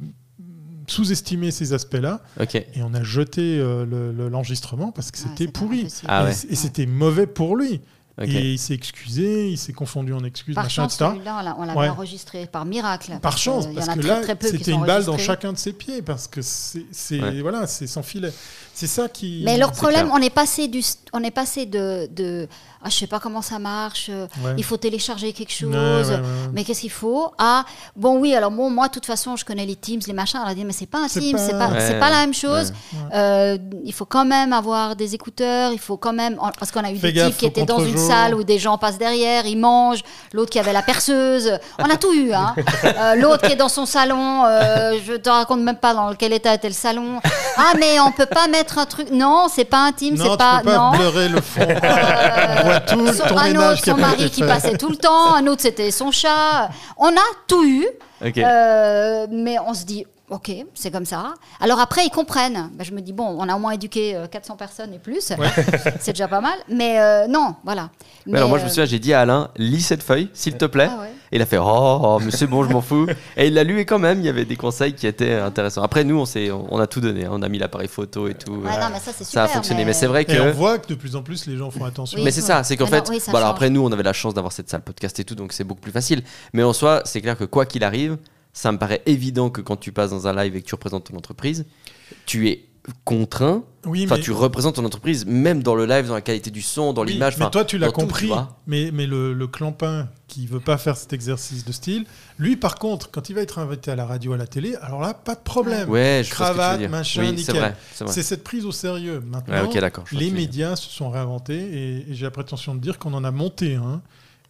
[SPEAKER 2] sous-estimé ces aspects-là et on a jeté euh, le- le- l'enregistrement parce que
[SPEAKER 3] Ouais,
[SPEAKER 2] c'était pourri.
[SPEAKER 4] Ah
[SPEAKER 2] et
[SPEAKER 4] ouais.
[SPEAKER 2] et c'était mauvais pour lui. Et il s'est excusé, il s'est confondu en excuses,
[SPEAKER 3] Par
[SPEAKER 2] machin,
[SPEAKER 3] chance,
[SPEAKER 2] etc.
[SPEAKER 3] celui-là, on l'a-
[SPEAKER 2] Ouais.
[SPEAKER 3] enregistré par miracle.
[SPEAKER 2] Par chance,
[SPEAKER 3] y
[SPEAKER 2] parce que
[SPEAKER 3] très,
[SPEAKER 2] là, c'était une balle dans chacun de ses pieds, parce que c'est c'est-
[SPEAKER 4] Ouais.
[SPEAKER 2] voilà, c'est sans filet. C'est ça qui.
[SPEAKER 3] Mais leur problème,
[SPEAKER 4] clair.
[SPEAKER 3] on est passé du, on est passé de, de ah, je sais pas comment ça marche, euh,
[SPEAKER 2] Ouais.
[SPEAKER 3] il faut télécharger quelque chose,
[SPEAKER 2] Ouais, ouais, ouais.
[SPEAKER 3] mais qu'est-ce qu'il faut Ah, bon oui, alors bon, moi de toute façon, je connais les Teams, les machins. Elle a dit mais c'est pas un Teams,
[SPEAKER 2] pas-
[SPEAKER 3] c'est pas,
[SPEAKER 4] Ouais.
[SPEAKER 3] c'est pas la même chose.
[SPEAKER 2] Ouais.
[SPEAKER 3] Euh, il faut quand même avoir des écouteurs, il faut quand même parce qu'on a eu
[SPEAKER 2] Fais
[SPEAKER 3] des
[SPEAKER 2] gaffe
[SPEAKER 3] types qui étaient dans une salle où des gens passent derrière, ils mangent, l'autre qui avait la perceuse, on a tout eu. Hein. [LAUGHS] Euh, l'autre qui est dans son salon, euh, je te raconte même pas dans quel état était le salon. Ah mais on peut pas mettre un truc. Non, c'est pas
[SPEAKER 2] Non,
[SPEAKER 3] c'est pas
[SPEAKER 2] peux pas
[SPEAKER 3] non.
[SPEAKER 2] bleurer le fond. [LAUGHS] On voit tout
[SPEAKER 3] Son-
[SPEAKER 2] ton
[SPEAKER 3] un
[SPEAKER 2] ménage
[SPEAKER 3] autre, son mari qui passait tout le temps, un autre c'était son chat. On a tout eu,
[SPEAKER 4] Ok.
[SPEAKER 3] euh, mais on se dit, ok, c'est comme ça. Alors après, ils comprennent. Ben, je me dis, bon, on a au moins éduqué euh, 400 personnes et plus, [LAUGHS] c'est déjà pas mal. Mais euh, non, voilà.
[SPEAKER 4] Mais alors moi je me
[SPEAKER 3] euh,
[SPEAKER 4] souviens, j'ai dit à Alain, lis cette feuille, s'il te plaît.
[SPEAKER 3] Ah ouais.
[SPEAKER 4] Et il a fait oh, mais c'est bon, je m'en fous. Et il l'a lu et quand même, il y avait des conseils qui étaient intéressants. Après nous, on s'est, on a tout donné, hein. on a mis l'appareil photo et tout.
[SPEAKER 3] Ouais, non, mais ça,
[SPEAKER 4] ça a fonctionné. Mais,
[SPEAKER 3] mais-
[SPEAKER 4] c'est vrai
[SPEAKER 2] Et on
[SPEAKER 4] que.
[SPEAKER 2] voit que de plus en plus les gens font attention.
[SPEAKER 3] Oui.
[SPEAKER 4] Mais c'est ça, c'est qu'en
[SPEAKER 3] Ah
[SPEAKER 4] fait,
[SPEAKER 3] non, oui, ça
[SPEAKER 4] bon, alors après nous, on avait la chance d'avoir cette salle podcast et tout, donc c'est beaucoup plus facile. Mais en soi, c'est clair que quoi qu'il arrive, ça me paraît évident que quand tu passes dans un live et que tu représentes ton entreprise, tu es contraint.
[SPEAKER 2] Oui,
[SPEAKER 4] Enfin,
[SPEAKER 2] mais-
[SPEAKER 4] tu représentes ton entreprise, même dans le live, dans la qualité du son, dans
[SPEAKER 2] Oui,
[SPEAKER 4] l'image.
[SPEAKER 2] Mais toi, tu l'as
[SPEAKER 4] tout,
[SPEAKER 2] compris. mais mais le, le clampin qui veut pas faire cet exercice de style, lui, par contre, quand il va être invité à la radio, à la télé, alors là, pas de problème.
[SPEAKER 4] Ouais, je
[SPEAKER 2] Cravate, machin,
[SPEAKER 4] oui,
[SPEAKER 2] nickel.
[SPEAKER 4] c'est
[SPEAKER 2] cette prise au sérieux. Maintenant,
[SPEAKER 4] Ouais,
[SPEAKER 2] les médias se sont réinventés et, et j'ai la prétention de dire qu'on en a monté un.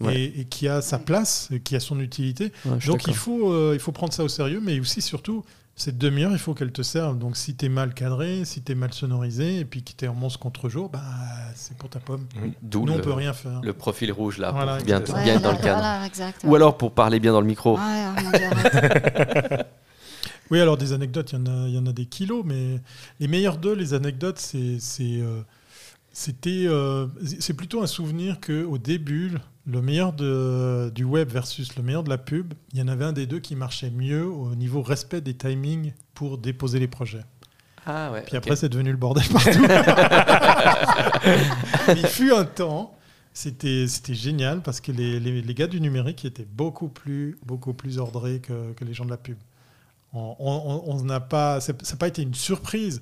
[SPEAKER 4] Ouais.
[SPEAKER 2] Et, et qui a sa place, et qui a son utilité.
[SPEAKER 4] Ouais,
[SPEAKER 2] Donc il faut, euh, il faut prendre ça au sérieux, mais aussi surtout, cette demi-heure, il faut qu'elle te serve. Donc si tu es mal cadré, si tu es mal sonorisé, et puis que tu es en monstre contre jour, bah, c'est pour ta pomme.
[SPEAKER 4] D'où
[SPEAKER 2] Nous, on peut rien faire.
[SPEAKER 4] le profil rouge là,
[SPEAKER 2] Voilà,
[SPEAKER 4] pour bien, bien être dans
[SPEAKER 3] voilà,
[SPEAKER 4] le cadre.
[SPEAKER 3] voilà, exact,
[SPEAKER 4] Ou alors pour parler bien dans le micro.
[SPEAKER 3] Ouais. [LAUGHS]
[SPEAKER 2] Oui, alors des anecdotes, il y, en a- il y en a des kilos, mais les meilleurs d'eux, les anecdotes, c'est c'est, euh, c'était, euh, c'est plutôt un souvenir que au début, le meilleur de, du web versus le meilleur de la pub, il y en avait un des deux qui marchait mieux au niveau respect des timings pour déposer les projets.
[SPEAKER 4] Ah ouais.
[SPEAKER 2] Puis après, c'est devenu le bordel partout. [LAUGHS] Il fut un temps, c'était génial parce que les, les- les gars du numérique étaient beaucoup plus, beaucoup plus ordrés que, que les gens de la pub. On- n'a pas, c'est- ça n'a pas été une surprise,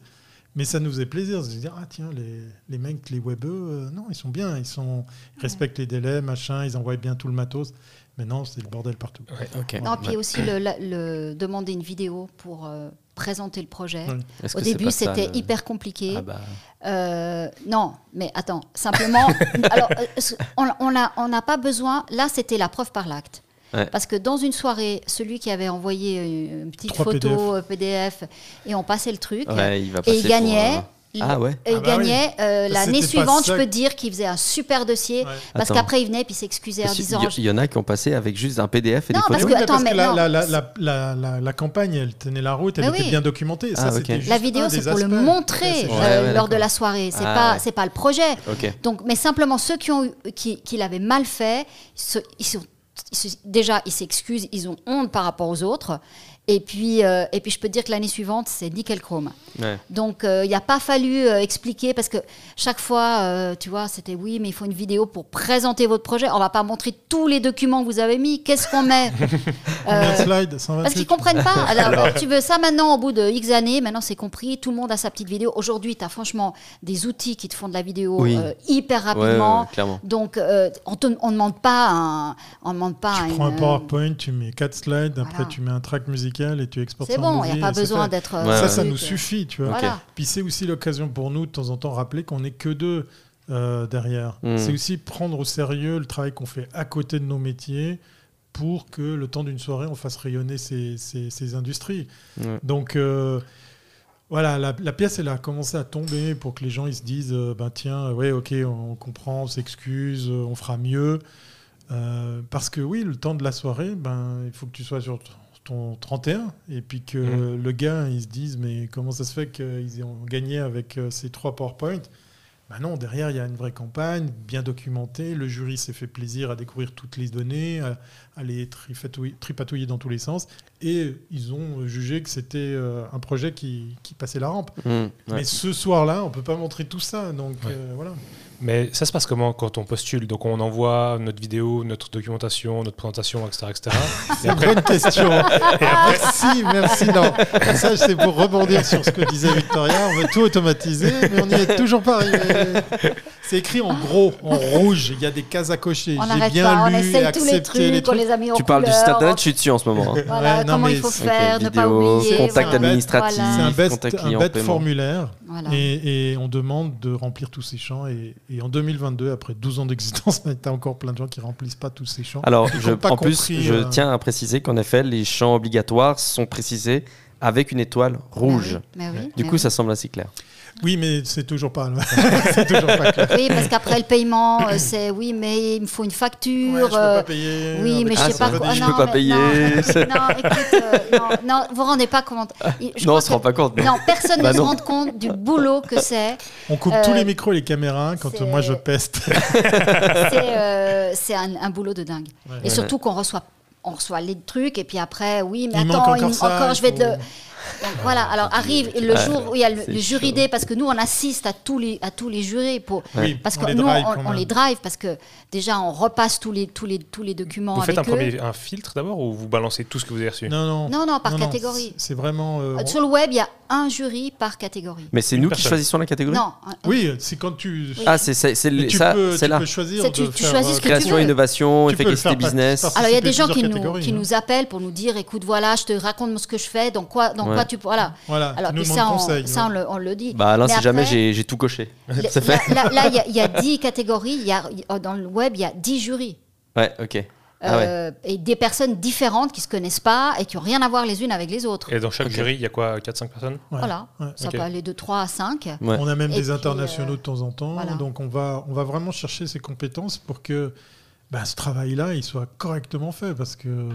[SPEAKER 2] mais ça nous faisait plaisir de se dire ah tiens les, les mecs, les webeux, euh, non ils sont bien, ils sont, ils respectent les délais, machin, ils envoient bien tout le matos. Mais non, c'est le bordel partout.
[SPEAKER 4] Ok.
[SPEAKER 3] Non, puis aussi le, demander une vidéo pour euh, présenter le projet.
[SPEAKER 2] Ouais.
[SPEAKER 3] Au début, c'était
[SPEAKER 4] le-
[SPEAKER 3] hyper compliqué.
[SPEAKER 4] Ah bah.
[SPEAKER 3] Euh, non, mais attends, simplement, [LAUGHS] alors, on on a- on n'a pas besoin. Là, c'était la preuve par l'acte.
[SPEAKER 4] Ouais.
[SPEAKER 3] Parce que dans une soirée, celui qui avait envoyé euh, une petite
[SPEAKER 2] Trois
[SPEAKER 3] photo euh, PDF. et on passait le truc,
[SPEAKER 4] Ouais, il va
[SPEAKER 3] et il gagnait.
[SPEAKER 4] un-
[SPEAKER 3] il-
[SPEAKER 4] Ah ouais.
[SPEAKER 3] et il
[SPEAKER 2] Ah bah oui.
[SPEAKER 3] gagnait euh, l'année suivante, je peux dire qu'il faisait un super dossier.
[SPEAKER 2] Ouais.
[SPEAKER 3] Parce qu'après, il venait puis s'excusait en disant.
[SPEAKER 4] Il y en a qui ont passé avec juste un PDF et
[SPEAKER 3] Non,
[SPEAKER 4] des
[SPEAKER 3] parce
[SPEAKER 4] photos.
[SPEAKER 3] que- attends,
[SPEAKER 2] parce
[SPEAKER 3] mais
[SPEAKER 2] que la,
[SPEAKER 3] non,
[SPEAKER 2] la, la,
[SPEAKER 3] c'est-
[SPEAKER 2] la, la- la- la campagne, elle tenait la route, elle
[SPEAKER 3] Mais
[SPEAKER 2] était
[SPEAKER 3] oui.
[SPEAKER 2] bien documentée. Ça,
[SPEAKER 4] Ah, ok.
[SPEAKER 2] c'était juste
[SPEAKER 3] La vidéo, c'est pour le montrer
[SPEAKER 2] Ouais,
[SPEAKER 3] euh, lors de la soirée. C'est
[SPEAKER 4] Ah,
[SPEAKER 3] pas,
[SPEAKER 4] ouais.
[SPEAKER 3] c'est pas le projet. Donc, mais simplement ceux qui ont eu- qui, qui l'avaient mal fait, ils sont, déjà ils s'excusent, ils ont honte par rapport aux autres. Et puis, euh, et puis je peux te dire que l'année suivante, c'est nickel chrome.
[SPEAKER 4] Ouais.
[SPEAKER 3] Donc, euh, il n'y a pas fallu euh, expliquer parce que chaque fois, euh, tu vois, c'était oui, mais il faut une vidéo pour présenter votre projet. On va pas montrer tous les documents que vous avez mis. Qu'est-ce qu'on met [LAUGHS]
[SPEAKER 2] Combien de
[SPEAKER 3] Euh,
[SPEAKER 2] slides 128
[SPEAKER 3] parce qu'ils comprennent pas. Alors, tu veux ça maintenant, au bout de X années, maintenant c'est compris, tout le monde a sa petite vidéo. Aujourd'hui, tu as franchement des outils qui te font de la vidéo
[SPEAKER 4] Oui.
[SPEAKER 3] euh, hyper
[SPEAKER 4] Ouais,
[SPEAKER 3] rapidement.
[SPEAKER 4] ouais, clairement.
[SPEAKER 3] Donc, euh, on ne demande pas un. On demande pas
[SPEAKER 2] Tu
[SPEAKER 3] une-
[SPEAKER 2] prends un PowerPoint, tu mets 4 slides, après
[SPEAKER 3] Voilà.
[SPEAKER 2] tu mets un track musical et tu exportes
[SPEAKER 3] C'est bon, il n'y a pas besoin d'être. euh,
[SPEAKER 4] Ouais,
[SPEAKER 2] Ça,
[SPEAKER 4] ouais.
[SPEAKER 2] ça nous suffit, tu vois.
[SPEAKER 3] Voilà.
[SPEAKER 2] Puis c'est aussi l'occasion pour nous de temps en temps rappeler qu'on n'est que deux euh, derrière.
[SPEAKER 4] Mm.
[SPEAKER 2] C'est aussi prendre au sérieux le travail qu'on fait à côté de nos métiers pour que le temps d'une soirée, on fasse rayonner ces, ces- ces industries.
[SPEAKER 4] Ouais.
[SPEAKER 2] Donc euh, voilà, la, la pièce, elle a commencé à tomber pour que les gens ils se disent, euh, ben tiens, ouais, ok, on comprend, on s'excuse, on fera mieux. Euh, parce que oui, le temps de la soirée, ben, il faut que tu sois sur ton 31 et puis que
[SPEAKER 1] Mhm.
[SPEAKER 2] le gars, il se dise, mais comment ça se fait qu'ils ont gagné avec euh, ces trois PowerPoint? Ben non, derrière, il y a une vraie campagne, bien documentée. Le jury s'est fait plaisir à découvrir toutes les données, à, à les tripatouiller dans tous les sens. Et ils ont jugé que c'était euh, un projet qui, qui passait la rampe.
[SPEAKER 4] Mmh, ouais.
[SPEAKER 2] Mais ce soir-là, on peut pas montrer tout ça. Donc
[SPEAKER 1] Ouais.
[SPEAKER 2] euh, voilà.
[SPEAKER 1] Mais ça se passe comment quand on postule? Donc on envoie notre vidéo, notre documentation, notre présentation, etc. etc.
[SPEAKER 2] C'est une bonne question. [LAUGHS] merci, merci. Non, ça c'est pour rebondir sur ce que disait Victoria. On veut tout automatiser, mais on n'y est toujours pas arrivé. C'est écrit en gros, en rouge. Il y a des cases à cocher.
[SPEAKER 3] On
[SPEAKER 2] J'ai bien
[SPEAKER 3] pas, on
[SPEAKER 2] lu et
[SPEAKER 3] essaye tous les
[SPEAKER 2] accepté
[SPEAKER 3] trucs,
[SPEAKER 2] les
[SPEAKER 3] on
[SPEAKER 2] trucs.
[SPEAKER 3] les a mis en
[SPEAKER 4] Tu parles du
[SPEAKER 3] couleur,
[SPEAKER 4] site internet, je suis dessus en ce moment. hein.
[SPEAKER 3] Voilà,
[SPEAKER 2] Ouais, non,
[SPEAKER 3] comment
[SPEAKER 2] mais
[SPEAKER 3] il faut faire,
[SPEAKER 4] Ok,
[SPEAKER 3] ne pas
[SPEAKER 4] vidéo,
[SPEAKER 3] oublier.
[SPEAKER 4] contact
[SPEAKER 3] voilà.
[SPEAKER 4] administratif.
[SPEAKER 3] Voilà.
[SPEAKER 2] C'est un bête, un bête formulaire
[SPEAKER 3] Voilà.
[SPEAKER 2] et, et on demande de remplir tous ces champs. Et, et en 2022, après 12 ans d'existence, [LAUGHS] tu as encore plein de gens qui remplissent pas tous ces champs.
[SPEAKER 4] Alors, je- en plus, je
[SPEAKER 2] euh,
[SPEAKER 4] tiens à préciser qu'en effet, les champs obligatoires sont précisés avec une étoile rouge.
[SPEAKER 3] Mais oui, mais oui,
[SPEAKER 4] Du
[SPEAKER 3] mais
[SPEAKER 4] coup,
[SPEAKER 3] oui.
[SPEAKER 4] ça semble assez clair.
[SPEAKER 2] Oui, mais c'est toujours pas. [LAUGHS] c'est toujours pas clair.
[SPEAKER 3] Oui, parce qu'après le paiement, euh, c'est oui, mais il me faut une facture.
[SPEAKER 2] Ouais, je peux
[SPEAKER 3] euh,
[SPEAKER 2] pas payer.
[SPEAKER 3] Oui, mais je sais pas
[SPEAKER 2] veut
[SPEAKER 3] quoi.
[SPEAKER 2] dire-
[SPEAKER 4] je
[SPEAKER 3] non,
[SPEAKER 4] peux pas
[SPEAKER 3] mais
[SPEAKER 4] payer.
[SPEAKER 3] Non, [LAUGHS] non, écoute, euh, non, non, vous rendez pas compte. Je
[SPEAKER 4] non, on se rend pas compte. mais-
[SPEAKER 3] Non, personne [LAUGHS]
[SPEAKER 4] Bah
[SPEAKER 3] ne se rend compte du boulot que c'est.
[SPEAKER 2] On coupe
[SPEAKER 3] Euh,
[SPEAKER 2] tous les micros et les caméras quand moi je peste.
[SPEAKER 3] C'est euh, un, un boulot de dingue.
[SPEAKER 2] Ouais.
[SPEAKER 3] Et surtout qu'on reçoit, on reçoit les trucs et puis après, oui, mais
[SPEAKER 2] Il
[SPEAKER 3] attends,
[SPEAKER 2] encore
[SPEAKER 3] il-
[SPEAKER 2] ça,
[SPEAKER 3] encore, je vais te le. Donc, voilà, alors arrive le
[SPEAKER 4] Ouais,
[SPEAKER 3] jour où il y a le, le jury day, parce que nous on assiste à tous les, à tous les jurés pour,
[SPEAKER 2] Oui,
[SPEAKER 3] parce
[SPEAKER 2] on
[SPEAKER 3] que nous
[SPEAKER 2] drive
[SPEAKER 3] on, les drive parce que déjà on repasse tous les, tous les, tous les documents
[SPEAKER 1] Vous
[SPEAKER 3] avec
[SPEAKER 1] faites un
[SPEAKER 3] eux.
[SPEAKER 1] premier un filtre d'abord ou vous balancez tout ce que vous avez reçu?
[SPEAKER 2] Non, non.
[SPEAKER 3] Non, non, par catégorie.
[SPEAKER 2] c'est- C'est vraiment. euh,
[SPEAKER 3] Euh, Sur le web, il y a un jury par catégorie.
[SPEAKER 4] Mais c'est nous qui choisissons la catégorie?
[SPEAKER 3] Non,
[SPEAKER 2] Oui, c'est quand tu.
[SPEAKER 4] Ah, c'est c'est- c'est le-
[SPEAKER 2] tu
[SPEAKER 4] ça,
[SPEAKER 2] peux,
[SPEAKER 4] c'est
[SPEAKER 2] tu
[SPEAKER 4] là.
[SPEAKER 2] peux choisir.
[SPEAKER 3] Tu- tu choisis
[SPEAKER 2] euh,
[SPEAKER 3] ce que tu
[SPEAKER 4] Création,
[SPEAKER 3] veux.
[SPEAKER 4] innovation,
[SPEAKER 2] Tu peux le
[SPEAKER 4] efficacité business.
[SPEAKER 3] Alors il y a des gens qui nous,
[SPEAKER 2] hein.
[SPEAKER 3] nous appellent pour nous dire, écoute, voilà, je te raconte ce que je fais, donc quoi,
[SPEAKER 4] Ouais.
[SPEAKER 3] quoi tu voilà.
[SPEAKER 2] Voilà,
[SPEAKER 3] Alors
[SPEAKER 2] tu
[SPEAKER 3] ça, on,
[SPEAKER 2] conseil.
[SPEAKER 3] ça on,
[SPEAKER 2] ouais.
[SPEAKER 3] le, on le dit.
[SPEAKER 4] Bah là, si jamais
[SPEAKER 3] après,
[SPEAKER 4] j'ai j'ai tout coché.
[SPEAKER 3] le- [LAUGHS]
[SPEAKER 4] Ça fait.
[SPEAKER 3] Là, il y a- il y, a [LAUGHS] 10 catégories. Il y a, dans le web, il y a 10 jurys.
[SPEAKER 4] Ouais, ok. Ah ouais.
[SPEAKER 3] Euh, Et des personnes différentes qui se connaissent pas et qui ont rien à voir les unes avec les autres.
[SPEAKER 1] Et dans chaque jury, il y a quoi 4-5 personnes?
[SPEAKER 2] Ouais.
[SPEAKER 3] Voilà,
[SPEAKER 2] Ouais.
[SPEAKER 3] ça peut aller de 3 à 5.
[SPEAKER 4] Ouais.
[SPEAKER 2] On a même
[SPEAKER 3] Et
[SPEAKER 2] des
[SPEAKER 3] puis,
[SPEAKER 2] internationaux
[SPEAKER 3] euh,
[SPEAKER 2] de temps en temps,
[SPEAKER 3] voilà.
[SPEAKER 2] donc on va, on va vraiment chercher ces compétences pour que bah, ce travail-là il soit correctement fait. Parce que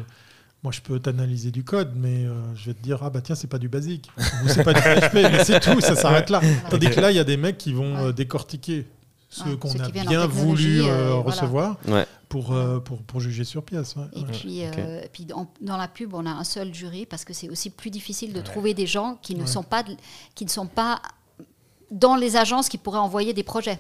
[SPEAKER 2] moi, je peux t'analyser du code, mais euh, je vais te dire ah bah tiens, c'est pas du basique ou c'est pas du [LAUGHS] PHP, mais c'est tout, ça s'arrête là. Tandis que là, il y a des mecs qui vont euh,
[SPEAKER 3] Ouais.
[SPEAKER 2] décortiquer ceux
[SPEAKER 3] Ouais,
[SPEAKER 2] qu'on a bien voulu euh,
[SPEAKER 3] voilà.
[SPEAKER 2] recevoir
[SPEAKER 4] Ouais.
[SPEAKER 2] pour, euh, pour, pour juger sur pièce. ouais.
[SPEAKER 3] Et
[SPEAKER 2] Ouais.
[SPEAKER 3] puis, euh, puis dans, dans la pub, on a un seul jury parce que c'est aussi plus difficile de trouver des gens qui ne, sont pas, qui ne sont pas dans les agences qui pourraient envoyer des projets.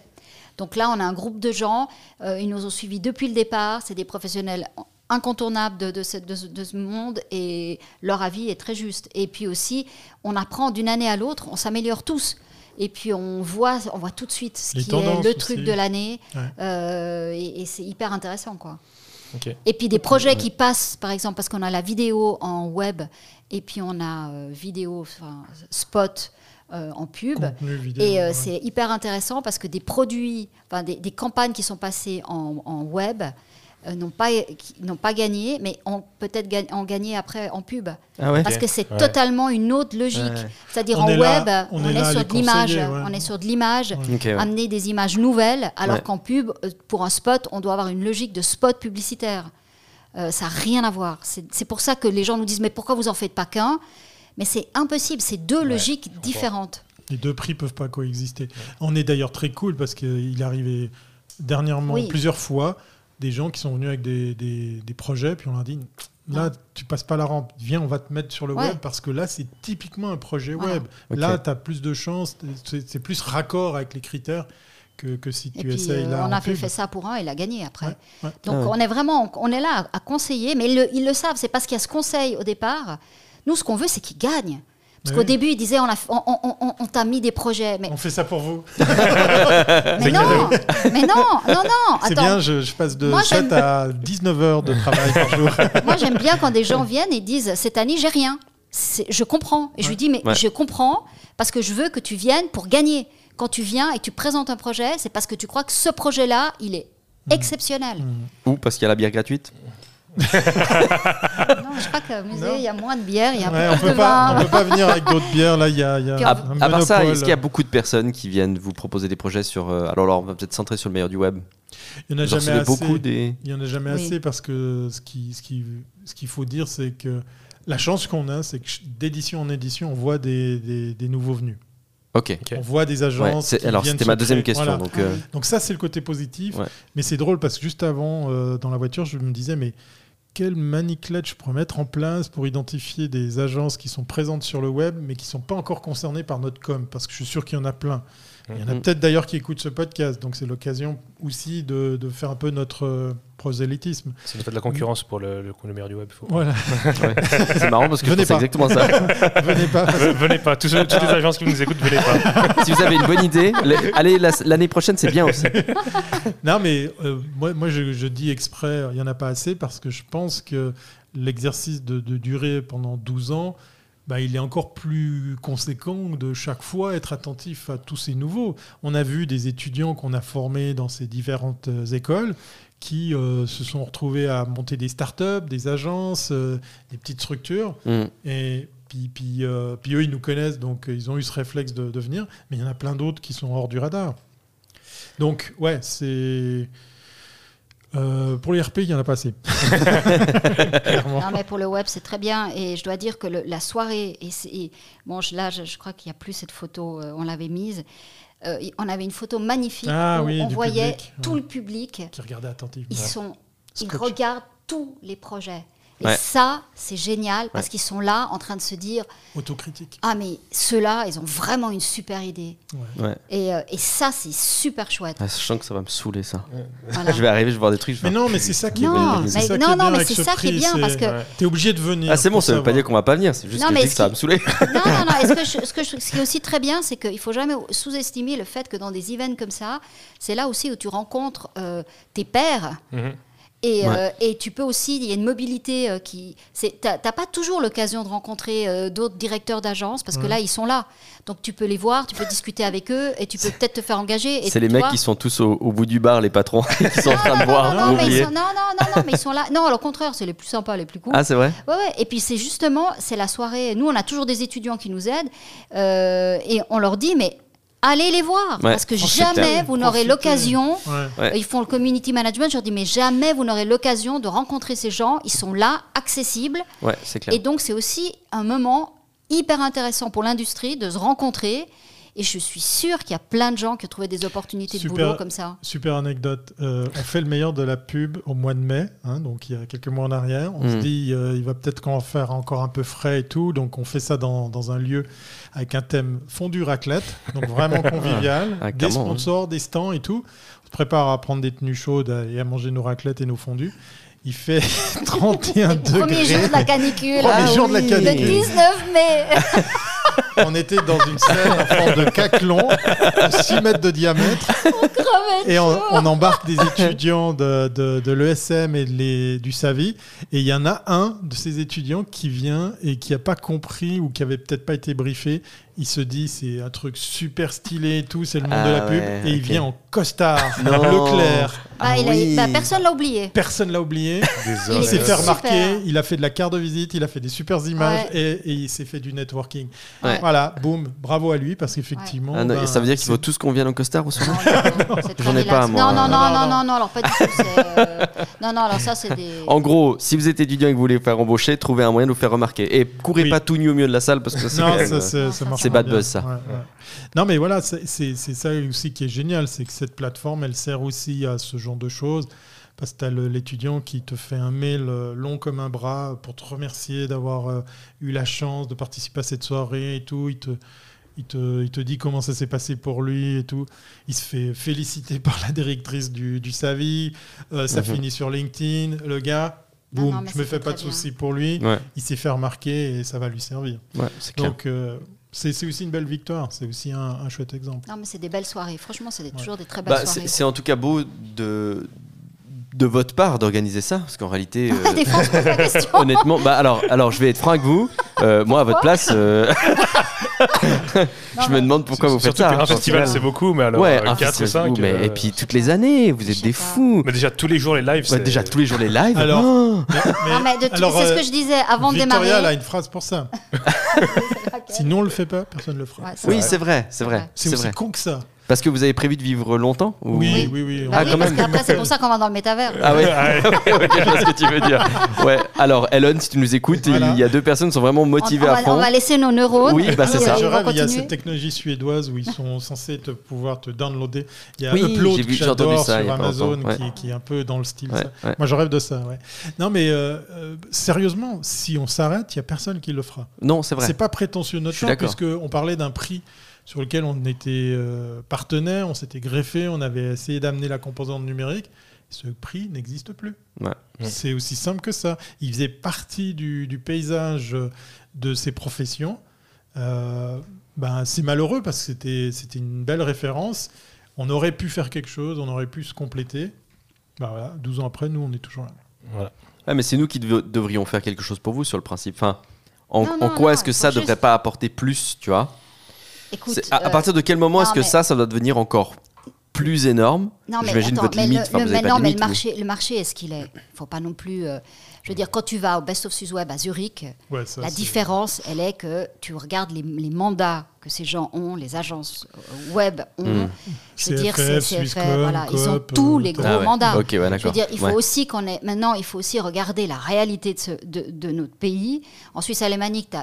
[SPEAKER 3] Donc là, on a un groupe de gens, euh, ils nous ont suivis depuis le départ, c'est des professionnels incontournables de, de ce, de ce- de ce monde et leur avis est très juste. Et puis aussi, on apprend d'une année à l'autre, on s'améliore tous. Et puis on voit, on voit tout de suite ce
[SPEAKER 2] Les
[SPEAKER 3] qui est le
[SPEAKER 2] aussi.
[SPEAKER 3] truc de l'année.
[SPEAKER 2] Ouais.
[SPEAKER 3] Euh, et et c'est hyper intéressant, quoi. Et puis des projets qui passent, par exemple, parce qu'on a la vidéo en web et puis on a euh, vidéo, enfin, spot euh, en pub.
[SPEAKER 2] Vidéo.
[SPEAKER 3] Et euh,
[SPEAKER 2] ouais.
[SPEAKER 3] c'est hyper intéressant parce que des produits, des, des campagnes qui sont passées en, en web n'ont pas, qui n'ont pas gagné, mais ont peut-être ga- ont gagné après en pub.
[SPEAKER 4] Ah ouais?
[SPEAKER 3] Parce que c'est
[SPEAKER 1] Ouais.
[SPEAKER 3] totalement une autre logique.
[SPEAKER 4] Ouais.
[SPEAKER 3] C'est-à-dire en
[SPEAKER 2] est
[SPEAKER 3] web,
[SPEAKER 2] là-
[SPEAKER 3] on,
[SPEAKER 2] on est là
[SPEAKER 3] sur de l'image. On est sur de l'image amener des images nouvelles, alors
[SPEAKER 4] Ouais.
[SPEAKER 3] qu'en pub, euh, pour un spot, on doit avoir une logique de spot publicitaire. Euh, ça n'a rien à voir. C'est c'est pour ça que les gens nous disent mais pourquoi vous en faites pas qu'un? Mais c'est impossible, c'est deux logiques différentes.
[SPEAKER 2] Les deux prix peuvent pas coexister. On est d'ailleurs très cool parce qu'il est arrivé dernièrement
[SPEAKER 3] Oui.
[SPEAKER 2] plusieurs fois des gens qui sont venus avec des, des- des projets, puis on leur dit là, tu passes pas la rampe, viens, on va te mettre sur le
[SPEAKER 3] Ouais.
[SPEAKER 2] web parce que là, c'est typiquement un projet
[SPEAKER 3] Voilà.
[SPEAKER 2] web. Là, tu as plus de chances, c'est plus raccord avec les critères que, que si
[SPEAKER 3] Et
[SPEAKER 2] tu
[SPEAKER 3] puis
[SPEAKER 2] essayes
[SPEAKER 3] euh,
[SPEAKER 2] là.
[SPEAKER 3] on
[SPEAKER 2] en
[SPEAKER 3] avait
[SPEAKER 2] pub.
[SPEAKER 3] fait ça pour un, il a gagné après.
[SPEAKER 2] Ouais, ouais.
[SPEAKER 3] Donc
[SPEAKER 4] Ah ouais.
[SPEAKER 3] on est vraiment, on est là à, à conseiller, mais ils le, ils le savent. C'est parce qu'il y a ce conseil au départ. Nous, ce qu'on veut, c'est qu'ils gagnent. Parce qu'au début, ils disaient on, a- on, on- on- on t'a mis des projets, mais,
[SPEAKER 2] On fait ça pour vous. [LAUGHS]
[SPEAKER 3] mais non, mais non, non, non.
[SPEAKER 2] C'est
[SPEAKER 3] Attends,
[SPEAKER 2] bien, je, je passe de
[SPEAKER 3] Moi,
[SPEAKER 2] 7
[SPEAKER 3] j'aime-
[SPEAKER 2] à 19 heures de travail par jour. [LAUGHS]
[SPEAKER 3] Moi, j'aime bien quand des gens viennent et disent cette année, j'ai rien. Je comprends. Et je lui dis mais
[SPEAKER 4] Ouais.
[SPEAKER 3] je comprends parce que je veux que tu viennes pour gagner. Quand tu viens et que tu présentes un projet, c'est parce que tu crois que ce projet-là, il est exceptionnel.
[SPEAKER 4] Ou parce qu'il y a la bière gratuite.
[SPEAKER 3] Non, je crois qu'au musée, il y a moins de bière, il y a
[SPEAKER 2] Ouais,
[SPEAKER 3] peu
[SPEAKER 2] on peut
[SPEAKER 3] de
[SPEAKER 2] pas,
[SPEAKER 3] vin.
[SPEAKER 2] on peut pas venir avec d'autres bières. Là, il y a, y
[SPEAKER 4] À,
[SPEAKER 3] on-
[SPEAKER 2] un
[SPEAKER 4] à part ça, est-ce qu'il y a beaucoup de personnes qui viennent vous proposer des projets sur. euh, alors, là, on va peut-être centrer sur le meilleur du web.
[SPEAKER 2] Il y en a jamais assez.
[SPEAKER 4] beaucoup des.
[SPEAKER 2] Il y en a jamais
[SPEAKER 3] Oui.
[SPEAKER 2] assez parce que ce qui, ce qui, ce qu'il faut dire, c'est que la chance qu'on a, c'est que d'édition en édition, on voit des, des, des nouveaux venus.
[SPEAKER 4] Ok.
[SPEAKER 1] Ok.
[SPEAKER 2] On voit des agences. qui
[SPEAKER 4] alors, c'était ma deuxième
[SPEAKER 2] créer.
[SPEAKER 4] question.
[SPEAKER 2] Voilà.
[SPEAKER 4] Donc, euh,
[SPEAKER 2] Donc ça, c'est le côté positif.
[SPEAKER 4] Ouais.
[SPEAKER 2] Mais c'est drôle parce que juste avant, euh, dans la voiture, je me disais, mais quelle maniclette je pourrais mettre en place pour identifier des agences qui sont présentes sur le web, mais qui ne sont pas encore concernées par notre com Parce que je suis sûr qu'il y en a plein. Il y en a
[SPEAKER 4] Mhm.
[SPEAKER 2] peut-être d'ailleurs qui écoutent ce podcast, donc c'est l'occasion aussi de, de faire un peu notre euh, prosélytisme.
[SPEAKER 1] Ça nous fait de la concurrence pour le, le, du web. faut-
[SPEAKER 2] Voilà, [LAUGHS]
[SPEAKER 4] Ouais. C'est marrant parce que
[SPEAKER 2] pas.
[SPEAKER 4] exactement ça. [LAUGHS]
[SPEAKER 2] venez pas.
[SPEAKER 1] Ve- venez pas, tous, toutes les agences qui nous écoutent, venez pas. [LAUGHS]
[SPEAKER 4] si vous avez une bonne idée, le- allez la- l'année prochaine, c'est bien aussi.
[SPEAKER 2] Non, mais euh, moi, moi je, je dis exprès, il n'y en a pas assez parce que je pense que l'exercice de, de durer pendant 12 ans, bah, il est encore plus conséquent de chaque fois être attentif à tous ces nouveaux. On a vu des étudiants qu'on a formés dans ces différentes euh, écoles qui euh, se sont retrouvés à monter des startups, des agences, euh, des petites structures.
[SPEAKER 4] Mm.
[SPEAKER 2] Et puis, puis, euh, puis eux, ils nous connaissent, donc ils ont eu ce réflexe de, de venir. Mais il y en a plein d'autres qui sont hors du radar. Donc, ouais, c'est. Euh, pour les RP, il n'y en a pas assez. [LAUGHS] Clairement.
[SPEAKER 3] Non, mais pour le web, c'est très bien. Et je dois dire que le- la soirée, et bon, je- là, je, je crois qu'il n'y a plus cette photo, euh, on l'avait mise. Euh, on avait une photo magnifique
[SPEAKER 2] Ah
[SPEAKER 3] où
[SPEAKER 2] oui,
[SPEAKER 3] on voyait
[SPEAKER 2] public,
[SPEAKER 3] tout
[SPEAKER 2] ouais.
[SPEAKER 3] le public.
[SPEAKER 2] Qui regardait attentivement.
[SPEAKER 3] Ils sont, ils
[SPEAKER 2] Scotch.
[SPEAKER 3] regardent tous les projets. Et
[SPEAKER 4] Ouais.
[SPEAKER 3] ça, c'est génial parce qu'ils sont là en train de se dire
[SPEAKER 2] Autocritique.
[SPEAKER 3] Ah, mais ceux-là, ils ont vraiment une super idée.
[SPEAKER 4] Ouais.
[SPEAKER 3] Et, euh, et ça, c'est super chouette.
[SPEAKER 4] Ah, je sens que ça va me saouler ça. [LAUGHS]
[SPEAKER 3] Voilà.
[SPEAKER 4] Je vais arriver, je vais voir des trucs. je vais
[SPEAKER 2] Mais non, mais c'est ça qui est
[SPEAKER 3] Non,
[SPEAKER 2] bien.
[SPEAKER 3] Non, non, mais c'est
[SPEAKER 2] ce
[SPEAKER 3] ça qui est bien, parce que-
[SPEAKER 2] ouais. T'es obligé de venir.
[SPEAKER 4] Ah, c'est bon, ça veut pas dire qu'on va pas venir, c'est juste
[SPEAKER 3] Non,
[SPEAKER 4] que je
[SPEAKER 3] mais
[SPEAKER 4] dis que ça va me saouler. [LAUGHS]
[SPEAKER 3] Non, non, non. Ce, que [LAUGHS] je- ce, que je- ce qui est aussi très bien, c'est qu'il ne faut jamais sous-estimer le fait que dans des events comme ça, c'est là aussi où tu rencontres euh, tes pairs.
[SPEAKER 1] Mhm.
[SPEAKER 3] Et,
[SPEAKER 4] Ouais.
[SPEAKER 3] euh, et tu peux aussi, il y a une mobilité euh, qui. Tu n'as pas toujours l'occasion de rencontrer euh, d'autres directeurs d'agence parce que là, ils sont là. Donc tu peux les voir, tu peux discuter avec eux et tu peux peut-être te faire engager.
[SPEAKER 4] C'est les mecs
[SPEAKER 3] vois-
[SPEAKER 4] qui sont tous au, au bout du bar, les patrons, [LAUGHS] qui sont en train de
[SPEAKER 3] non,
[SPEAKER 4] boire,
[SPEAKER 3] non, non, mais ils
[SPEAKER 4] oubliés.
[SPEAKER 3] sont- non, non, non, non, mais ils sont là. Non, au contraire, c'est les plus sympas, les plus cool.
[SPEAKER 4] Ah, c'est vrai?
[SPEAKER 3] Ouais, ouais. Et puis c'est justement, c'est la soirée. Nous, on a toujours des étudiants qui nous aident et on leur dit, mais allez les voir
[SPEAKER 4] Ouais,
[SPEAKER 3] parce que jamais vous n'aurez l'occasion.
[SPEAKER 2] Ouais.
[SPEAKER 4] Ouais.
[SPEAKER 3] Ils font le community management. Je leur dis, mais jamais vous n'aurez l'occasion de rencontrer ces gens. Ils sont là, accessibles.
[SPEAKER 4] Ouais, c'est clair.
[SPEAKER 3] Et donc, c'est aussi un moment hyper intéressant pour l'industrie de se rencontrer. Et je suis sûre qu'il y a plein de gens qui ont trouvé des opportunités de
[SPEAKER 2] Super.
[SPEAKER 3] boulot comme ça.
[SPEAKER 2] Super anecdote. Euh, on fait le meilleur de la pub au mois de mai, hein, donc il y a quelques mois en arrière. On se
[SPEAKER 4] Mm.
[SPEAKER 2] dit, euh, il va peut-être qu'on va faire encore un peu frais et tout. Donc on fait ça dans, dans un lieu avec un thème fondu raclette, donc vraiment [LAUGHS] convivial.
[SPEAKER 4] Ah,
[SPEAKER 2] des
[SPEAKER 4] hein.
[SPEAKER 2] sponsors, des stands et tout. On se prépare à prendre des tenues chaudes et à manger nos raclettes et nos fondus. Il fait [LAUGHS] 31 degrés.
[SPEAKER 3] Premier jour de la canicule.
[SPEAKER 2] Premier
[SPEAKER 3] Ah
[SPEAKER 2] jour de la canicule.
[SPEAKER 3] Le 19 mai. [LAUGHS]
[SPEAKER 2] On était dans une scène en forme de caclon, de 6 mètres de diamètre. Et on, embarque des étudiants de, de, de l'ESM et de les- du SAVI. Et il y en a un de ces étudiants qui vient et qui n'a pas compris ou qui avait peut-être pas été briefé. Il se dit c'est un truc super stylé et tout, c'est le monde
[SPEAKER 4] Ah
[SPEAKER 2] de la pub. et il vient en costard,
[SPEAKER 4] Non.
[SPEAKER 2] Leclerc.
[SPEAKER 3] Bah,
[SPEAKER 4] Ah
[SPEAKER 3] il a-
[SPEAKER 4] oui.
[SPEAKER 3] bah, personne l'a oublié.
[SPEAKER 2] Personne l'a oublié.
[SPEAKER 3] Il
[SPEAKER 2] s'est fait
[SPEAKER 3] super.
[SPEAKER 2] remarquer, il a fait de la carte de visite, il a fait des super images
[SPEAKER 3] Ouais.
[SPEAKER 2] et, et il s'est fait du networking.
[SPEAKER 4] Ouais.
[SPEAKER 2] Voilà, boum, bravo à lui parce qu'effectivement.
[SPEAKER 4] Ah,
[SPEAKER 2] ben,
[SPEAKER 4] ça veut dire qu'il faut tous qu'on vienne en costard au soir J'en ai pas, moi.
[SPEAKER 3] Non, non, non,
[SPEAKER 2] Non,
[SPEAKER 3] non,
[SPEAKER 2] non.
[SPEAKER 3] non, non, alors pas du tout. Non, non, alors ça, c'est des. [LAUGHS]
[SPEAKER 4] En gros, si vous êtes étudiant et que vous voulez vous faire embaucher, trouvez un moyen de vous faire remarquer. Et courez
[SPEAKER 2] Oui.
[SPEAKER 4] pas tout nu au milieu de la salle parce que ça, c'est [LAUGHS] euh, bad
[SPEAKER 2] bien.
[SPEAKER 4] buzz, ça.
[SPEAKER 2] Ouais, ouais. Non, mais voilà, c'est ça aussi qui est génial, c'est que cette plateforme, elle sert aussi à ce genre de choses. Parce que tu as l'étudiant qui te fait un mail euh, long comme un bras pour te remercier d'avoir euh, eu la chance de participer à cette soirée et tout. Il te, il te, il te dit comment ça s'est passé pour lui et tout. Il se fait féliciter [LAUGHS] par la directrice du, du SAVI. Euh, ça
[SPEAKER 4] Mhm.
[SPEAKER 2] finit sur LinkedIn. Le gars,
[SPEAKER 3] Non,
[SPEAKER 2] boum,
[SPEAKER 3] non, mais
[SPEAKER 2] je me fais pas de soucis pour lui.
[SPEAKER 4] Ouais,
[SPEAKER 2] Il s'est fait remarquer et ça va lui servir.
[SPEAKER 4] ouais, c'est clair.
[SPEAKER 2] Donc, euh, c'est c'est aussi une belle victoire. C'est aussi un, un chouette exemple.
[SPEAKER 3] Non, mais c'est des belles soirées. Franchement, c'est toujours des très belles
[SPEAKER 4] Bah,
[SPEAKER 3] soirées.
[SPEAKER 4] c'est en tout cas beau de, de votre part d'organiser ça, parce qu'en réalité, euh,
[SPEAKER 3] Défense la [LAUGHS]
[SPEAKER 4] honnêtement, bah alors, alors je vais être franc avec vous. Euh, moi, à votre place, euh, [LAUGHS] je me demande pourquoi vous faites
[SPEAKER 1] Surtout
[SPEAKER 4] ça.
[SPEAKER 1] qu'un
[SPEAKER 4] hein.
[SPEAKER 1] festival, c'est beaucoup, mais alors
[SPEAKER 4] ouais,
[SPEAKER 1] euh,
[SPEAKER 4] un
[SPEAKER 1] 4 ou
[SPEAKER 4] festival,
[SPEAKER 1] 5.
[SPEAKER 4] vous, mais,
[SPEAKER 1] euh,
[SPEAKER 4] et puis toutes les années, vous êtes des fous.
[SPEAKER 1] mais déjà, tous les jours, les lives,
[SPEAKER 4] Ouais, déjà tous les jours les lives.
[SPEAKER 2] Alors,
[SPEAKER 4] Oh
[SPEAKER 2] Mais- mais-
[SPEAKER 3] Non, mais de
[SPEAKER 2] alors,
[SPEAKER 3] c'est ce que je disais avant de
[SPEAKER 2] Victoria,
[SPEAKER 3] démarrer.
[SPEAKER 2] elle a une phrase pour ça. [LAUGHS] Sinon, on le fait pas, personne ne le fera.
[SPEAKER 4] Oui,
[SPEAKER 3] vrai.
[SPEAKER 4] c'est vrai, c'est vrai,
[SPEAKER 2] c'est aussi con que ça.
[SPEAKER 4] Parce que vous avez prévu de vivre longtemps ou-
[SPEAKER 2] Oui, oui, oui.
[SPEAKER 3] Bah
[SPEAKER 4] Ah,
[SPEAKER 3] oui,
[SPEAKER 4] quand
[SPEAKER 3] parce
[SPEAKER 4] même.
[SPEAKER 3] qu'après, c'est pour ça qu'on va dans le métavers.
[SPEAKER 4] Ah ouais, [LAUGHS] [LAUGHS]
[SPEAKER 1] Ouais.
[SPEAKER 4] je vois ce que tu veux dire. Ouais. Alors, Ellen, si tu nous écoutes,
[SPEAKER 2] Voilà.
[SPEAKER 4] il y a deux personnes qui sont vraiment motivées
[SPEAKER 3] on
[SPEAKER 4] à
[SPEAKER 3] va,
[SPEAKER 4] fond.
[SPEAKER 3] on va laisser nos neurones.
[SPEAKER 4] Oui, bah, c'est ça.
[SPEAKER 2] rêve, il y a cette technologie suédoise où ils sont [LAUGHS] censés te pouvoir te downloader. Il y a
[SPEAKER 4] Oui,
[SPEAKER 2] Upload que
[SPEAKER 4] vu-
[SPEAKER 2] j'adore sur Amazon
[SPEAKER 4] ouais.
[SPEAKER 2] qui, qui est un peu dans le style.
[SPEAKER 4] Ouais,
[SPEAKER 2] ça.
[SPEAKER 4] ouais.
[SPEAKER 2] Moi, je rêve de ça. Ouais. Non, mais euh, euh, sérieusement, si on s'arrête, il y a personne qui le fera.
[SPEAKER 4] Non, c'est vrai.
[SPEAKER 2] C'est pas prétentieux notre puisque on parlait d'un prix sur lequel on était euh, partenaire, on s'était greffé, on avait essayé d'amener la composante numérique. Ce prix n'existe plus.
[SPEAKER 4] Ouais.
[SPEAKER 2] C'est aussi simple que ça. Il faisait partie du, du paysage de ces professions. Euh, ben, c'est malheureux parce que c'était, c'était une belle référence. On aurait pu faire quelque chose, on aurait pu se compléter. Ben voilà, 12 ans après, nous, on est toujours là.
[SPEAKER 1] Voilà.
[SPEAKER 4] Ouais, mais c'est nous qui dev- devrions faire quelque chose pour vous sur le principe. Enfin, en,
[SPEAKER 3] Non,
[SPEAKER 4] en
[SPEAKER 3] non,
[SPEAKER 4] quoi
[SPEAKER 3] non,
[SPEAKER 4] est-ce que ça
[SPEAKER 3] faut
[SPEAKER 4] devrait
[SPEAKER 3] juste-
[SPEAKER 4] pas apporter plus, tu vois?
[SPEAKER 3] Écoute,
[SPEAKER 4] à, à
[SPEAKER 3] euh,
[SPEAKER 4] partir de quel moment est-ce que
[SPEAKER 3] mais-
[SPEAKER 4] ça, ça doit devenir encore plus énorme?
[SPEAKER 3] Non, mais attends,
[SPEAKER 4] votre
[SPEAKER 3] mais
[SPEAKER 4] limite.
[SPEAKER 3] le-
[SPEAKER 4] Enfin,
[SPEAKER 3] le- mais non, mais le
[SPEAKER 4] vous.
[SPEAKER 3] marché, le marché, est-ce qu'il est Faut pas non plus. euh, je veux dire, quand tu vas au Best of Suzweb à Zurich,
[SPEAKER 2] Ouais, ça,
[SPEAKER 3] la différence, elle est que tu regardes les, les mandats que ces gens ont, les agences euh, web ont.
[SPEAKER 4] Hmm.
[SPEAKER 3] Je veux dire,
[SPEAKER 2] CFF,
[SPEAKER 3] voilà, ils ont tous les gros
[SPEAKER 4] Ah ouais.
[SPEAKER 3] mandats.
[SPEAKER 4] Ouais,
[SPEAKER 3] Je veux dire, il faut
[SPEAKER 4] Ouais.
[SPEAKER 3] aussi qu'on ait. Maintenant, il faut aussi regarder la réalité de, ce- de, de notre pays. En Suisse alémanique, tu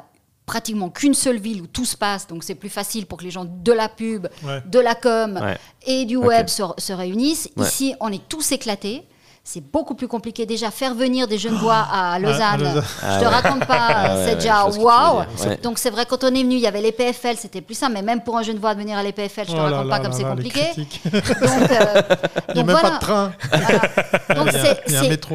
[SPEAKER 3] pratiquement qu'une seule ville où tout se passe, donc c'est plus facile pour que les gens de la pub,
[SPEAKER 2] Ouais.
[SPEAKER 3] de la com
[SPEAKER 4] Ouais.
[SPEAKER 3] et du web se, se réunissent.
[SPEAKER 4] Ouais.
[SPEAKER 3] Ici, on est tous éclatés. C'est beaucoup plus compliqué déjà faire venir des jeunes voix à Lausanne.
[SPEAKER 2] Lausanne.
[SPEAKER 3] Je
[SPEAKER 4] Ah
[SPEAKER 3] te
[SPEAKER 4] ouais.
[SPEAKER 3] raconte pas,
[SPEAKER 4] Ah
[SPEAKER 3] c'est
[SPEAKER 4] ouais,
[SPEAKER 3] déjà
[SPEAKER 4] je
[SPEAKER 3] waouh. Donc c'est vrai quand on est venu, il y avait les PFL, c'était plus simple. Mais même pour un jeune voix de venir à les PFL, je te
[SPEAKER 2] Oh
[SPEAKER 3] raconte
[SPEAKER 2] là [LAUGHS] [LAUGHS]
[SPEAKER 3] pas comme c'est compliqué. Donc, euh,
[SPEAKER 2] Il n'y a même
[SPEAKER 3] voilà.
[SPEAKER 2] pas de train.
[SPEAKER 3] Donc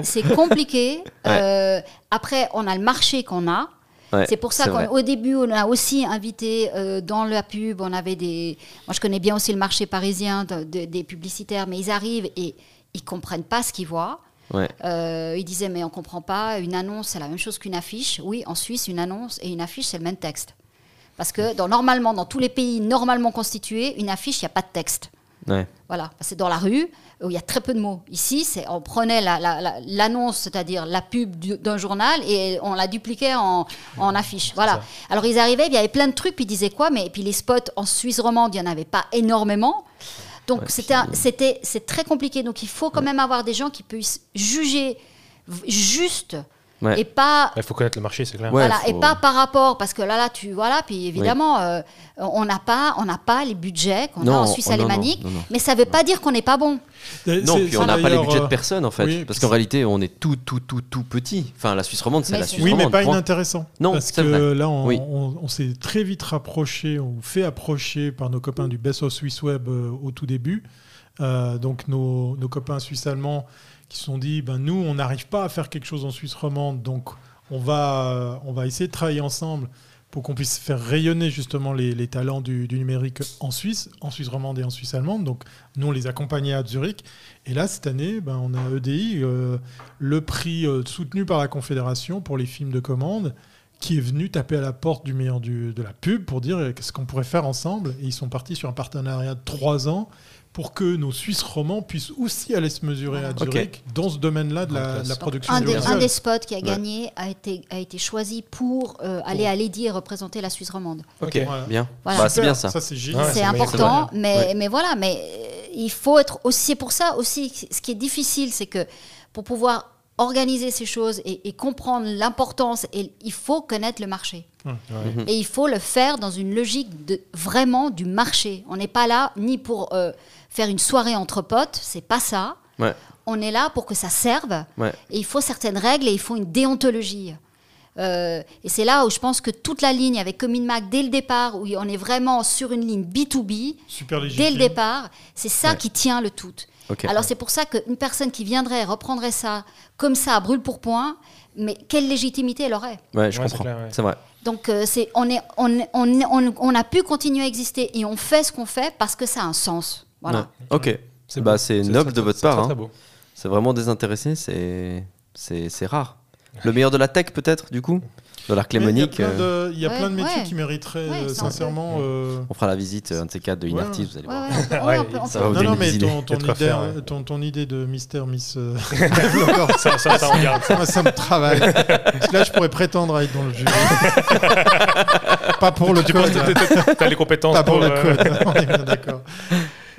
[SPEAKER 3] c'est- compliqué. Euh, après, on a le marché qu'on a.
[SPEAKER 4] Ouais,
[SPEAKER 3] c'est pour ça qu'au début, on a aussi invité euh, dans la pub, on avait des... Moi, je connais bien aussi le marché parisien de- de- des publicitaires, mais ils arrivent et ils comprennent pas ce qu'ils voient.
[SPEAKER 4] Ouais.
[SPEAKER 3] Euh, ils disaient, mais on comprend pas, une annonce, c'est la même chose qu'une affiche. Oui, en Suisse, une annonce et une affiche, c'est le même texte. Parce que dans, normalement, dans tous les pays normalement constitués, une affiche, il n'y a pas de texte.
[SPEAKER 4] Ouais.
[SPEAKER 3] Voilà, c'est dans la rue où il y a très peu de mots. Ici, c'est on prenait la- la- la- l'annonce, c'est-à-dire la pub du- d'un journal, et on la dupliquait en, en affiche. Voilà. Alors ils arrivaient, il y avait plein de trucs, puis ils disaient quoi, mais puis les spots en Suisse romande, il n'y en avait pas énormément. Donc c'était un- c'était c'est très compliqué. Donc il faut quand même avoir des gens qui puissent juger juste
[SPEAKER 4] Ouais.
[SPEAKER 3] et pas
[SPEAKER 1] Il faut connaître le marché, c'est clair.
[SPEAKER 4] Ouais,
[SPEAKER 3] voilà,
[SPEAKER 4] faut-
[SPEAKER 3] et pas par rapport, parce que là, là, tu voilà, puis évidemment, euh, on n'a pas, on n'a pas les budgets qu'on a
[SPEAKER 4] Non,
[SPEAKER 3] en Suisse
[SPEAKER 4] oh, non, non,
[SPEAKER 3] alémanique,
[SPEAKER 4] non, non.
[SPEAKER 3] mais ça ne veut pas dire qu'on n'est pas bon.
[SPEAKER 4] Non,
[SPEAKER 2] C'est-
[SPEAKER 4] puis on n'a pas les budgets de
[SPEAKER 2] euh,
[SPEAKER 4] personne en fait.
[SPEAKER 2] oui,
[SPEAKER 4] parce qu'en réalité, on est tout, tout, tout, tout petit. Enfin, la Suisse romande, c'est
[SPEAKER 3] Mais
[SPEAKER 4] la Suisse
[SPEAKER 2] Oui, mais
[SPEAKER 4] romande.
[SPEAKER 2] pas inintéressant.
[SPEAKER 4] Non,
[SPEAKER 2] parce que
[SPEAKER 4] vrai.
[SPEAKER 2] là, on,
[SPEAKER 4] Oui.
[SPEAKER 2] on- on s'est très vite rapproché, on fait approcher par nos copains du Best of Swiss Web euh, au tout début. Euh, donc nos, nos copains suisses-allemands qui se sont dit, ben nous, on n'arrive pas à faire quelque chose en Suisse romande, donc on va, on va essayer de travailler ensemble pour qu'on puisse faire rayonner justement les, talents du, numérique en Suisse, en Suisse romande et en Suisse allemande. Donc nous, on les accompagnait à Zurich. Et là, cette année, ben, on a EDI, euh, le prix euh, soutenu par la Confédération pour les films de commande, qui est venu taper à la porte du meilleur du- de la pub pour dire qu'est-ce qu'on pourrait faire ensemble. Et ils sont partis sur un partenariat de trois ans pour que nos Suisses romans puissent aussi aller se mesurer à. Zurich dans ce domaine-là de la, de la production
[SPEAKER 3] Un des, un des spots qui a gagné a été, a été choisi pour euh, aller à Lady et représenter la Suisse romande.
[SPEAKER 4] Ok,
[SPEAKER 2] Voilà.
[SPEAKER 4] bien.
[SPEAKER 3] Voilà.
[SPEAKER 4] Bah, c'est bien ça.
[SPEAKER 2] Ça, c'est.
[SPEAKER 1] Ouais,
[SPEAKER 3] important, mais,
[SPEAKER 4] Ouais.
[SPEAKER 3] mais voilà, mais euh, il faut être aussi. C'est pour ça aussi, ce qui est difficile, c'est que pour pouvoir organiser ces choses et, et comprendre l'importance, et il faut connaître le marché.
[SPEAKER 4] Mhm.
[SPEAKER 3] Et il faut le faire dans une logique de vraiment du marché. On n'est pas là ni pour euh, faire une soirée entre potes, c'est pas ça.
[SPEAKER 4] Ouais.
[SPEAKER 3] On est là pour que ça serve.
[SPEAKER 4] Ouais.
[SPEAKER 3] Et il faut certaines règles et il faut une déontologie. Euh, et c'est là où je pense que toute la ligne avec Cominmac, dès le départ, où on est vraiment sur une ligne B2B,
[SPEAKER 2] Super
[SPEAKER 3] dès le départ, c'est ça
[SPEAKER 4] Ouais.
[SPEAKER 3] qui tient le tout. Alors c'est pour ça qu'une personne qui viendrait reprendrait ça comme ça, à brûle pour point, mais quelle légitimité elle aurait?
[SPEAKER 4] Ouais, je
[SPEAKER 1] Ouais,
[SPEAKER 4] comprends.
[SPEAKER 1] ouais.
[SPEAKER 4] C'est vrai.
[SPEAKER 3] donc euh, c'est on est on, est- on, est- on, on a pu continuer à exister et on fait ce qu'on fait parce que ça a un sens. Voilà.
[SPEAKER 4] Ouais. Ok.
[SPEAKER 1] C'est
[SPEAKER 4] Bah, c'est noble de votre part.
[SPEAKER 1] très,
[SPEAKER 4] hein. C'est vraiment désintéressé. C'est c'est c'est rare. Le meilleur de la tech peut-être du coup? De l'arc
[SPEAKER 2] Mais
[SPEAKER 4] lémonique.
[SPEAKER 2] Il y a
[SPEAKER 4] euh,
[SPEAKER 2] plein de, il y a
[SPEAKER 3] Ouais,
[SPEAKER 2] plein de métiers
[SPEAKER 3] ouais.
[SPEAKER 2] qui mériteraient
[SPEAKER 3] Ouais,
[SPEAKER 2] euh, sincèrement. euh,
[SPEAKER 4] On fera la visite un de ces quatre de Inartis,
[SPEAKER 2] ouais.
[SPEAKER 4] vous allez voir. ça va vous
[SPEAKER 2] Non,
[SPEAKER 4] donner
[SPEAKER 2] non,
[SPEAKER 4] des
[SPEAKER 2] mais
[SPEAKER 4] idées.
[SPEAKER 2] ton, ton idée,
[SPEAKER 1] faire, ouais.
[SPEAKER 2] ton, ton idée de Mister Miss euh, [LAUGHS]
[SPEAKER 1] ça, [LAUGHS] ça, ça,
[SPEAKER 2] me travaille. Parce que là, je pourrais prétendre à être dans le jury. [LAUGHS] pas pour le
[SPEAKER 1] Tu
[SPEAKER 2] code.
[SPEAKER 1] penses que t'as- t'as les compétences
[SPEAKER 2] Pas pour
[SPEAKER 1] pour, euh,
[SPEAKER 2] code. On est bien d'accord.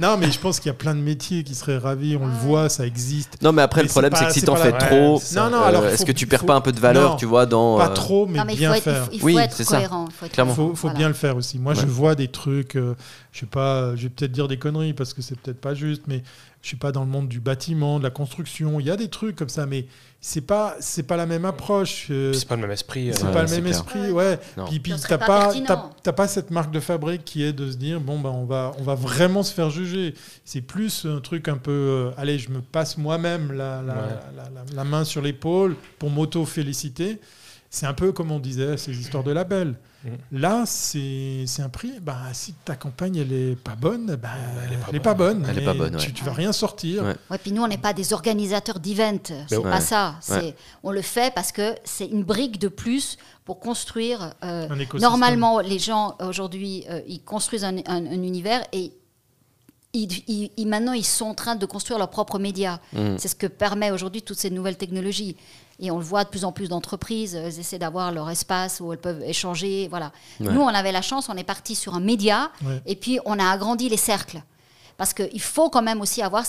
[SPEAKER 2] Non, mais je pense qu'il y a plein de métiers qui seraient ravis. On le voit, ça existe.
[SPEAKER 4] Non, mais après,
[SPEAKER 2] Mais
[SPEAKER 4] le problème, c'est que si t'en fais
[SPEAKER 2] la-
[SPEAKER 4] trop,
[SPEAKER 2] Ouais, c'est ça. Non, non,
[SPEAKER 4] euh,
[SPEAKER 2] alors,
[SPEAKER 4] est-ce que tu perds
[SPEAKER 2] faut-
[SPEAKER 4] pas un peu de valeur,
[SPEAKER 2] non,
[SPEAKER 4] tu vois, dans.
[SPEAKER 2] Pas
[SPEAKER 4] euh,
[SPEAKER 2] trop, mais
[SPEAKER 3] Non, mais il
[SPEAKER 2] bien faire.
[SPEAKER 3] il
[SPEAKER 4] Oui,
[SPEAKER 3] faut être
[SPEAKER 4] c'est ça.
[SPEAKER 3] cohérent. il faut être
[SPEAKER 4] Clairement.
[SPEAKER 2] Il faut, faut
[SPEAKER 3] Voilà.
[SPEAKER 2] bien le faire aussi. Moi,
[SPEAKER 4] Ouais.
[SPEAKER 2] je vois des trucs, euh, je sais pas, je vais peut-être dire des conneries parce que c'est peut-être pas juste, mais je suis pas dans le monde du bâtiment, de la construction. Il y a des trucs comme ça, mais c'est pas, c'est pas la même approche. euh,
[SPEAKER 1] C'est pas le même esprit.
[SPEAKER 2] c'est
[SPEAKER 1] euh,
[SPEAKER 4] Ouais,
[SPEAKER 2] pas le même
[SPEAKER 4] clair.
[SPEAKER 2] esprit, ouais.
[SPEAKER 4] Non.
[SPEAKER 2] Puis, t'as
[SPEAKER 3] pas
[SPEAKER 2] t'as- pas cette marque de fabrique qui est de se dire bon ben on va, on va vraiment se faire juger. C'est plus un truc un peu, euh, allez, je me passe moi-même la, la,
[SPEAKER 1] Ouais.
[SPEAKER 2] la- la- la main sur l'épaule pour m'auto féliciter. C'est un peu comme on disait ces histoires de labels.
[SPEAKER 1] Mhm.
[SPEAKER 2] Là, c'est un prix. Bah, si ta campagne elle est pas bonne, bah,
[SPEAKER 1] elle est pas
[SPEAKER 2] elle est pas bonne.
[SPEAKER 4] Elle est pas bonne, ouais.
[SPEAKER 2] Tu, tu vas rien sortir.
[SPEAKER 4] Ouais.
[SPEAKER 3] Ouais, puis nous, on n'est pas des organisateurs d'events. C'est
[SPEAKER 4] ouais.
[SPEAKER 3] pas ça. On le fait parce que c'est une brique de plus pour construire. euh, normalement, les gens aujourd'hui, euh, ils construisent un, un- un univers et ils, ils- ils- maintenant, ils sont en train de construire leurs propres médias.
[SPEAKER 4] Mm.
[SPEAKER 3] C'est ce que permet aujourd'hui toutes ces nouvelles technologies. Et on le voit de plus en plus d'entreprises, euh, elles essaient d'avoir leur espace où elles peuvent échanger. Voilà.
[SPEAKER 4] Ouais.
[SPEAKER 3] Nous, on avait la chance, on est parti sur un média
[SPEAKER 2] Ouais.
[SPEAKER 3] et puis on a agrandi les cercles. Parce qu'il faut quand même aussi avoir,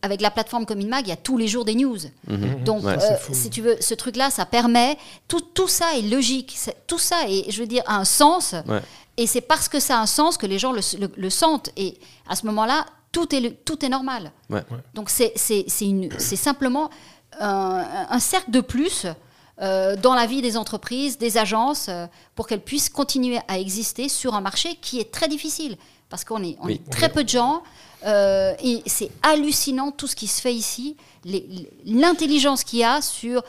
[SPEAKER 3] avec la plateforme Comme Mag, il y a tous les jours des news.
[SPEAKER 4] Mhm.
[SPEAKER 3] Donc,
[SPEAKER 4] Ouais.
[SPEAKER 3] euh, si tu veux, ce truc-là, ça permet, tout, tout ça est logique, tout ça est, je veux dire, a un sens.
[SPEAKER 4] Ouais.
[SPEAKER 3] Et c'est parce que ça a un sens que les gens le, le- le sentent. Et à ce moment-là, tout est, tout est normal.
[SPEAKER 4] Ouais.
[SPEAKER 3] Donc c'est simplement un, un cercle de plus euh, dans la vie des entreprises, des agences, euh, pour qu'elles puissent continuer à exister sur un marché qui est très difficile. Parce qu'on est, on
[SPEAKER 4] Oui.
[SPEAKER 3] est très peu de gens. euh, et c'est hallucinant tout ce qui se fait ici, l'intelligence qu'il y a sur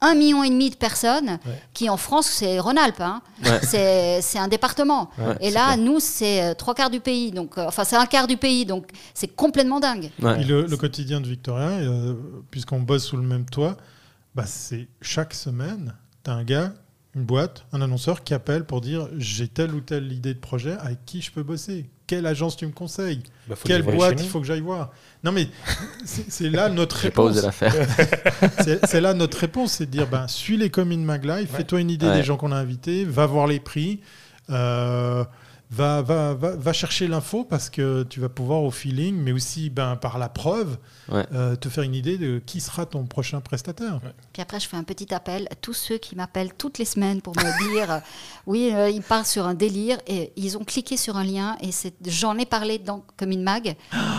[SPEAKER 3] un million et demi de personnes, qui en France, c'est Rhône-Alpes, hein.
[SPEAKER 4] Ouais.
[SPEAKER 3] c'est c'est un département.
[SPEAKER 4] Ouais,
[SPEAKER 3] et là,
[SPEAKER 4] clair.
[SPEAKER 3] nous, c'est euh, trois quarts du pays, donc, euh, enfin, c'est un quart du pays, donc c'est complètement dingue.
[SPEAKER 4] Ouais.
[SPEAKER 2] Et le, le quotidien de Victoria, euh, puisqu'on bosse sous le même toit, bah c'est chaque semaine, tu as un gars, une boîte, un annonceur qui appelle pour dire j'ai telle ou telle idée de projet, avec qui je peux bosser? Quelle agence tu me conseilles?
[SPEAKER 1] Bah,
[SPEAKER 2] Quelle boîte il faut que j'aille voir? Non mais c'est là notre
[SPEAKER 4] J'ai pas
[SPEAKER 2] réponse.
[SPEAKER 4] osé la faire. [LAUGHS]
[SPEAKER 2] C'est là notre réponse, c'est de dire ben, suis les communes Maglife, fais-toi une idée
[SPEAKER 4] Ouais.
[SPEAKER 2] des gens qu'on a invités, va voir les prix, euh, va, va, va, va chercher l'info parce que tu vas pouvoir au feeling, mais aussi ben, par la preuve,
[SPEAKER 4] Ouais.
[SPEAKER 2] euh, te faire une idée de qui sera ton prochain prestataire.
[SPEAKER 3] Puis après, je fais un petit appel à tous ceux qui m'appellent toutes les semaines pour me dire euh, oui, euh, ils partent sur un délire et ils ont cliqué sur un lien et j'en ai parlé dans comme une mag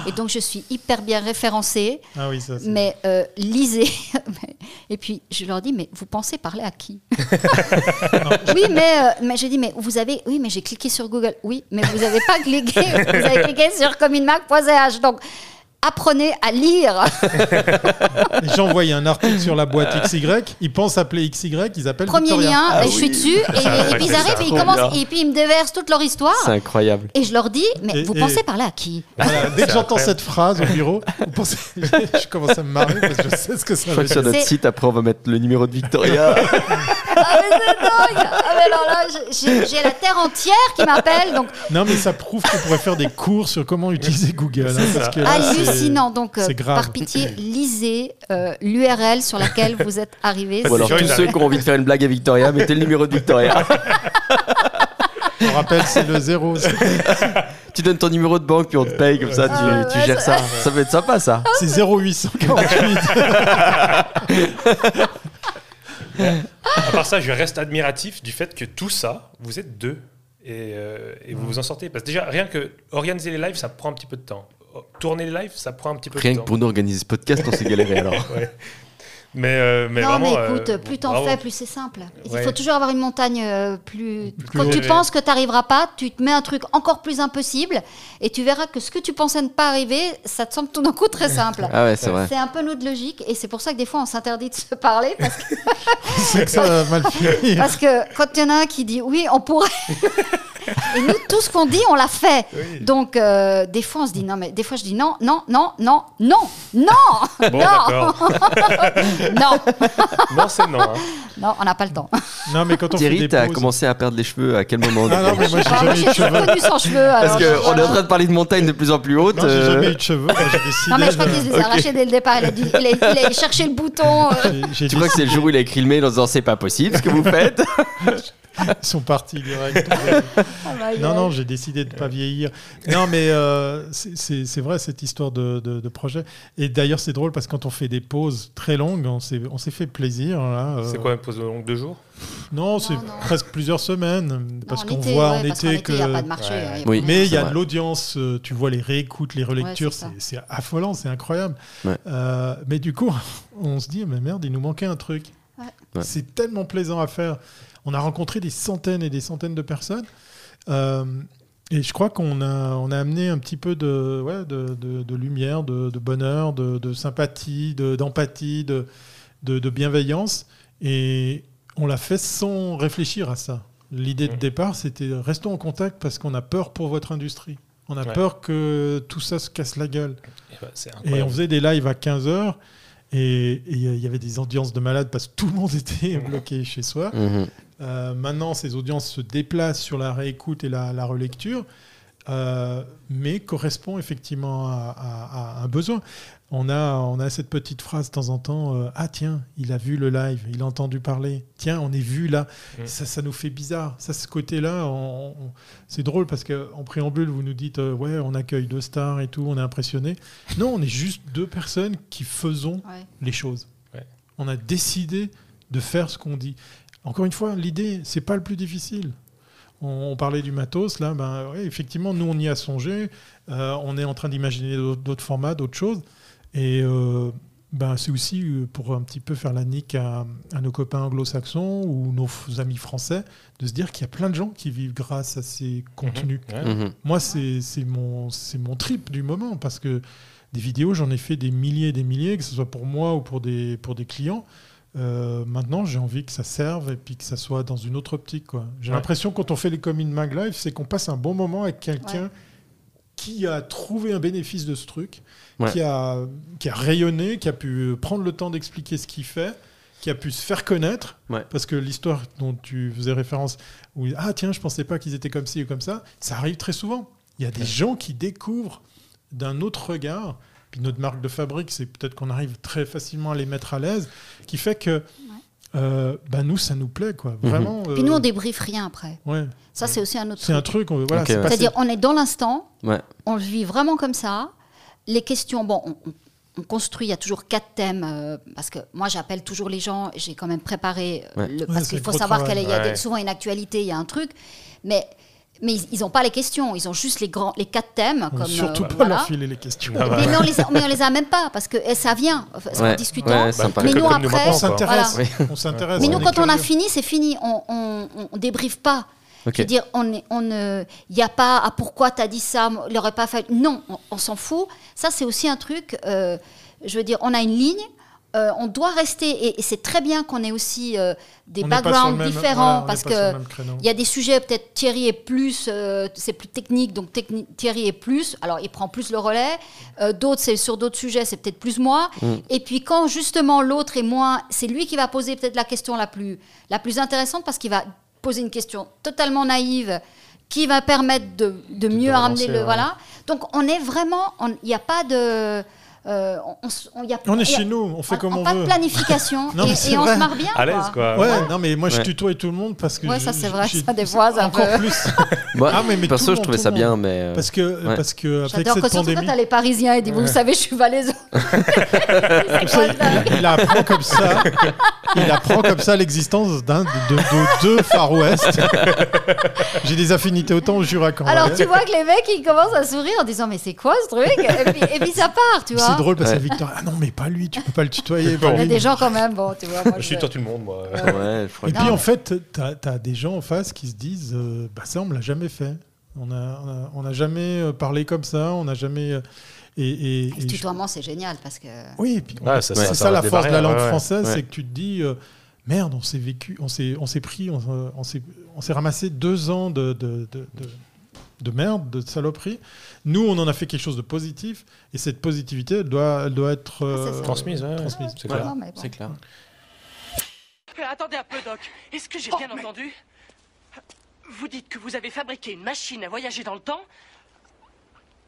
[SPEAKER 3] et donc je suis hyper bien référencée.
[SPEAKER 2] Ah oui, ça c'est.
[SPEAKER 3] Mais euh, lisez. [LAUGHS] et puis je leur dis mais vous pensez parler à qui? [LAUGHS] Oui, mais, euh, mais j'ai dit mais vous avez oui, mais j'ai cliqué sur Google. Oui, mais vous n'avez pas cliqué. Vous avez cliqué sur communemac.ch. Donc apprenez à lire. [LAUGHS]
[SPEAKER 2] Les gens voient un article sur la boîte XY, ils pensent appeler XY, ils appellent
[SPEAKER 3] Premier
[SPEAKER 2] Victoria.
[SPEAKER 3] lien,
[SPEAKER 4] Ah
[SPEAKER 3] et je suis dessus, [LAUGHS] et, et puis ils arrivent
[SPEAKER 1] ça.
[SPEAKER 3] et ils commencent, et puis ils me déversent toute leur histoire.
[SPEAKER 4] C'est incroyable.
[SPEAKER 3] Et je leur dis, mais
[SPEAKER 2] Et-
[SPEAKER 3] vous
[SPEAKER 2] et-
[SPEAKER 3] pensez parler à qui?
[SPEAKER 2] Voilà, dès que j'entends cette phrase au bureau, vous pensez- [LAUGHS] je commence à me marrer parce que je sais ce que ça
[SPEAKER 4] Je
[SPEAKER 2] veut
[SPEAKER 4] que sur
[SPEAKER 2] dire.
[SPEAKER 4] notre site, après, on va mettre le numéro de Victoria.
[SPEAKER 3] Ah, mais c'est dingue alors là, j'ai la terre entière qui m'appelle, donc
[SPEAKER 2] Non, mais ça prouve qu'on pourrait faire des cours sur comment utiliser Google. hein,
[SPEAKER 1] C'est
[SPEAKER 2] parce que là,
[SPEAKER 3] hallucinant. Donc, euh, par pitié, lisez euh, l'URL sur laquelle vous êtes arrivé.
[SPEAKER 4] Ou alors, tous ceux qui ont envie de faire une blague à Victoria, mettez le numéro de Victoria. [LAUGHS]
[SPEAKER 2] On rappelle, c'est le zéro. [LAUGHS]
[SPEAKER 4] tu donnes ton numéro de banque, puis on te paye, comme ça, tu,
[SPEAKER 3] Ah,
[SPEAKER 4] tu
[SPEAKER 3] ouais,
[SPEAKER 4] gères ça. [LAUGHS] Ça peut être sympa, ça.
[SPEAKER 2] C'est 0848.
[SPEAKER 1] Part ça, je reste admiratif du fait que tout ça, vous êtes deux et, euh, et vous vous en sortez. Parce que déjà, rien que organiser les lives, ça prend un petit peu de temps. Tourner les lives, ça prend un petit peu
[SPEAKER 4] Rien
[SPEAKER 1] de
[SPEAKER 4] que
[SPEAKER 1] temps.
[SPEAKER 4] pour nous organiser ce podcast, on s'est galéré alors. [LAUGHS]
[SPEAKER 1] Ouais. Mais, euh, mais
[SPEAKER 3] non,
[SPEAKER 1] vraiment,
[SPEAKER 3] mais écoute,
[SPEAKER 1] euh,
[SPEAKER 3] plus t'en
[SPEAKER 1] bravo.
[SPEAKER 3] fais, plus c'est simple. Il
[SPEAKER 1] Ouais.
[SPEAKER 3] faut toujours avoir une montagne euh, plus.
[SPEAKER 1] Plus
[SPEAKER 3] Quand tu penses que tu n'arriveras pas, tu te mets un truc encore plus impossible et tu verras que ce que tu pensais ne pas arriver, ça te semble tout d'un coup très simple.
[SPEAKER 4] Ah ouais, c'est vrai.
[SPEAKER 3] C'est un peu notre logique et c'est pour ça que des fois on s'interdit de se parler parce que, [LAUGHS]
[SPEAKER 2] c'est que ça va mal finir. [LAUGHS]
[SPEAKER 3] parce que quand il y en a un qui dit oui, on pourrait. [LAUGHS] [LAUGHS] et nous, tout ce qu'on dit, on l'a fait.
[SPEAKER 1] Oui.
[SPEAKER 3] Donc euh, des fois on se dit non, mais des fois je dis non, non, non, non, non, non,
[SPEAKER 1] Bon,
[SPEAKER 3] non, [LAUGHS] non, [LAUGHS]
[SPEAKER 1] non, c'est non. hein.
[SPEAKER 3] non, on n'a pas le temps.
[SPEAKER 2] Non, mais quand on fait
[SPEAKER 4] Thierry,
[SPEAKER 2] des
[SPEAKER 4] t'as
[SPEAKER 2] pauses...
[SPEAKER 4] commencé à perdre les cheveux à quel moment
[SPEAKER 2] Ah non, mais moi, j'ai jamais eu de cheveux.
[SPEAKER 3] connu sans cheveux.
[SPEAKER 4] Parce qu'on est en train de parler de montagnes de plus en plus hautes.
[SPEAKER 2] Non, j'ai
[SPEAKER 4] euh,
[SPEAKER 2] jamais eu de cheveux. Moi, J'ai décidé.
[SPEAKER 3] Non, mais je crois qu'il se les a arrachés dès le départ. Il a, dû, il a, il a cherché le bouton. euh.
[SPEAKER 4] Tu crois que c'est le jour où il a écrit le mail en disant c'est pas possible ce que vous faites?
[SPEAKER 2] Ils sont partis direct. [LAUGHS]
[SPEAKER 3] Ah,
[SPEAKER 2] non, non, j'ai décidé de ne pas vieillir. Non, mais euh, c'est c'est vrai cette histoire de, de- de projet. Et d'ailleurs, c'est drôle parce que quand on fait des pauses très longues, on s'est on s'est fait plaisir. là, euh.
[SPEAKER 1] C'est quoi une pause longue deux jours?
[SPEAKER 2] Non, c'est presque plusieurs semaines. Parce qu'on voit
[SPEAKER 3] ouais,
[SPEAKER 2] en été que.
[SPEAKER 3] il n'y a pas de marché.
[SPEAKER 1] Ouais.
[SPEAKER 3] il y a
[SPEAKER 4] Oui.
[SPEAKER 3] pas
[SPEAKER 2] Mais il y a de l'audience, euh, tu vois les réécoutes, les relectures,
[SPEAKER 3] c'est
[SPEAKER 2] affolant, c'est incroyable.
[SPEAKER 4] Ouais.
[SPEAKER 2] Euh, mais du coup, [LAUGHS] on se dit, mais merde, il nous manquait un truc. C'est tellement plaisant à faire. On a rencontré des centaines et des centaines de personnes. Euh, et je crois qu'on a, on a amené un petit peu de, ouais, de, de- de lumière, de, de bonheur, de, de sympathie, de- d'empathie, de, de, bienveillance. Et on l'a fait sans réfléchir à ça. L'idée de
[SPEAKER 1] Mhm.
[SPEAKER 2] départ, c'était restons en contact parce qu'on a peur pour votre industrie. On a
[SPEAKER 1] Ouais.
[SPEAKER 2] peur que tout ça se casse la gueule.
[SPEAKER 1] Et bah, C'est
[SPEAKER 2] Et on faisait des lives à 15h. Et et il y avait des audiences de malades parce que tout le monde était bloqué chez soi.
[SPEAKER 4] Mhm.
[SPEAKER 2] Euh, maintenant, ces audiences se déplacent sur la réécoute et la, la relecture, euh, mais correspond effectivement à, à- à un besoin. On a, on a cette petite phrase de temps en temps euh, Ah, tiens, il a vu le live, il a entendu parler. Tiens, on est vu là.
[SPEAKER 1] Mm.
[SPEAKER 2] Ça, ça nous fait bizarre. Ça, ce côté-là, on- on- c'est drôle parce qu'en préambule, vous nous dites euh, Ouais, on accueille deux stars et tout, on est impressionné. Non, on est juste deux personnes qui faisons
[SPEAKER 3] Ouais.
[SPEAKER 2] les choses.
[SPEAKER 1] Ouais.
[SPEAKER 2] On a décidé de faire ce qu'on dit. Encore une fois, l'idée, c'est pas le plus difficile. On, on parlait du matos, là, ben, ouais, effectivement, nous, on y a songé. Euh, on est en train d'imaginer d'autres formats, d'autres choses. Et euh, ben, c'est aussi euh, pour un petit peu faire la nique à, à nos copains anglo-saxons ou nos amis français, de se dire qu'il y a plein de gens qui vivent grâce à ces contenus.
[SPEAKER 1] Ouais.
[SPEAKER 4] Mhm.
[SPEAKER 2] Moi, c'est c'est mon, c'est mon trip du moment parce que des vidéos, j'en ai fait des milliers et des milliers, que ce soit pour moi ou pour des, pour des clients. Euh, maintenant, j'ai envie que ça serve et puis que ça soit dans une autre optique. quoi. J'ai
[SPEAKER 1] Ouais.
[SPEAKER 2] l'impression, quand on fait les communes Mag Live, c'est qu'on passe un bon moment avec quelqu'un
[SPEAKER 3] Ouais.
[SPEAKER 2] Qui a trouvé un bénéfice de ce truc,
[SPEAKER 4] Ouais.
[SPEAKER 2] qui, a, qui a rayonné, qui a pu prendre le temps d'expliquer ce qu'il fait, qui a pu se faire connaître.
[SPEAKER 4] Ouais.
[SPEAKER 2] Parce que l'histoire dont tu faisais référence, où ah tiens, je pensais pas qu'ils étaient comme ci ou comme ça, ça arrive très souvent. Il y a des gens qui découvrent d'un autre regard. Puis notre marque de fabrique, c'est peut-être qu'on arrive très facilement à les mettre à l'aise, qui fait que euh, bah, nous, ça nous plaît, quoi.
[SPEAKER 4] Mhm.
[SPEAKER 2] Vraiment.
[SPEAKER 3] Puis nous,
[SPEAKER 2] euh,
[SPEAKER 3] on débriefe rien après.
[SPEAKER 2] ouais.
[SPEAKER 3] Ça, c'est aussi un autre
[SPEAKER 2] C'est un
[SPEAKER 3] truc.
[SPEAKER 2] on- voilà, c'est
[SPEAKER 4] ouais.
[SPEAKER 2] pas-
[SPEAKER 3] C'est-à-dire, on est dans l'instant,
[SPEAKER 4] Ouais.
[SPEAKER 3] on le vit vraiment comme ça. Les questions, bon, on, on- on construit, il y a toujours quatre thèmes, euh, parce que moi j'appelle toujours les gens, j'ai quand même préparé, euh,
[SPEAKER 4] Ouais.
[SPEAKER 3] le-
[SPEAKER 2] Ouais,
[SPEAKER 3] parce qu'il faut savoir qu'il y a des- souvent une actualité, il y a un truc, mais, mais ils n'ont pas les questions, ils ont juste les, grands, les quatre thèmes. Comme,
[SPEAKER 2] surtout
[SPEAKER 3] euh,
[SPEAKER 2] pas
[SPEAKER 3] voilà.
[SPEAKER 2] leur filer les questions.
[SPEAKER 1] Ah bah.
[SPEAKER 3] mais, mais on les a, mais on les a même pas, parce que eh, ça vient, en
[SPEAKER 4] Ouais.
[SPEAKER 3] discutant.
[SPEAKER 4] Ouais,
[SPEAKER 1] Bah,
[SPEAKER 3] mais nous après,
[SPEAKER 2] On s'intéresse.
[SPEAKER 4] Voilà.
[SPEAKER 3] Mais nous, quand on a fini, c'est fini. On, on, on débriefe pas.
[SPEAKER 4] Ok.
[SPEAKER 3] Je veux dire, on est- on ne, il n'y a pas ah pourquoi tu as dit ça, il n'aurait pas fait. Non, on, on s'en fout. Ça, c'est aussi un truc. euh, je veux dire, on a une ligne. Euh, on doit rester, et, et c'est très bien qu'on ait aussi euh, des
[SPEAKER 2] On
[SPEAKER 3] backgrounds
[SPEAKER 2] même-
[SPEAKER 3] différents,
[SPEAKER 2] voilà,
[SPEAKER 3] parce
[SPEAKER 2] pas sur le
[SPEAKER 3] que
[SPEAKER 2] même créneau.
[SPEAKER 3] il y a des sujets, peut-être Thierry est plus, euh, c'est plus technique, donc techni- Thierry est plus, alors il prend plus le relais. Euh, d'autres, c'est sur d'autres sujets, c'est peut-être plus moi.
[SPEAKER 2] Mm.
[SPEAKER 3] Et puis quand justement l'autre est moins, c'est lui qui va poser peut-être la question la plus, la plus intéressante parce qu'il va poser une question totalement naïve qui va permettre de, de mieux ramener le
[SPEAKER 1] ouais.
[SPEAKER 3] voilà. Donc on est vraiment, il n'y a pas de, euh, on, on on- y a-
[SPEAKER 2] On est
[SPEAKER 3] y a-
[SPEAKER 2] chez nous, on fait comme on
[SPEAKER 3] pas
[SPEAKER 2] veut.
[SPEAKER 3] de planification [LAUGHS]
[SPEAKER 2] Non,
[SPEAKER 3] et, on se marre bien.
[SPEAKER 1] À l'aise,
[SPEAKER 3] quoi.
[SPEAKER 2] Ouais, non, mais moi je tutoie tout le monde parce que.
[SPEAKER 3] Ouais,
[SPEAKER 2] je-
[SPEAKER 3] ça, c'est vrai, ça, un
[SPEAKER 2] Encore
[SPEAKER 3] peu-
[SPEAKER 2] plus. [LAUGHS]
[SPEAKER 4] Moi,
[SPEAKER 2] Ah, mais- mais
[SPEAKER 4] perso, je trouvais ça bien,
[SPEAKER 2] monde.
[SPEAKER 4] mais. euh,
[SPEAKER 2] Parce que,
[SPEAKER 4] Ouais.
[SPEAKER 2] parce que cette
[SPEAKER 3] que
[SPEAKER 2] pandémie.
[SPEAKER 3] quand t'as les Parisiens et disent, vous savez, je suis valaisan. [LAUGHS]
[SPEAKER 2] Il, il apprend comme ça, il apprend comme ça l'existence d'un de, de- de deux Far West. J'ai des affinités autant au Jura qu'en
[SPEAKER 3] Alors tu vois que les mecs ils commencent à sourire en disant mais c'est quoi ce truc? Et puis, ça part tu vois.
[SPEAKER 2] C'est drôle parce que
[SPEAKER 4] Ouais.
[SPEAKER 2] Victor, ah non mais pas lui, tu peux pas le tutoyer.
[SPEAKER 3] Il y a des gens quand même bon tu vois. Moi,
[SPEAKER 1] Je
[SPEAKER 3] je-
[SPEAKER 1] suis toi tout le monde, moi.
[SPEAKER 4] Ouais, je crois
[SPEAKER 2] Et
[SPEAKER 4] que-
[SPEAKER 2] puis
[SPEAKER 3] Non,
[SPEAKER 2] en fait, tu as, des gens en face qui se disent euh, bah, ça, on me l'a jamais fait. On n'a on a, on a jamais euh, parlé comme ça, on n'a jamais. euh, et, et-
[SPEAKER 3] Et
[SPEAKER 2] et
[SPEAKER 3] le
[SPEAKER 2] je-
[SPEAKER 3] tutoiement c'est génial parce que
[SPEAKER 2] Oui, et puis
[SPEAKER 1] ça-
[SPEAKER 2] c'est
[SPEAKER 1] ça-
[SPEAKER 2] ça,
[SPEAKER 1] ça
[SPEAKER 2] la force de la langue française,
[SPEAKER 4] Ouais.
[SPEAKER 2] c'est que tu te dis euh, merde, on s'est vécu, on s'est, on s'est pris, on, s'est- on s'est, on s'est ramassé deux ans de, de, de, de- de merde, de saloperie. Nous, on en a fait quelque chose de positif, et cette positivité, elle doit, elle doit être
[SPEAKER 3] Ah,
[SPEAKER 2] euh.
[SPEAKER 1] Transmise, ouais, ouais.
[SPEAKER 2] transmise.
[SPEAKER 1] C'est clair.
[SPEAKER 3] Non, mais bon.
[SPEAKER 4] C'est clair.
[SPEAKER 6] Euh, Attendez un peu, Doc. Est-ce que j'ai bien entendu? Vous dites que vous avez fabriqué une machine à voyager dans le temps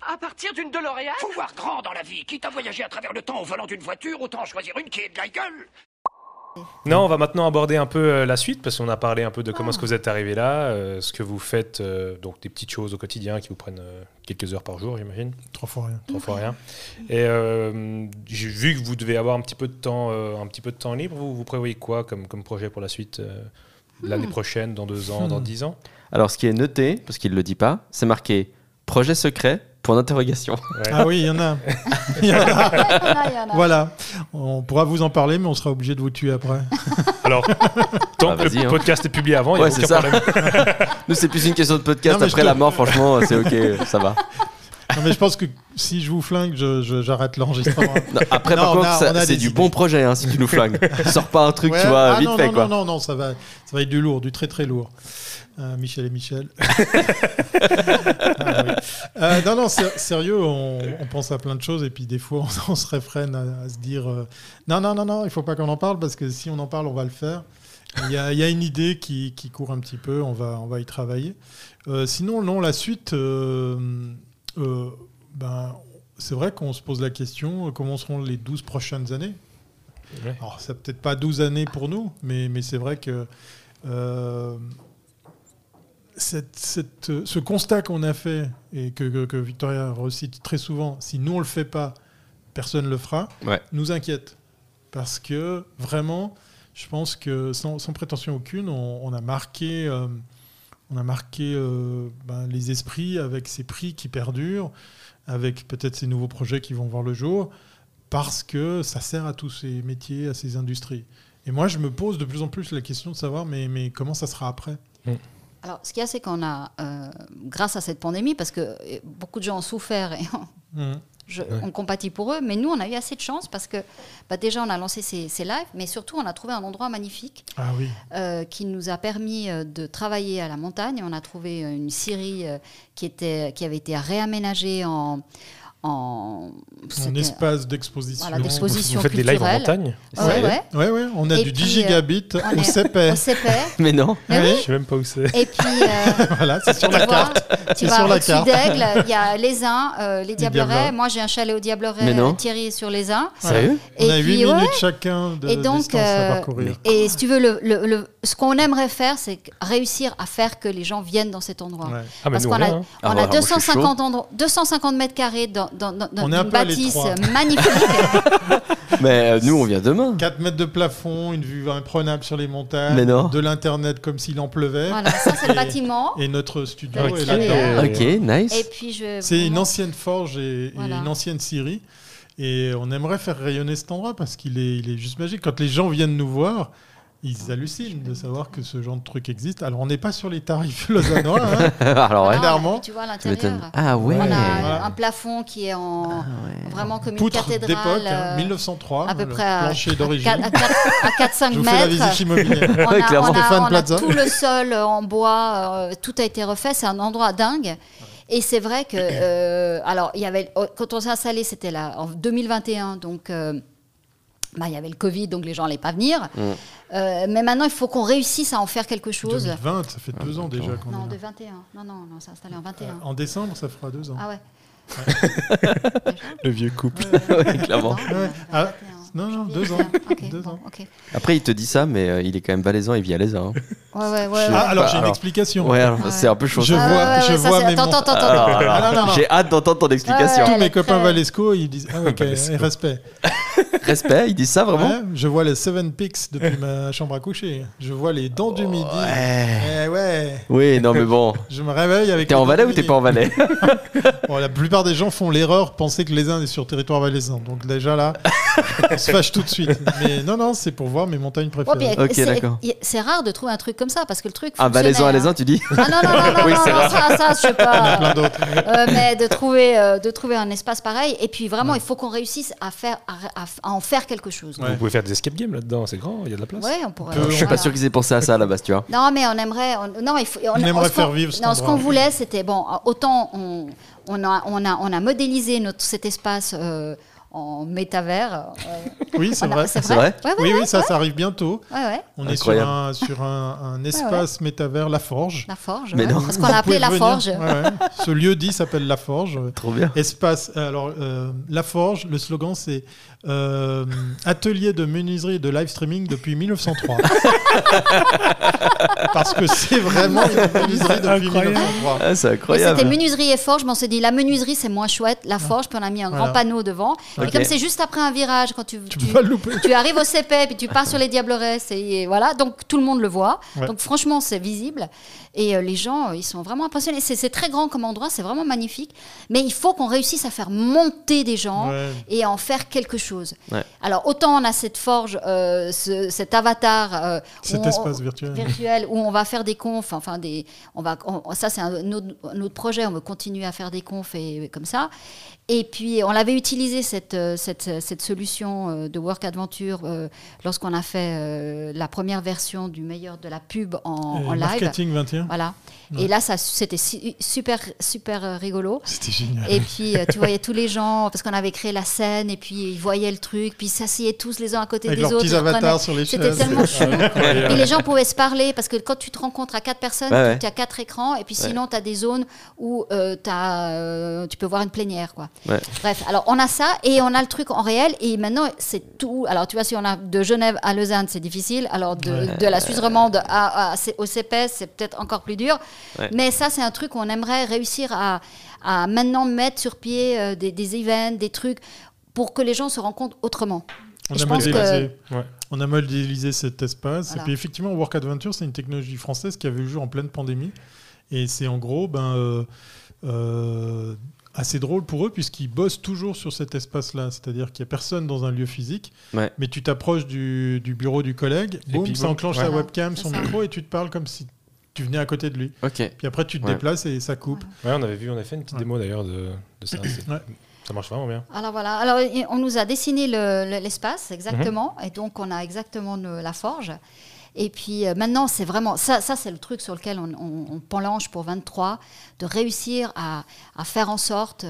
[SPEAKER 6] à partir d'une DeLorean?
[SPEAKER 7] Faut voir grand dans la vie. Quitte à voyager à travers le temps au volant d'une voiture, autant choisir une qui est de la gueule.
[SPEAKER 1] Non, on va maintenant aborder un peu euh, la suite parce qu'on a parlé un peu de comment est-ce que vous êtes arrivé là, euh, ce que vous faites, euh, donc des petites choses au quotidien qui vous prennent euh, quelques heures par jour, j'imagine,
[SPEAKER 2] Trois fois rien.
[SPEAKER 1] trois fois rien. Et euh, j'ai vu que vous devez avoir un petit peu de temps, euh, un petit peu de temps libre. Vous, vous prévoyez quoi comme, comme projet pour la suite euh, l'année prochaine, dans deux ans, dans
[SPEAKER 2] Hmm.
[SPEAKER 1] dix ans?
[SPEAKER 4] Alors, ce qui est noté, parce qu'il ne le dit pas, c'est marqué projet secret, point d'interrogation.
[SPEAKER 1] Ouais.
[SPEAKER 2] Ah oui, il y en a. Voilà. On pourra vous en parler, mais on sera obligé de vous tuer après. [LAUGHS]
[SPEAKER 1] Alors, tant
[SPEAKER 4] Ah,
[SPEAKER 1] que le
[SPEAKER 4] hein.
[SPEAKER 1] podcast est publié avant, il n'y a
[SPEAKER 4] Ouais,
[SPEAKER 1] aucun
[SPEAKER 4] ça.
[SPEAKER 1] problème. [LAUGHS]
[SPEAKER 4] Nous, c'est plus une question de podcast.
[SPEAKER 2] Non, mais je
[SPEAKER 4] Après
[SPEAKER 2] te-
[SPEAKER 4] la mort, franchement, c'est ok, ça va.
[SPEAKER 2] Non, mais je pense que si je vous flingue, je- je- j'arrête l'enregistrement.
[SPEAKER 4] Après,
[SPEAKER 2] Non,
[SPEAKER 4] par
[SPEAKER 2] on
[SPEAKER 4] contre, c'est du
[SPEAKER 2] idées.
[SPEAKER 4] bon projet hein, si tu nous flingues. [LAUGHS] Sors pas un truc,
[SPEAKER 2] Ouais,
[SPEAKER 4] tu vois,
[SPEAKER 2] ah
[SPEAKER 4] vite
[SPEAKER 2] non,
[SPEAKER 4] fait
[SPEAKER 2] non,
[SPEAKER 4] quoi.
[SPEAKER 2] Non, non, non, ça va, ça va être du lourd, du très très lourd. Euh, Michel et Michel. [LAUGHS] Ah oui. Euh, non, non, sé- sérieux, on, on pense à plein de choses et puis des fois on, [LAUGHS] on se réfrène à, à se dire euh, non, non, non, non, il faut pas qu'on en parle parce que si on en parle, on va le faire. Il y a, il y a une idée qui, qui court un petit peu, on va, on va y travailler. Euh, sinon, non, la suite, ben, c'est vrai qu'on se pose la question comment seront les 12 prochaines années?
[SPEAKER 1] Ouais.
[SPEAKER 2] alors, c'est peut-être pas 12 années pour nous, mais, mais c'est vrai que cette- cette- ce constat qu'on a fait et que, que- que Victoria recite très souvent, si nous on le fait pas, personne le fera,
[SPEAKER 4] Ouais.
[SPEAKER 2] nous inquiète. Parce que vraiment, je pense que sans, sans prétention aucune, on, on a marqué, euh, on a marqué euh, ben, les esprits avec ces prix qui perdurent, avec peut-être ces nouveaux projets qui vont voir le jour parce que ça sert à tous ces métiers, à ces industries. Et moi, je me pose de plus en plus la question de savoir, mais, mais comment ça sera après?
[SPEAKER 3] Alors, ce qu'il y a, c'est qu'on a, euh, grâce à cette pandémie, parce que euh, beaucoup de gens ont souffert et
[SPEAKER 2] Mhm.
[SPEAKER 3] je- on compatit pour eux, mais nous, on a eu assez de chance parce que bah, déjà, on a lancé ces, ces lives, mais surtout, on a trouvé un endroit magnifique
[SPEAKER 2] Ah oui.
[SPEAKER 3] euh, qui nous a permis de travailler à la montagne. On a trouvé une scierie qui, était, qui avait été réaménagée en... en
[SPEAKER 2] Un
[SPEAKER 3] c'était-
[SPEAKER 2] espace d'exposition.
[SPEAKER 3] Voilà, d'exposition.
[SPEAKER 1] Vous faites des lives en
[SPEAKER 3] culturelle.
[SPEAKER 1] montagne
[SPEAKER 3] Ouais, ouais.
[SPEAKER 2] Ouais, ouais, on a
[SPEAKER 3] Et
[SPEAKER 2] du
[SPEAKER 3] puis,
[SPEAKER 2] 10 gigabits
[SPEAKER 3] on
[SPEAKER 2] au CP.
[SPEAKER 3] Au CP. [LAUGHS]
[SPEAKER 4] Mais non.
[SPEAKER 3] Mais oui.
[SPEAKER 1] Je sais même pas où c'est.
[SPEAKER 3] Et puis, euh, [LAUGHS]
[SPEAKER 2] voilà, c'est sur
[SPEAKER 3] tu
[SPEAKER 2] la
[SPEAKER 3] vois,
[SPEAKER 2] carte.
[SPEAKER 3] Tu
[SPEAKER 2] C'est
[SPEAKER 3] vas
[SPEAKER 2] sur la carte.
[SPEAKER 3] d'Aigle, il y a [LAUGHS] les uns, euh, les Diablerets.
[SPEAKER 2] Diablerets.
[SPEAKER 3] Moi, j'ai un chalet au Diableret.
[SPEAKER 4] Mais non.
[SPEAKER 3] euh, Thierry est sur les uns.
[SPEAKER 4] Sérieux
[SPEAKER 2] On a 8
[SPEAKER 3] puis, ouais.
[SPEAKER 2] minutes chacun de
[SPEAKER 3] Et donc,
[SPEAKER 2] distance à
[SPEAKER 3] euh,
[SPEAKER 2] parcourir.
[SPEAKER 3] Et si tu veux, le, le- le- ce qu'on aimerait faire, c'est réussir à faire que les gens viennent dans cet endroit.
[SPEAKER 1] Ah, mais
[SPEAKER 3] Parce qu'on
[SPEAKER 1] on
[SPEAKER 3] a,
[SPEAKER 1] est, hein.
[SPEAKER 3] on
[SPEAKER 4] Ah,
[SPEAKER 3] a
[SPEAKER 4] voilà, moi, je suis
[SPEAKER 3] 250, endroits- 250 mètres carrés dans, dans, dans, dans
[SPEAKER 2] On est un
[SPEAKER 3] une bâtisse [LAUGHS] magnifique. [LAUGHS]
[SPEAKER 4] Mais euh, nous, on vient demain.
[SPEAKER 2] 4 mètres de plafond, une vue imprenable sur les montagnes,
[SPEAKER 4] Mais non.
[SPEAKER 2] de l'internet comme s'il en pleuvait,
[SPEAKER 3] voilà, ça c'est le
[SPEAKER 2] Et-
[SPEAKER 3] bâtiment.
[SPEAKER 2] et notre studio
[SPEAKER 3] Ok.
[SPEAKER 2] est là-dedans.
[SPEAKER 4] Ok, nice.
[SPEAKER 3] Et puis je.
[SPEAKER 2] C'est une ancienne forge et, une ancienne scierie. Et on aimerait faire rayonner cet endroit parce qu'il est, il est juste magique. Quand les gens viennent nous voir, ils hallucinent de savoir que ce genre de truc existe. Alors, on n'est pas sur les tarifs [LAUGHS] lausannois. hein. [LAUGHS]
[SPEAKER 4] Alors, ouais.
[SPEAKER 3] Non,
[SPEAKER 2] clairement.
[SPEAKER 3] Tu vois à l'intérieur.
[SPEAKER 4] Ah ouais.
[SPEAKER 3] On a
[SPEAKER 2] Voilà.
[SPEAKER 3] un plafond qui est en vraiment comme une
[SPEAKER 2] Poutre
[SPEAKER 3] cathédrale.
[SPEAKER 2] d'époque, hein,
[SPEAKER 3] euh,
[SPEAKER 2] 1903,
[SPEAKER 3] à peu
[SPEAKER 2] le
[SPEAKER 3] près à,
[SPEAKER 2] plancher
[SPEAKER 3] à,
[SPEAKER 2] d'origine.
[SPEAKER 3] 4-5 [LAUGHS]
[SPEAKER 2] Je vous fais la
[SPEAKER 3] mètres.
[SPEAKER 2] visite immobilière.
[SPEAKER 3] On a,
[SPEAKER 4] Ouais, clairement.
[SPEAKER 3] on a-
[SPEAKER 2] Stéphane
[SPEAKER 3] on a
[SPEAKER 2] Plaza.
[SPEAKER 3] tout le sol euh, en bois, euh, tout a été refait, c'est un endroit dingue. Et c'est vrai que, euh, alors, il y avait, oh, quand on s'est installé, c'était là en 2021, donc euh, bah, il y avait le Covid, donc les gens n'allaient pas venir.
[SPEAKER 4] Mm.
[SPEAKER 3] Euh, mais maintenant, il faut qu'on réussisse à en faire quelque chose.
[SPEAKER 2] 2020, ça fait deux ans déjà qu'on
[SPEAKER 3] Non,
[SPEAKER 2] est
[SPEAKER 3] de
[SPEAKER 2] là.
[SPEAKER 3] 21. Non, non, non, c'est installé en 21.
[SPEAKER 2] En décembre, ça fera deux ans.
[SPEAKER 3] Ah ouais. [LAUGHS]
[SPEAKER 1] Le vieux couple.
[SPEAKER 4] Ouais, [LAUGHS] clairement.
[SPEAKER 3] Non,
[SPEAKER 2] Ouais.
[SPEAKER 3] non,
[SPEAKER 2] Ah,
[SPEAKER 3] 21.
[SPEAKER 2] non, non, deux ans.
[SPEAKER 3] 21. [LAUGHS] Ok,
[SPEAKER 2] Deux
[SPEAKER 3] bon,
[SPEAKER 2] ans.
[SPEAKER 3] ok.
[SPEAKER 4] Après, il te dit ça, mais euh, il est quand même valaisan, il vit à l'Aisa. Hein.
[SPEAKER 3] Ouais, ouais, ouais.
[SPEAKER 2] Ah, alors j'ai une explication.
[SPEAKER 4] Ouais, c'est un peu chaud.
[SPEAKER 2] Je
[SPEAKER 4] ça.
[SPEAKER 3] Ah,
[SPEAKER 2] vois- je
[SPEAKER 3] ça,
[SPEAKER 2] vois mes
[SPEAKER 3] Attends,
[SPEAKER 2] mon-
[SPEAKER 3] attends, attends. Attends.
[SPEAKER 2] Ah.
[SPEAKER 4] J'ai hâte d'entendre ton explication.
[SPEAKER 2] Tous mes copains Valesco, ils disent Ah, ok, respect.
[SPEAKER 4] Respect, il dit ça vraiment?
[SPEAKER 2] Ouais, je vois les Seven Peaks depuis ma chambre à coucher. Je vois les dents du midi.
[SPEAKER 4] Ouais.
[SPEAKER 2] Eh ouais,
[SPEAKER 4] Oui, non, mais bon. [LAUGHS]
[SPEAKER 2] je me réveille avec.
[SPEAKER 4] T'es
[SPEAKER 2] les
[SPEAKER 4] en Valais ou t'es pas en Valais? [LAUGHS]
[SPEAKER 2] Bon, La plupart des gens font l'erreur de penser que les Indes est sur territoire valaisan. Donc déjà là, on se fâche tout de suite. Mais non, non, c'est pour voir mes montagnes préférées.
[SPEAKER 4] Ok,
[SPEAKER 3] c'est-
[SPEAKER 4] d'accord.
[SPEAKER 3] C'est rare de trouver un truc comme ça parce que le truc.
[SPEAKER 4] Un valaisan à
[SPEAKER 3] fonctionnait,
[SPEAKER 4] l'Aisin, tu dis?
[SPEAKER 3] Hein. Ah non, non, non, [LAUGHS] non,
[SPEAKER 4] Oui,
[SPEAKER 3] non, ça, ça, je sais
[SPEAKER 2] Il y en a plein
[SPEAKER 3] pas.
[SPEAKER 2] d'autres.
[SPEAKER 3] Euh, mais de trouver, euh, de trouver un espace pareil. Et puis vraiment, il faut qu'on réussisse à, faire, à, à- à en faire quelque chose.
[SPEAKER 2] Ouais.
[SPEAKER 1] Vous pouvez faire des escape games là-dedans, c'est grand, il y a de la place.
[SPEAKER 3] Ouais, on pourrait.
[SPEAKER 4] Je suis pas sûr qu'ils aient pensé à ça à la base, tu vois.
[SPEAKER 3] Non, mais on aimerait. on- non, il faut,
[SPEAKER 2] On aimerait
[SPEAKER 3] ce qu'on-
[SPEAKER 2] faire vivre
[SPEAKER 3] Non, ce qu'on voulait, c'était bon. Autant on, on a, on a, on a modélisé notre cet espace. euh, en métavers.
[SPEAKER 2] oui, c'est
[SPEAKER 3] on
[SPEAKER 2] vrai.
[SPEAKER 3] C'est vrai.
[SPEAKER 4] vrai
[SPEAKER 3] Ouais, ouais,
[SPEAKER 2] oui,
[SPEAKER 3] ouais,
[SPEAKER 2] oui, ça, ça arrive bientôt.
[SPEAKER 3] ouais, ouais.
[SPEAKER 2] On est sur
[SPEAKER 4] Incroyable.
[SPEAKER 2] un, sur un, un [LAUGHS] espace métavers, La Forge.
[SPEAKER 3] La forge.
[SPEAKER 4] Mais
[SPEAKER 3] ouais.
[SPEAKER 4] non.
[SPEAKER 3] Parce qu'on l'a appelé la
[SPEAKER 2] venir.
[SPEAKER 3] forge.
[SPEAKER 2] Ouais, ouais. Ce lieu dit s'appelle La Forge.
[SPEAKER 4] Trop bien.
[SPEAKER 2] Espace. Alors, euh, La Forge, le slogan, c'est euh, Atelier de menuiserie et de live streaming depuis 1903. [LAUGHS] Parce que c'est vraiment une menuiserie depuis
[SPEAKER 1] Incroyable.
[SPEAKER 2] 1903.
[SPEAKER 4] Ah, c'est
[SPEAKER 3] Et
[SPEAKER 4] incroyable.
[SPEAKER 3] C'était menuiserie et forge, mais on s'est dit la menuiserie c'est moins chouette, la forge, puis on a mis un
[SPEAKER 2] Voilà.
[SPEAKER 3] grand panneau devant.
[SPEAKER 4] Ok.
[SPEAKER 3] Et comme c'est juste après un virage, quand tu,
[SPEAKER 2] Tu
[SPEAKER 3] tu-
[SPEAKER 2] peux pas le louper.
[SPEAKER 3] tu arrives au CP, puis tu pars sur les Diableresses, et, et voilà, donc tout le monde le voit.
[SPEAKER 2] Ouais.
[SPEAKER 3] Donc franchement, c'est visible. Et euh, les gens, ils sont vraiment impressionnés. C'est c'est très grand comme endroit, c'est vraiment magnifique. Mais il faut qu'on réussisse à faire monter des gens
[SPEAKER 2] Ouais.
[SPEAKER 3] et à en faire quelque chose.
[SPEAKER 4] Ouais.
[SPEAKER 3] Alors autant on a cette forge, euh, ce- cet avatar, euh,
[SPEAKER 2] Cet
[SPEAKER 3] on-
[SPEAKER 2] espace virtuel.
[SPEAKER 3] virtuel où on va faire des confs, enfin des, on va, on- ça c'est un autre, un autre projet, on veut continuer à faire des confs et, comme ça. Et puis on l'avait utilisé cette, euh, cette, cette solution euh, de Work Adventure euh, lorsqu'on a fait euh, la première version du meilleur de la pub en,
[SPEAKER 2] Euh,
[SPEAKER 3] en live.
[SPEAKER 2] Marketing 21.
[SPEAKER 3] Voilà.
[SPEAKER 2] Ouais.
[SPEAKER 3] Et là, ça, c'était super, super euh, rigolo.
[SPEAKER 2] C'était génial.
[SPEAKER 3] Et puis, euh, tu voyais tous les gens, parce qu'on avait créé la scène, et puis ils voyaient le truc, puis ils s'asseyaient tous les uns à côté
[SPEAKER 2] Avec
[SPEAKER 3] des
[SPEAKER 2] leurs
[SPEAKER 3] autres.
[SPEAKER 2] petits avatars sur les
[SPEAKER 3] C'était tellement chou. Et les gens pouvaient se parler, parce que quand tu te rencontres à quatre personnes,
[SPEAKER 4] Ouais, ouais.
[SPEAKER 3] tu as quatre écrans, et puis
[SPEAKER 4] Ouais.
[SPEAKER 3] sinon, tu as des zones où euh, t'as, euh, tu peux voir une plénière. Quoi.
[SPEAKER 4] Ouais.
[SPEAKER 3] Bref, alors on a ça, et on a le truc en réel, et maintenant, c'est tout. Alors, tu vois, si on a de Genève à Lausanne, c'est difficile. Alors, de,
[SPEAKER 2] Ouais.
[SPEAKER 3] de la Suisse romande à, à- au CPS, c'est peut-être encore plus dur.
[SPEAKER 4] Ouais.
[SPEAKER 3] Mais ça, c'est un truc qu'on aimerait réussir à, à maintenant mettre sur pied euh, des, des events, des trucs, pour que les gens se rencontrent autrement.
[SPEAKER 2] On a, modélisé,
[SPEAKER 1] Ouais.
[SPEAKER 2] on a modélisé cet espace.
[SPEAKER 3] Voilà.
[SPEAKER 2] Et puis effectivement, Work Adventure, c'est une technologie française qui avait vu le jour en pleine pandémie. Et c'est en gros ben, euh, euh, assez drôle pour eux puisqu'ils bossent toujours sur cet espace-là. C'est-à-dire qu'il n'y a personne dans un lieu physique.
[SPEAKER 4] Ouais.
[SPEAKER 2] Mais tu t'approches du, du bureau du collègue, boum, ça
[SPEAKER 1] boum,
[SPEAKER 2] enclenche
[SPEAKER 1] ouais.
[SPEAKER 2] sa webcam, son micro et tu te parles comme si tu venais à côté de lui.
[SPEAKER 4] Ok.
[SPEAKER 2] Puis après, tu te
[SPEAKER 4] Ouais.
[SPEAKER 2] déplaces et ça coupe.
[SPEAKER 1] Ouais, on avait vu, on a fait une petite
[SPEAKER 2] Ouais.
[SPEAKER 1] démo d'ailleurs de, de ça. [CLEARS THROAT] Ça marche vraiment bien.
[SPEAKER 3] Alors voilà, alors on nous a dessiné le- le- l'espace exactement,
[SPEAKER 2] Mhm.
[SPEAKER 3] et donc on a exactement le- la forge. Et puis euh, maintenant, c'est vraiment ça, ça c'est le truc sur lequel on, on, on planche pour 23, de réussir à, à faire en sorte.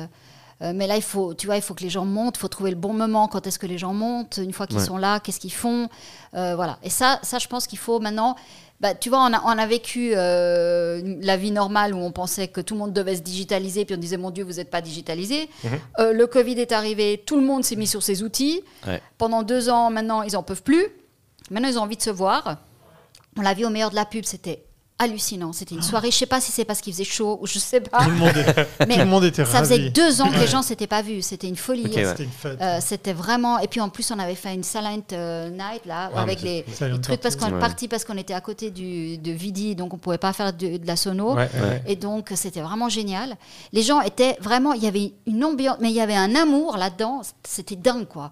[SPEAKER 3] euh, mais là, il faut, tu vois, il faut que les gens montent, il faut trouver le bon moment. Quand est-ce que les gens montent Une fois qu'ils
[SPEAKER 4] Ouais.
[SPEAKER 3] sont là, qu'est-ce qu'ils font Euh, Voilà. Et ça, ça, je pense qu'il faut maintenant. Bah, tu vois, on a, on a vécu euh, la vie normale où on pensait que tout le monde devait se digitaliser, puis on disait, mon Dieu, vous n'êtes pas digitalisé. Euh, le Covid est arrivé, tout le monde s'est mis sur ses outils.
[SPEAKER 4] Ouais.
[SPEAKER 3] Pendant deux ans, maintenant, ils n'en peuvent plus. Maintenant, ils ont envie de se voir. On l'a vu au meilleur de la pub, c'était hallucinant. C'était une soirée, je sais pas si c'est parce qu'il faisait chaud ou je sais pas.
[SPEAKER 2] Tout le monde, est- [LAUGHS]
[SPEAKER 3] Mais
[SPEAKER 2] tout le monde était
[SPEAKER 3] ça
[SPEAKER 2] ravi.
[SPEAKER 3] faisait deux ans que les gens s'étaient pas vus. C'était une folie.
[SPEAKER 4] Ok, ouais.
[SPEAKER 2] C'était une fête.
[SPEAKER 3] Euh, c'était vraiment. Et puis en plus, on avait fait une silent euh, night là, avec les, trucs parce
[SPEAKER 2] party.
[SPEAKER 3] qu'on est
[SPEAKER 4] Ouais.
[SPEAKER 3] parti parce qu'on était à côté du, de Vidi, donc on pouvait pas faire de, de la sono.
[SPEAKER 1] Ouais, ouais.
[SPEAKER 3] Et donc, c'était vraiment génial. Les gens étaient vraiment. Il y avait une ambiance, mais il y avait un amour là-dedans. C'était dingue, quoi.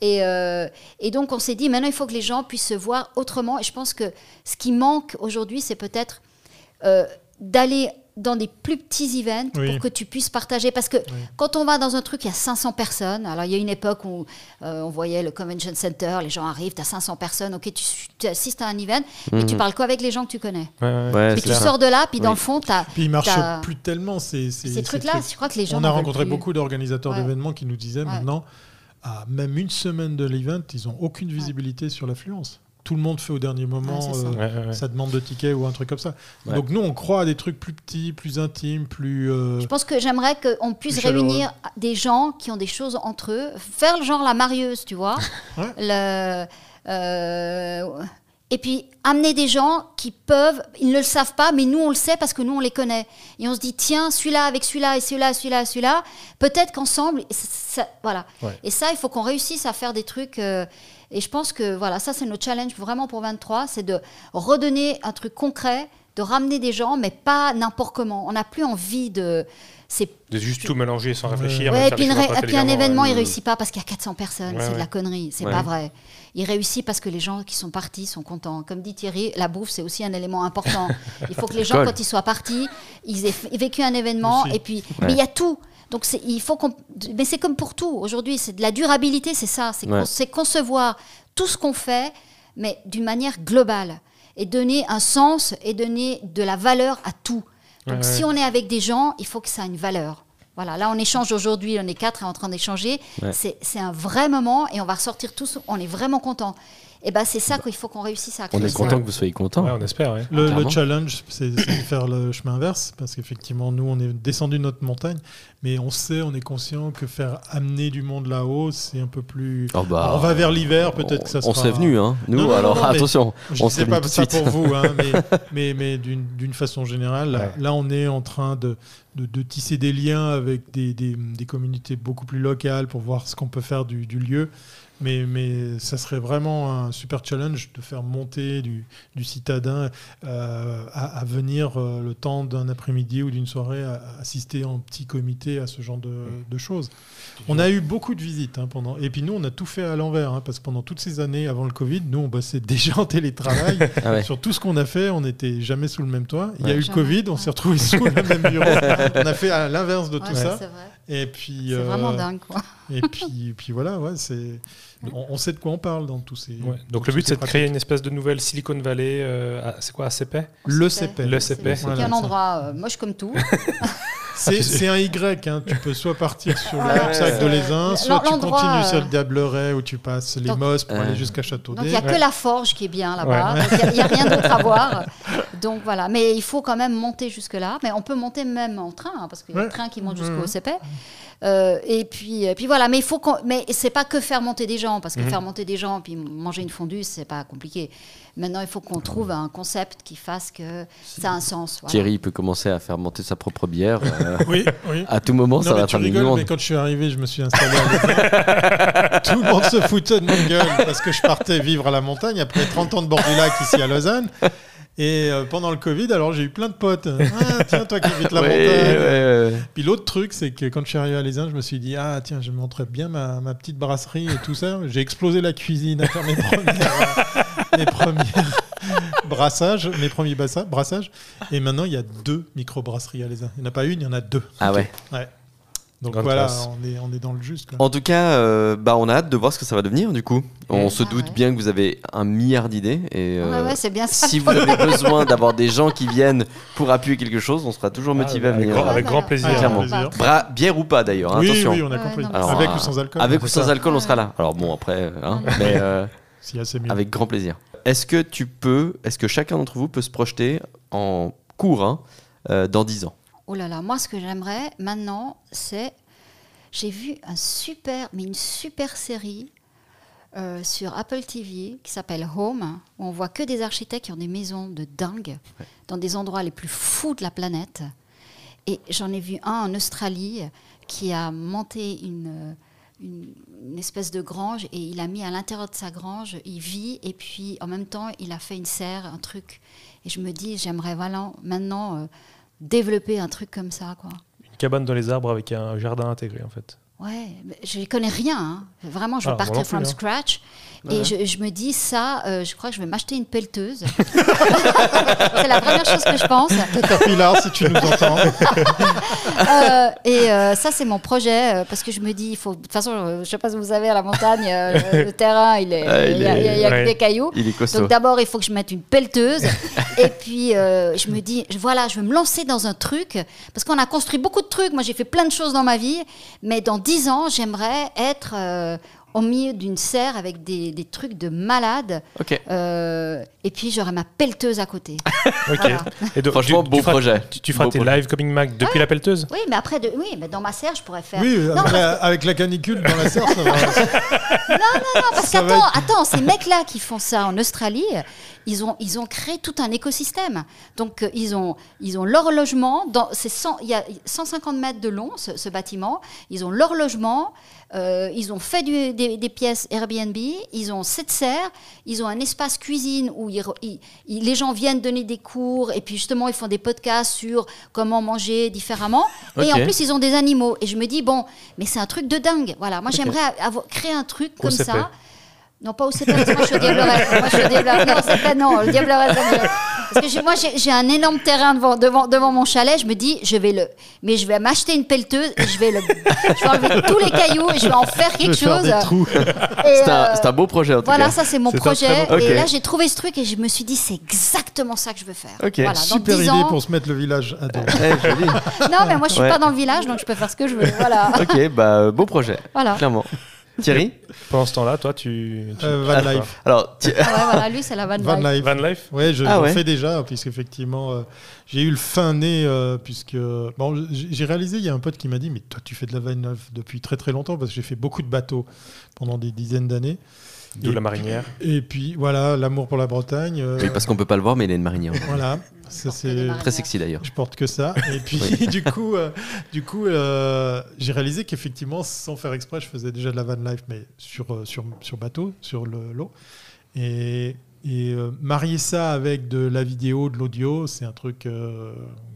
[SPEAKER 3] Et, euh, et donc, on s'est dit, maintenant, il faut que les gens puissent se voir autrement. Et je pense que ce qui manque aujourd'hui, c'est peut-être euh, d'aller dans des plus petits events
[SPEAKER 2] Oui.
[SPEAKER 3] pour que tu puisses partager. Parce que quand on va dans un truc, il y a 500 personnes. Alors, il y a une époque où euh, on voyait le Convention Center, les gens arrivent, tu as 500 personnes, ok, tu, tu assistes à un event, mais tu parles qu'avec les gens que tu connais?
[SPEAKER 1] Ouais, ouais.
[SPEAKER 4] Ouais,
[SPEAKER 3] Puis tu
[SPEAKER 4] clair.
[SPEAKER 3] sors de là, puis dans le fond, tu as.
[SPEAKER 2] Puis ils marchent plus tellement ces, ces,
[SPEAKER 3] Ces
[SPEAKER 2] ces
[SPEAKER 3] trucs-là,
[SPEAKER 2] trucs.
[SPEAKER 3] je crois que les gens.
[SPEAKER 2] On a rencontré
[SPEAKER 3] plus.
[SPEAKER 2] beaucoup d'organisateurs
[SPEAKER 3] Ouais.
[SPEAKER 2] d'événements qui nous disaient
[SPEAKER 3] Ouais.
[SPEAKER 2] maintenant, à même une semaine de l'event, ils n'ont aucune visibilité sur l'affluence. Tout le monde fait au dernier moment
[SPEAKER 3] Ouais, ça.
[SPEAKER 2] euh,
[SPEAKER 1] Ouais, ouais, ouais.
[SPEAKER 2] sa demande de ticket ou un truc comme ça.
[SPEAKER 4] Ouais.
[SPEAKER 2] Donc nous, on croit à des trucs plus petits, plus intimes, plus... euh,
[SPEAKER 3] Je pense que j'aimerais qu'on puisse réunir des gens qui ont des choses entre eux, faire le genre la marieuse, tu vois. [LAUGHS]
[SPEAKER 2] Ouais.
[SPEAKER 3] Le, euh, et puis amener des gens qui peuvent, ils ne le savent pas, mais nous on le sait parce que nous on les connaît. Et on se dit, tiens, celui-là avec celui-là et celui-là, celui-là, celui-là, peut-être qu'ensemble, ça- ça- voilà.
[SPEAKER 1] Ouais.
[SPEAKER 3] Et ça, il faut qu'on réussisse à faire des trucs. euh, et je pense que voilà, ça c'est notre challenge vraiment pour 23, c'est de redonner un truc concret, de ramener des gens, mais pas n'importe comment. On n'a plus envie de. C'est
[SPEAKER 1] De juste tout mélanger sans réfléchir.
[SPEAKER 3] Ouais, et puis, ré-
[SPEAKER 1] un peu
[SPEAKER 3] et puis un
[SPEAKER 1] intelligemment,
[SPEAKER 3] événement,
[SPEAKER 1] ouais.
[SPEAKER 3] il réussit pas parce qu'il y a 400 personnes.
[SPEAKER 1] Ouais,
[SPEAKER 3] c'est de la connerie. C'est
[SPEAKER 4] Ouais.
[SPEAKER 3] pas vrai. Il réussit parce que les gens qui sont partis sont contents. Comme dit Thierry, la bouffe, c'est aussi un élément important. [LAUGHS] il faut que les gens,
[SPEAKER 4] Cool.
[SPEAKER 3] quand ils soient partis, ils aient vécu un événement.
[SPEAKER 2] Aussi.
[SPEAKER 3] Et puis, mais il y a tout. Donc, il faut qu'on. Mais c'est comme pour tout. Aujourd'hui, c'est de la durabilité, c'est ça. C'est
[SPEAKER 4] Ouais.
[SPEAKER 3] concevoir tout ce qu'on fait, mais d'une manière globale. Et donner un sens et donner de la valeur à tout. Donc,
[SPEAKER 1] Ouais,
[SPEAKER 3] si
[SPEAKER 1] ouais.
[SPEAKER 3] on est avec des gens, il faut que ça ait une valeur. Voilà, là on échange aujourd'hui, on est quatre en train d'échanger. C'est un vrai moment et on va ressortir tous, on est vraiment contents. Et ben c'est ça qu'il faut qu'on réussisse à créer.
[SPEAKER 4] On est content que vous soyez content.
[SPEAKER 1] on espère.
[SPEAKER 2] Le, challenge, c'est de faire le chemin inverse, parce qu'effectivement, nous, on est descendu de notre montagne, mais on sait, on est conscient que faire amener du monde là-haut, c'est un peu plus.
[SPEAKER 4] Oh bah,
[SPEAKER 2] on va vers l'hiver, peut-être que ça sera.
[SPEAKER 4] On s'est venu, hein. Nous, alors attention.
[SPEAKER 2] Je ne sais pas ça pour vous, hein, [LAUGHS] mais, mais, d'une façon générale, là, on est en train de, de, tisser des liens avec des, des, communautés beaucoup plus locales pour voir ce qu'on peut faire du, du lieu. Mais, mais ça serait vraiment un super challenge de faire monter du, du citadin euh, à, venir euh, le temps d'un après-midi ou d'une soirée à, assister en petit comité à ce genre de, de choses. On a eu beaucoup de visites hein, pendant. Et puis nous, on a tout fait à l'envers hein, parce que pendant toutes ces années avant le Covid, nous, on bossait [LAUGHS] déjà en télétravail. [LAUGHS] Ah Sur tout ce qu'on a fait, on n'était jamais sous le même toit. Il y a eu le Covid, on s'est retrouvés sous le même bureau. on a fait à l'inverse de tout ça.
[SPEAKER 3] Et puis. C'est vraiment euh, dingue, quoi.
[SPEAKER 2] Et puis, puis voilà, ouais, c'est. On, sait de quoi on parle dans tous ces.
[SPEAKER 1] Donc le but, c'est de créer une espèce de nouvelle Silicon Valley. Euh, c'est quoi, ACP
[SPEAKER 2] Le CP.
[SPEAKER 1] Le CP.
[SPEAKER 3] C'est un endroit euh, moche comme tout. [LAUGHS]
[SPEAKER 2] C'est un Y, hein. tu peux soit partir sur le sac de l'Aisin, soit tu continues sur le Diableret où tu passes les Mosses pour aller jusqu'à Châteaudet.
[SPEAKER 3] Donc il n'y a que la forge qui est bien là-bas, il n'y a, rien d'autre à [LAUGHS] voir. Donc voilà, mais il faut quand même monter jusque-là, mais on peut monter même en train, hein, parce qu'il y a des trains qui montent jusqu'au mmh. CP. Euh, et puis, puis voilà, mais il faut mais c'est pas que faire monter des gens, parce que mmh. faire monter des gens puis manger une fondue, c'est pas compliqué. Maintenant, il faut qu'on trouve un concept qui fasse que ça a un sens.
[SPEAKER 4] Thierry peut commencer à faire monter sa propre bière. Euh, [LAUGHS]
[SPEAKER 2] oui, oui.
[SPEAKER 4] À tout moment, ça va faire du monde.
[SPEAKER 2] Mais quand je suis arrivé, je me suis installé à [LAUGHS] Tout le monde se foutait de mon gueule parce que je partais vivre à la montagne après 30 ans de bord du lac ici à Lausanne. Et euh, pendant le Covid, alors j'ai eu plein de potes. [LAUGHS] Ah, tiens, toi qui habites la montagne. Puis l'autre truc, c'est que quand je suis arrivé à Lézin, je me suis dit, ah tiens, je montrerai bien ma, ma, petite brasserie et tout ça. J'ai explosé la cuisine à faire mes premiers, [LAUGHS] mes premiers brassages, mes premiers brassages. Et maintenant, il y a deux micro-brasseries à Lézin. Il n'y en a pas une, il y en a deux.
[SPEAKER 4] Ah ouais.
[SPEAKER 2] Ouais. Donc voilà, on est, on est, dans le juste.
[SPEAKER 4] En tout cas, euh, bah, on a hâte de voir ce que ça va devenir du coup. On se ah doute bien que vous avez un milliard d'idées. Et
[SPEAKER 3] euh, c'est bien ça.
[SPEAKER 4] si vous avez besoin d'avoir des gens qui viennent pour appuyer quelque chose, on sera toujours ah, motivé à venir.
[SPEAKER 1] Avec, grand plaisir.
[SPEAKER 4] bière ou pas d'ailleurs, hein,
[SPEAKER 2] oui,
[SPEAKER 4] attention.
[SPEAKER 2] Oui, on a compris. avec ou sans alcool.
[SPEAKER 4] Avec ou sans alcool, on sera là. Alors bon, après, hein, mais euh, [LAUGHS]
[SPEAKER 2] mieux.
[SPEAKER 4] avec grand plaisir. Est-ce que tu peux, est-ce que chacun d'entre vous peut se projeter en cours hein, dans 10 ans?
[SPEAKER 3] Oh là là, moi ce que j'aimerais maintenant, c'est j'ai vu un super, mais une super série euh, sur Apple TV qui s'appelle Home, où on voit que des architectes qui ont des maisons de dingue dans des endroits les plus fous de la planète. Et j'en ai vu un en Australie qui a monté une, une, espèce de grange et il a mis à l'intérieur de sa grange, il vit et puis en même temps il a fait une serre, un truc. Et je me dis, j'aimerais voilà, maintenant euh, développer un truc comme ça. Quoi.
[SPEAKER 1] Une cabane dans les arbres avec un jardin intégré en fait.
[SPEAKER 3] Ouais, je ne connais rien. Hein. Vraiment, je ah, partir from hein. scratch. Et je, me dis, ça, euh, je crois que je vais m'acheter une pelleteuse. [LAUGHS] c'est la première chose que je pense.
[SPEAKER 2] Caterpillar, si tu nous entends. [LAUGHS]
[SPEAKER 3] Euh, et euh, ça, c'est mon projet, parce que je me dis, il faut. De toute façon, je ne sais pas si vous savez, à la montagne, [LAUGHS] le terrain, il, est, ah, il, y a, des cailloux. Donc d'abord, il faut que je mette une pelleteuse. et puis, je me dis, voilà, je vais me lancer dans un truc, parce qu'on a construit beaucoup de trucs. Moi, j'ai fait plein de choses dans ma vie, mais dans 10 ans, j'aimerais être au milieu d'une serre avec des, des trucs de malade. Euh, et puis j'aurai ma pelleteuse à côté. [LAUGHS]
[SPEAKER 4] Et Franchement, beau projet.
[SPEAKER 1] Tu, feras tes live coming Mac depuis la pelleteuse?
[SPEAKER 3] Oui, mais après, de, oui, mais dans ma serre, je pourrais faire.
[SPEAKER 2] Oui, avec, la, canicule dans la serre, ça va. [LAUGHS]
[SPEAKER 3] non, non, non, parce qu'attends, attends, ces mecs-là qui font ça en Australie, ils ont, ils ont créé tout un écosystème. Donc, euh, ils ont, ils ont leur logement. Dans, 100, il y a 150 mètres de long, ce, ce bâtiment. Ils ont leur logement. Euh, ils ont fait des, pièces Airbnb, ils ont sept serres, ils ont un espace cuisine où les gens viennent donner des cours et puis justement ils font des podcasts sur comment manger différemment. Et en plus ils ont des animaux. Et je me dis, bon, mais c'est un truc de dingue. Voilà, moi j'aimerais créer un truc comme ça. Non, pas au CPS, moi je suis au. Moi je suis au. Non, c'est pas non, le me- Parce que moi j'ai un énorme terrain devant, devant, devant mon chalet, je me dis, je vais le. Mais je vais m'acheter une pelleteuse et je vais le. Je vais enlever tous les cailloux et je vais en faire quelque
[SPEAKER 2] faire
[SPEAKER 3] chose.
[SPEAKER 4] C'est un,
[SPEAKER 3] euh,
[SPEAKER 4] c'est un beau projet en tout
[SPEAKER 3] Voilà,
[SPEAKER 4] cas.
[SPEAKER 3] ça c'est mon projet. Et là j'ai trouvé ce truc et je me suis dit, c'est exactement ça que je veux faire.
[SPEAKER 4] Ok.
[SPEAKER 3] Voilà, dans
[SPEAKER 2] Super
[SPEAKER 3] 10
[SPEAKER 2] idée
[SPEAKER 3] ans.
[SPEAKER 2] pour se mettre le village à dos.
[SPEAKER 4] Eh.
[SPEAKER 3] Non, mais moi je suis
[SPEAKER 4] Ouais.
[SPEAKER 3] pas dans le village donc je peux faire ce que je veux. Voilà.
[SPEAKER 4] ok, bah beau projet,
[SPEAKER 3] voilà.
[SPEAKER 4] clairement. Thierry [LAUGHS]
[SPEAKER 1] Pendant ce temps-là, toi, tu. tu-
[SPEAKER 2] Euh, van life.
[SPEAKER 4] Alors, Thi-
[SPEAKER 3] Ah ouais, voilà, lui c'est la van,
[SPEAKER 2] Van
[SPEAKER 3] life.
[SPEAKER 1] Van Life
[SPEAKER 2] Ouais, je
[SPEAKER 4] Ah ouais.
[SPEAKER 2] fais déjà, puisqu'effectivement, euh, j'ai eu le fin nez, euh, puisque. Bon, j'ai j'ai réalisé, il y a un pote qui m'a dit, mais toi, tu fais de la van life depuis très très longtemps, parce que j'ai fait beaucoup de bateaux pendant des dizaines d'années.
[SPEAKER 1] D'où
[SPEAKER 2] Et-
[SPEAKER 1] la marinière.
[SPEAKER 2] Et puis, voilà, l'amour pour la Bretagne. euh,
[SPEAKER 4] oui, parce qu'on peut pas le voir, mais il a une marinière.
[SPEAKER 2] Voilà, ça c'est.
[SPEAKER 4] Très sexy d'ailleurs.
[SPEAKER 2] Je porte que ça. Et puis, [LAUGHS] du coup, euh, du coup euh, j'ai réalisé qu'effectivement, sans faire exprès, je faisais déjà de la van life, mais sur, euh, sur, sur bateau, sur le- l'eau. Et, et euh, marier ça avec de la vidéo, de l'audio, c'est un truc euh,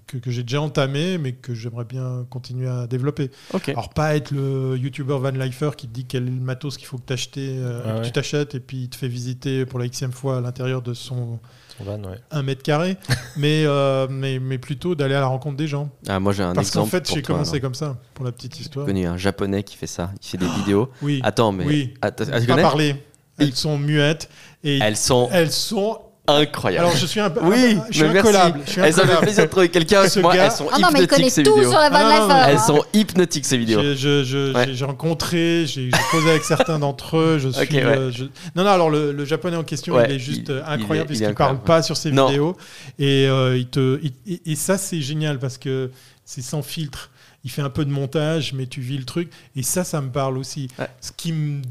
[SPEAKER 2] que, que j'ai déjà entamé, mais que j'aimerais bien continuer à développer. Alors, pas être le youtubeur van lifer qui te dit quel est le matos qu'il faut que, euh,
[SPEAKER 1] Ah
[SPEAKER 2] que
[SPEAKER 1] ouais.
[SPEAKER 2] tu t'achètes et puis il te fait visiter pour la xème fois à l'intérieur de son
[SPEAKER 1] Son van, ouais.
[SPEAKER 2] 1 mètre carré, [LAUGHS] mais, euh, mais, mais plutôt d'aller à la rencontre des gens.
[SPEAKER 4] Ah, moi j'ai un
[SPEAKER 2] Parce qu'en
[SPEAKER 4] exemple.
[SPEAKER 2] fait,
[SPEAKER 4] pour
[SPEAKER 2] j'ai
[SPEAKER 4] toi,
[SPEAKER 2] commencé
[SPEAKER 4] alors.
[SPEAKER 2] comme ça, pour la petite
[SPEAKER 4] J'ai
[SPEAKER 2] histoire.
[SPEAKER 4] connu un japonais qui fait ça. Il fait des [GASPS] vidéos.
[SPEAKER 2] Oui,
[SPEAKER 4] Attends, mais.
[SPEAKER 2] oui.
[SPEAKER 4] Attends, tu
[SPEAKER 2] pas parler. Elles sont muettes et
[SPEAKER 4] Elles sont
[SPEAKER 2] elles sont.
[SPEAKER 4] incroyables.
[SPEAKER 2] Alors, je suis un peu.
[SPEAKER 4] oui,
[SPEAKER 2] je suis
[SPEAKER 4] merci.
[SPEAKER 2] incollable. Je suis
[SPEAKER 4] Elles ont fait
[SPEAKER 2] incollable.
[SPEAKER 4] plaisir de trouver quelqu'un avec
[SPEAKER 2] Ce
[SPEAKER 4] moi.
[SPEAKER 2] gars-
[SPEAKER 4] Elles sont
[SPEAKER 3] Ah non, mais il connaît
[SPEAKER 4] hypnotiques ces
[SPEAKER 3] tout
[SPEAKER 4] vidéos.
[SPEAKER 3] sur la
[SPEAKER 2] Ah non, non.
[SPEAKER 3] hein.
[SPEAKER 4] Elles sont hypnotiques ces vidéos.
[SPEAKER 2] J'ai je- je-
[SPEAKER 4] Ouais.
[SPEAKER 2] rencontré, j'ai causé avec certains d'entre eux. Je suis,
[SPEAKER 4] ouais.
[SPEAKER 2] euh, je- Non, non, alors le, le japonais en question,
[SPEAKER 4] Ouais,
[SPEAKER 2] il est juste
[SPEAKER 4] il-
[SPEAKER 2] euh, incroyable puisqu'il ne
[SPEAKER 4] incroyable,
[SPEAKER 2] parle pas sur ses
[SPEAKER 4] Non.
[SPEAKER 2] vidéos. Et, euh, il te, il- et, et ça, c'est génial parce que c'est sans filtre. Il fait un peu de montage, mais tu vis le truc. Et ça, ça me parle aussi.
[SPEAKER 4] Ouais.
[SPEAKER 2] Ce qui me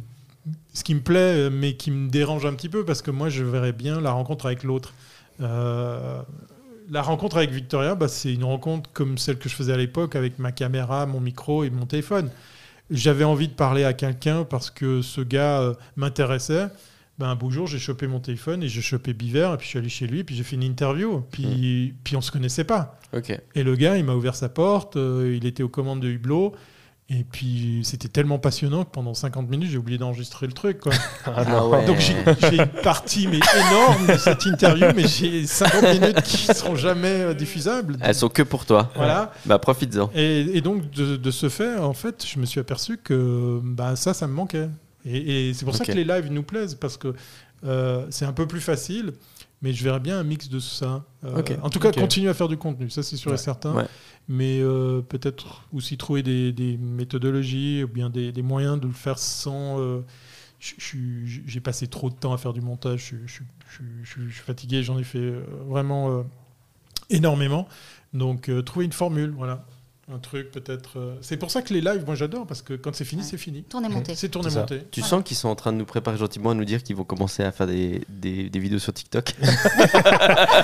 [SPEAKER 2] ce qui me plaît, euh, mais qui me dérange un petit peu, parce que moi, je verrais bien la rencontre avec l'autre. Euh, la rencontre avec Victoria, bah, c'est une rencontre comme celle que je faisais à l'époque, avec ma caméra, mon micro et mon téléphone. J'avais envie de parler à quelqu'un parce que ce gars euh, m'intéressait. Ben, un beau jour, j'ai chopé mon téléphone et j'ai chopé Biver, et puis je suis allé chez lui, puis j'ai fait une interview. Puis, puis on se connaissait pas. Et le gars, il m'a ouvert sa porte, euh, il était aux commandes de Hublot. Et puis c'était tellement passionnant que pendant 50 minutes, j'ai oublié d'enregistrer le truc. Quoi. [LAUGHS]
[SPEAKER 1] Ah
[SPEAKER 4] Ah ouais.
[SPEAKER 2] Donc j'ai une partie mais énorme de cette interview, mais j'ai 50 minutes qui seront jamais euh, diffusables.
[SPEAKER 4] Elles sont que pour toi.
[SPEAKER 2] Voilà.
[SPEAKER 4] Bah profites-en.
[SPEAKER 2] Et, et donc de, de ce fait, en fait, je me suis aperçu que bah, ça, ça me manquait. Et, et c'est pour ça que les lives nous plaisent parce que euh, c'est un peu plus facile. Mais je verrais bien un mix de ça. Euh. En tout cas,
[SPEAKER 1] Ok.
[SPEAKER 2] continuer à faire du contenu, ça c'est sûr et certain.
[SPEAKER 4] Ouais.
[SPEAKER 2] Mais euh, peut-être aussi trouver des, des méthodologies ou bien des, des moyens de le faire sans. euh, J'ai passé trop de temps à faire du montage. Je, je- je- je- je suis fatigué. J'en ai fait vraiment énormément. Donc trouver une formule, voilà. Un truc peut-être. euh, C'est pour ça que les lives, moi j'adore parce que quand c'est fini,
[SPEAKER 3] Ouais.
[SPEAKER 2] c'est fini.
[SPEAKER 3] Tournez monté.
[SPEAKER 2] C'est tourné
[SPEAKER 1] C'est ça.
[SPEAKER 2] monté.
[SPEAKER 4] Tu
[SPEAKER 3] Voilà.
[SPEAKER 4] sens qu'ils sont en train de nous préparer gentiment à nous dire qu'ils vont commencer à faire des, des, des vidéos sur TikTok. [LAUGHS]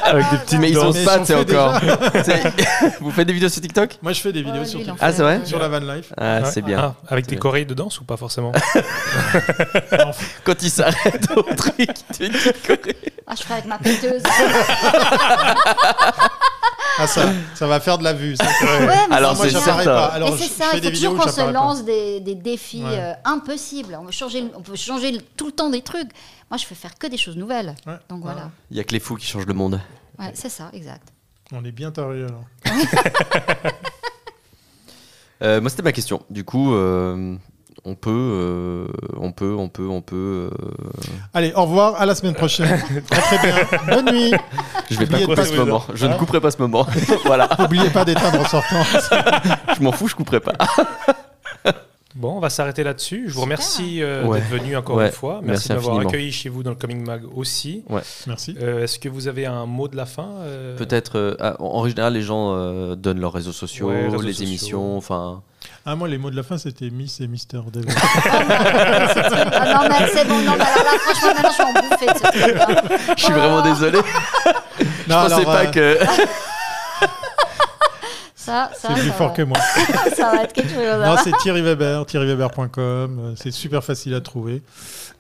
[SPEAKER 1] Avec des petites
[SPEAKER 4] Mais ils
[SPEAKER 2] Mais ils
[SPEAKER 4] pas,
[SPEAKER 2] sont
[SPEAKER 4] c'est
[SPEAKER 2] faits
[SPEAKER 4] encore. [LAUGHS] C'est- [LAUGHS] Vous faites des vidéos sur TikTok?
[SPEAKER 2] Moi je fais des vidéos
[SPEAKER 3] Ouais,
[SPEAKER 2] sur TikTok.
[SPEAKER 4] Ah, c'est vrai
[SPEAKER 2] Sur la van life.
[SPEAKER 4] Ah,
[SPEAKER 1] Ouais.
[SPEAKER 4] c'est bien.
[SPEAKER 1] Ah, avec des chorégraphes de danse ou pas forcément?
[SPEAKER 4] Quand ils s'arrêtent au truc, tu fais une petite choré.
[SPEAKER 3] Ah, je ferai avec ma péteuse.
[SPEAKER 2] Ah ça, ça va faire de la vue. Ça.
[SPEAKER 3] Ouais, mais
[SPEAKER 4] Alors,
[SPEAKER 2] moi
[SPEAKER 4] c'est certain.
[SPEAKER 2] pas. Alors
[SPEAKER 3] Mais c'est
[SPEAKER 2] je,
[SPEAKER 3] ça, il
[SPEAKER 2] des
[SPEAKER 3] faut
[SPEAKER 2] vidéos
[SPEAKER 3] toujours qu'on se lance des, des défis
[SPEAKER 2] Ouais.
[SPEAKER 3] euh, impossibles. On veut, changer, on peut changer tout le temps des trucs. Moi, je fais faire que des choses nouvelles.
[SPEAKER 2] Ouais.
[SPEAKER 3] Donc voilà.
[SPEAKER 4] Il y a que les fous qui changent le monde.
[SPEAKER 3] Ouais, c'est ça, exact.
[SPEAKER 2] On est bien tarés alors. [LAUGHS]
[SPEAKER 4] Euh, moi, c'était ma question. Du coup, euh, on peut, euh, on peut, on peut, on peut. euh,
[SPEAKER 2] Allez, au revoir, à la semaine prochaine. [LAUGHS] Très très bien. Bonne nuit.
[SPEAKER 4] Je vais pas couper
[SPEAKER 2] pas
[SPEAKER 4] ce
[SPEAKER 2] de-
[SPEAKER 4] moment. Je ne
[SPEAKER 2] Hein
[SPEAKER 4] couperai pas ce moment. [LAUGHS] voilà.
[SPEAKER 2] N'oubliez pas d'éteindre en sortant. [LAUGHS]
[SPEAKER 4] Je m'en fous, je couperai pas.
[SPEAKER 1] Bon, on va s'arrêter là-dessus. Je vous
[SPEAKER 3] Super.
[SPEAKER 1] remercie euh,
[SPEAKER 4] Ouais.
[SPEAKER 1] d'être venu encore
[SPEAKER 4] Ouais.
[SPEAKER 1] une fois. Merci,
[SPEAKER 4] Merci
[SPEAKER 1] de m'avoir accueilli chez vous dans le Coming Mag aussi.
[SPEAKER 2] Merci.
[SPEAKER 1] Euh, Est-ce que vous avez un mot de la fin euh,
[SPEAKER 4] Peut-être. en en général, les gens euh, donnent leurs réseaux sociaux,
[SPEAKER 1] Ouais, réseaux
[SPEAKER 4] les
[SPEAKER 1] sociaux.
[SPEAKER 4] émissions. Enfin,
[SPEAKER 2] Ah, moi, les mots de la fin, c'était Miss et Mister Devil. [LAUGHS]
[SPEAKER 3] Ah non, mais c'est bon, non, mais alors là, franchement, maintenant, je suis embouffée de ce truc-là.
[SPEAKER 4] je suis vraiment désolé. Je
[SPEAKER 2] Non,
[SPEAKER 4] pensais
[SPEAKER 2] alors,
[SPEAKER 4] pas
[SPEAKER 2] euh,
[SPEAKER 4] que.
[SPEAKER 3] Ça, ça,
[SPEAKER 2] C'est plus
[SPEAKER 3] ça
[SPEAKER 2] fort
[SPEAKER 3] va.
[SPEAKER 2] que moi. [LAUGHS]
[SPEAKER 3] ça va être quelque chose.
[SPEAKER 2] Non, c'est Thierry Weber, thierryweber.com. euh, C'est super facile à trouver.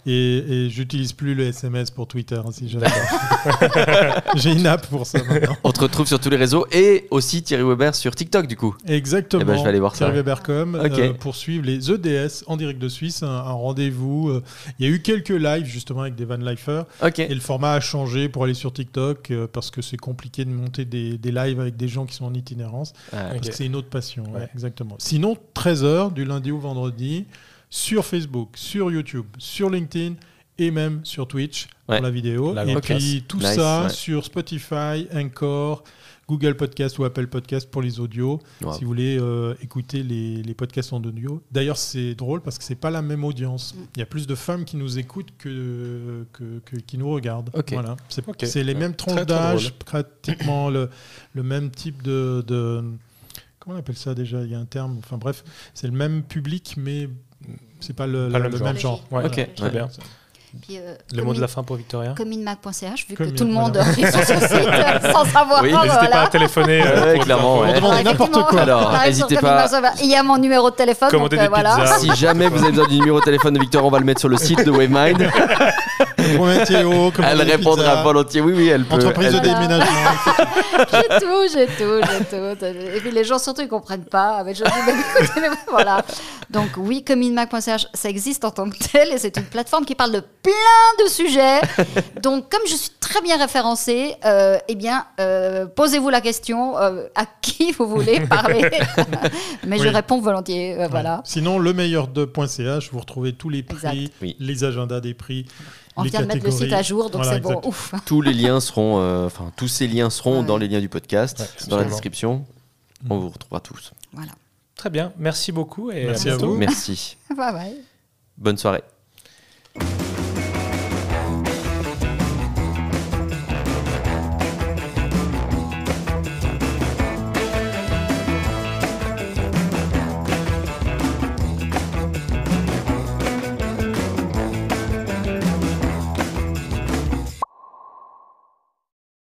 [SPEAKER 2] Et, et j'utilise plus le SMS pour Twitter, hein, si jamais. [LAUGHS] J'ai une app pour ça maintenant.
[SPEAKER 4] On te retrouve sur tous les réseaux et aussi Thierry Weber sur TikTok du coup.
[SPEAKER 2] Exactement.
[SPEAKER 4] Eh ben, je vais aller voir ça.
[SPEAKER 2] Thierryweber.com
[SPEAKER 4] Ok.
[SPEAKER 2] euh, pour suivre les EDS en direct de Suisse, un, un rendez-vous. euh, Il y a eu quelques lives justement avec des Van Lifers.
[SPEAKER 4] Ok.
[SPEAKER 2] Et le format a changé pour aller sur TikTok euh, parce que c'est compliqué de monter des, des lives avec des gens qui sont en itinérance.
[SPEAKER 4] Ah,
[SPEAKER 2] Parce
[SPEAKER 1] Ok.
[SPEAKER 2] que c'est une autre passion, ouais,
[SPEAKER 1] Ouais.
[SPEAKER 2] exactement. Sinon, 13h du lundi au vendredi sur Facebook, sur YouTube, sur LinkedIn et même sur Twitch
[SPEAKER 4] Ouais.
[SPEAKER 2] pour la vidéo.
[SPEAKER 1] La
[SPEAKER 2] et puis tout
[SPEAKER 4] Nice,
[SPEAKER 2] ça sur Spotify, Encore, Google Podcast ou Apple Podcast pour les audios.
[SPEAKER 4] Wow.
[SPEAKER 2] Si vous voulez euh, écouter les, les podcasts en audio. D'ailleurs, c'est drôle parce que c'est pas la même audience.
[SPEAKER 3] Mm.
[SPEAKER 2] Il y a plus de femmes qui nous écoutent que, que, que- qui nous regardent. Voilà. C'est les
[SPEAKER 1] Ouais.
[SPEAKER 2] mêmes tranches d'âge, pratiquement le, le même type de, de- Comment on appelle ça déjà? Il y a un terme. Enfin bref, c'est le même public, mais c'est pas le,
[SPEAKER 1] Pas
[SPEAKER 2] le-
[SPEAKER 1] même
[SPEAKER 2] même
[SPEAKER 3] genre.
[SPEAKER 2] genre.
[SPEAKER 1] Ouais, très
[SPEAKER 4] ouais.
[SPEAKER 1] bien.
[SPEAKER 3] Puis, euh,
[SPEAKER 1] Le mot de la fin pour Victoria
[SPEAKER 3] Cominmac.ch, vu que tout le monde arrive sur son site [LAUGHS] sans savoir.
[SPEAKER 4] Oui,
[SPEAKER 3] voilà.
[SPEAKER 1] N'hésitez pas à téléphoner. euh,
[SPEAKER 4] clairement, ouais.
[SPEAKER 2] On n'importe quoi.
[SPEAKER 4] Alors, n'hésitez pas-.
[SPEAKER 3] Il y a mon numéro de téléphone. Donc, euh,
[SPEAKER 1] des
[SPEAKER 3] voilà.
[SPEAKER 1] pizzas.
[SPEAKER 4] Si jamais vous avez besoin du numéro de téléphone de Victor, on va le mettre sur le site de WaveMind. [LAUGHS] Elle répondra volontiers. Oui, oui, elle peut.
[SPEAKER 2] Entreprise de déménagement. [LAUGHS]
[SPEAKER 3] J'ai tout, j'ai tout, j'ai tout. Et puis les gens surtout ils comprennent pas. Mais je dis, mais écoutez, mais voilà. Donc oui, cominmac.ch, ça existe en tant que tel et c'est une plateforme qui parle de plein de sujets. [LAUGHS] Donc comme je suis très bien référencée, euh, eh bien euh, posez-vous la question euh, à qui [LAUGHS] vous voulez parler. [LAUGHS] mais je réponds volontiers. euh, voilà.
[SPEAKER 2] Sinon, le meilleur de .ch, vous retrouvez tous les prix.
[SPEAKER 4] Oui.
[SPEAKER 2] les agendas des prix.
[SPEAKER 3] On
[SPEAKER 2] les
[SPEAKER 3] vient de mettre le site à jour, donc
[SPEAKER 2] Voilà,
[SPEAKER 3] c'est bon. Ouf.
[SPEAKER 4] Tous les liens seront, euh, enfin tous ces liens seront
[SPEAKER 3] Ouais.
[SPEAKER 4] dans les liens du podcast,
[SPEAKER 1] Ouais,
[SPEAKER 4] dans la description. On vous retrouvera tous.
[SPEAKER 3] Voilà.
[SPEAKER 1] Très bien. Merci beaucoup et
[SPEAKER 2] Merci
[SPEAKER 1] à
[SPEAKER 2] vous.
[SPEAKER 4] Merci.
[SPEAKER 3] Bye bye.
[SPEAKER 4] Bonne soirée.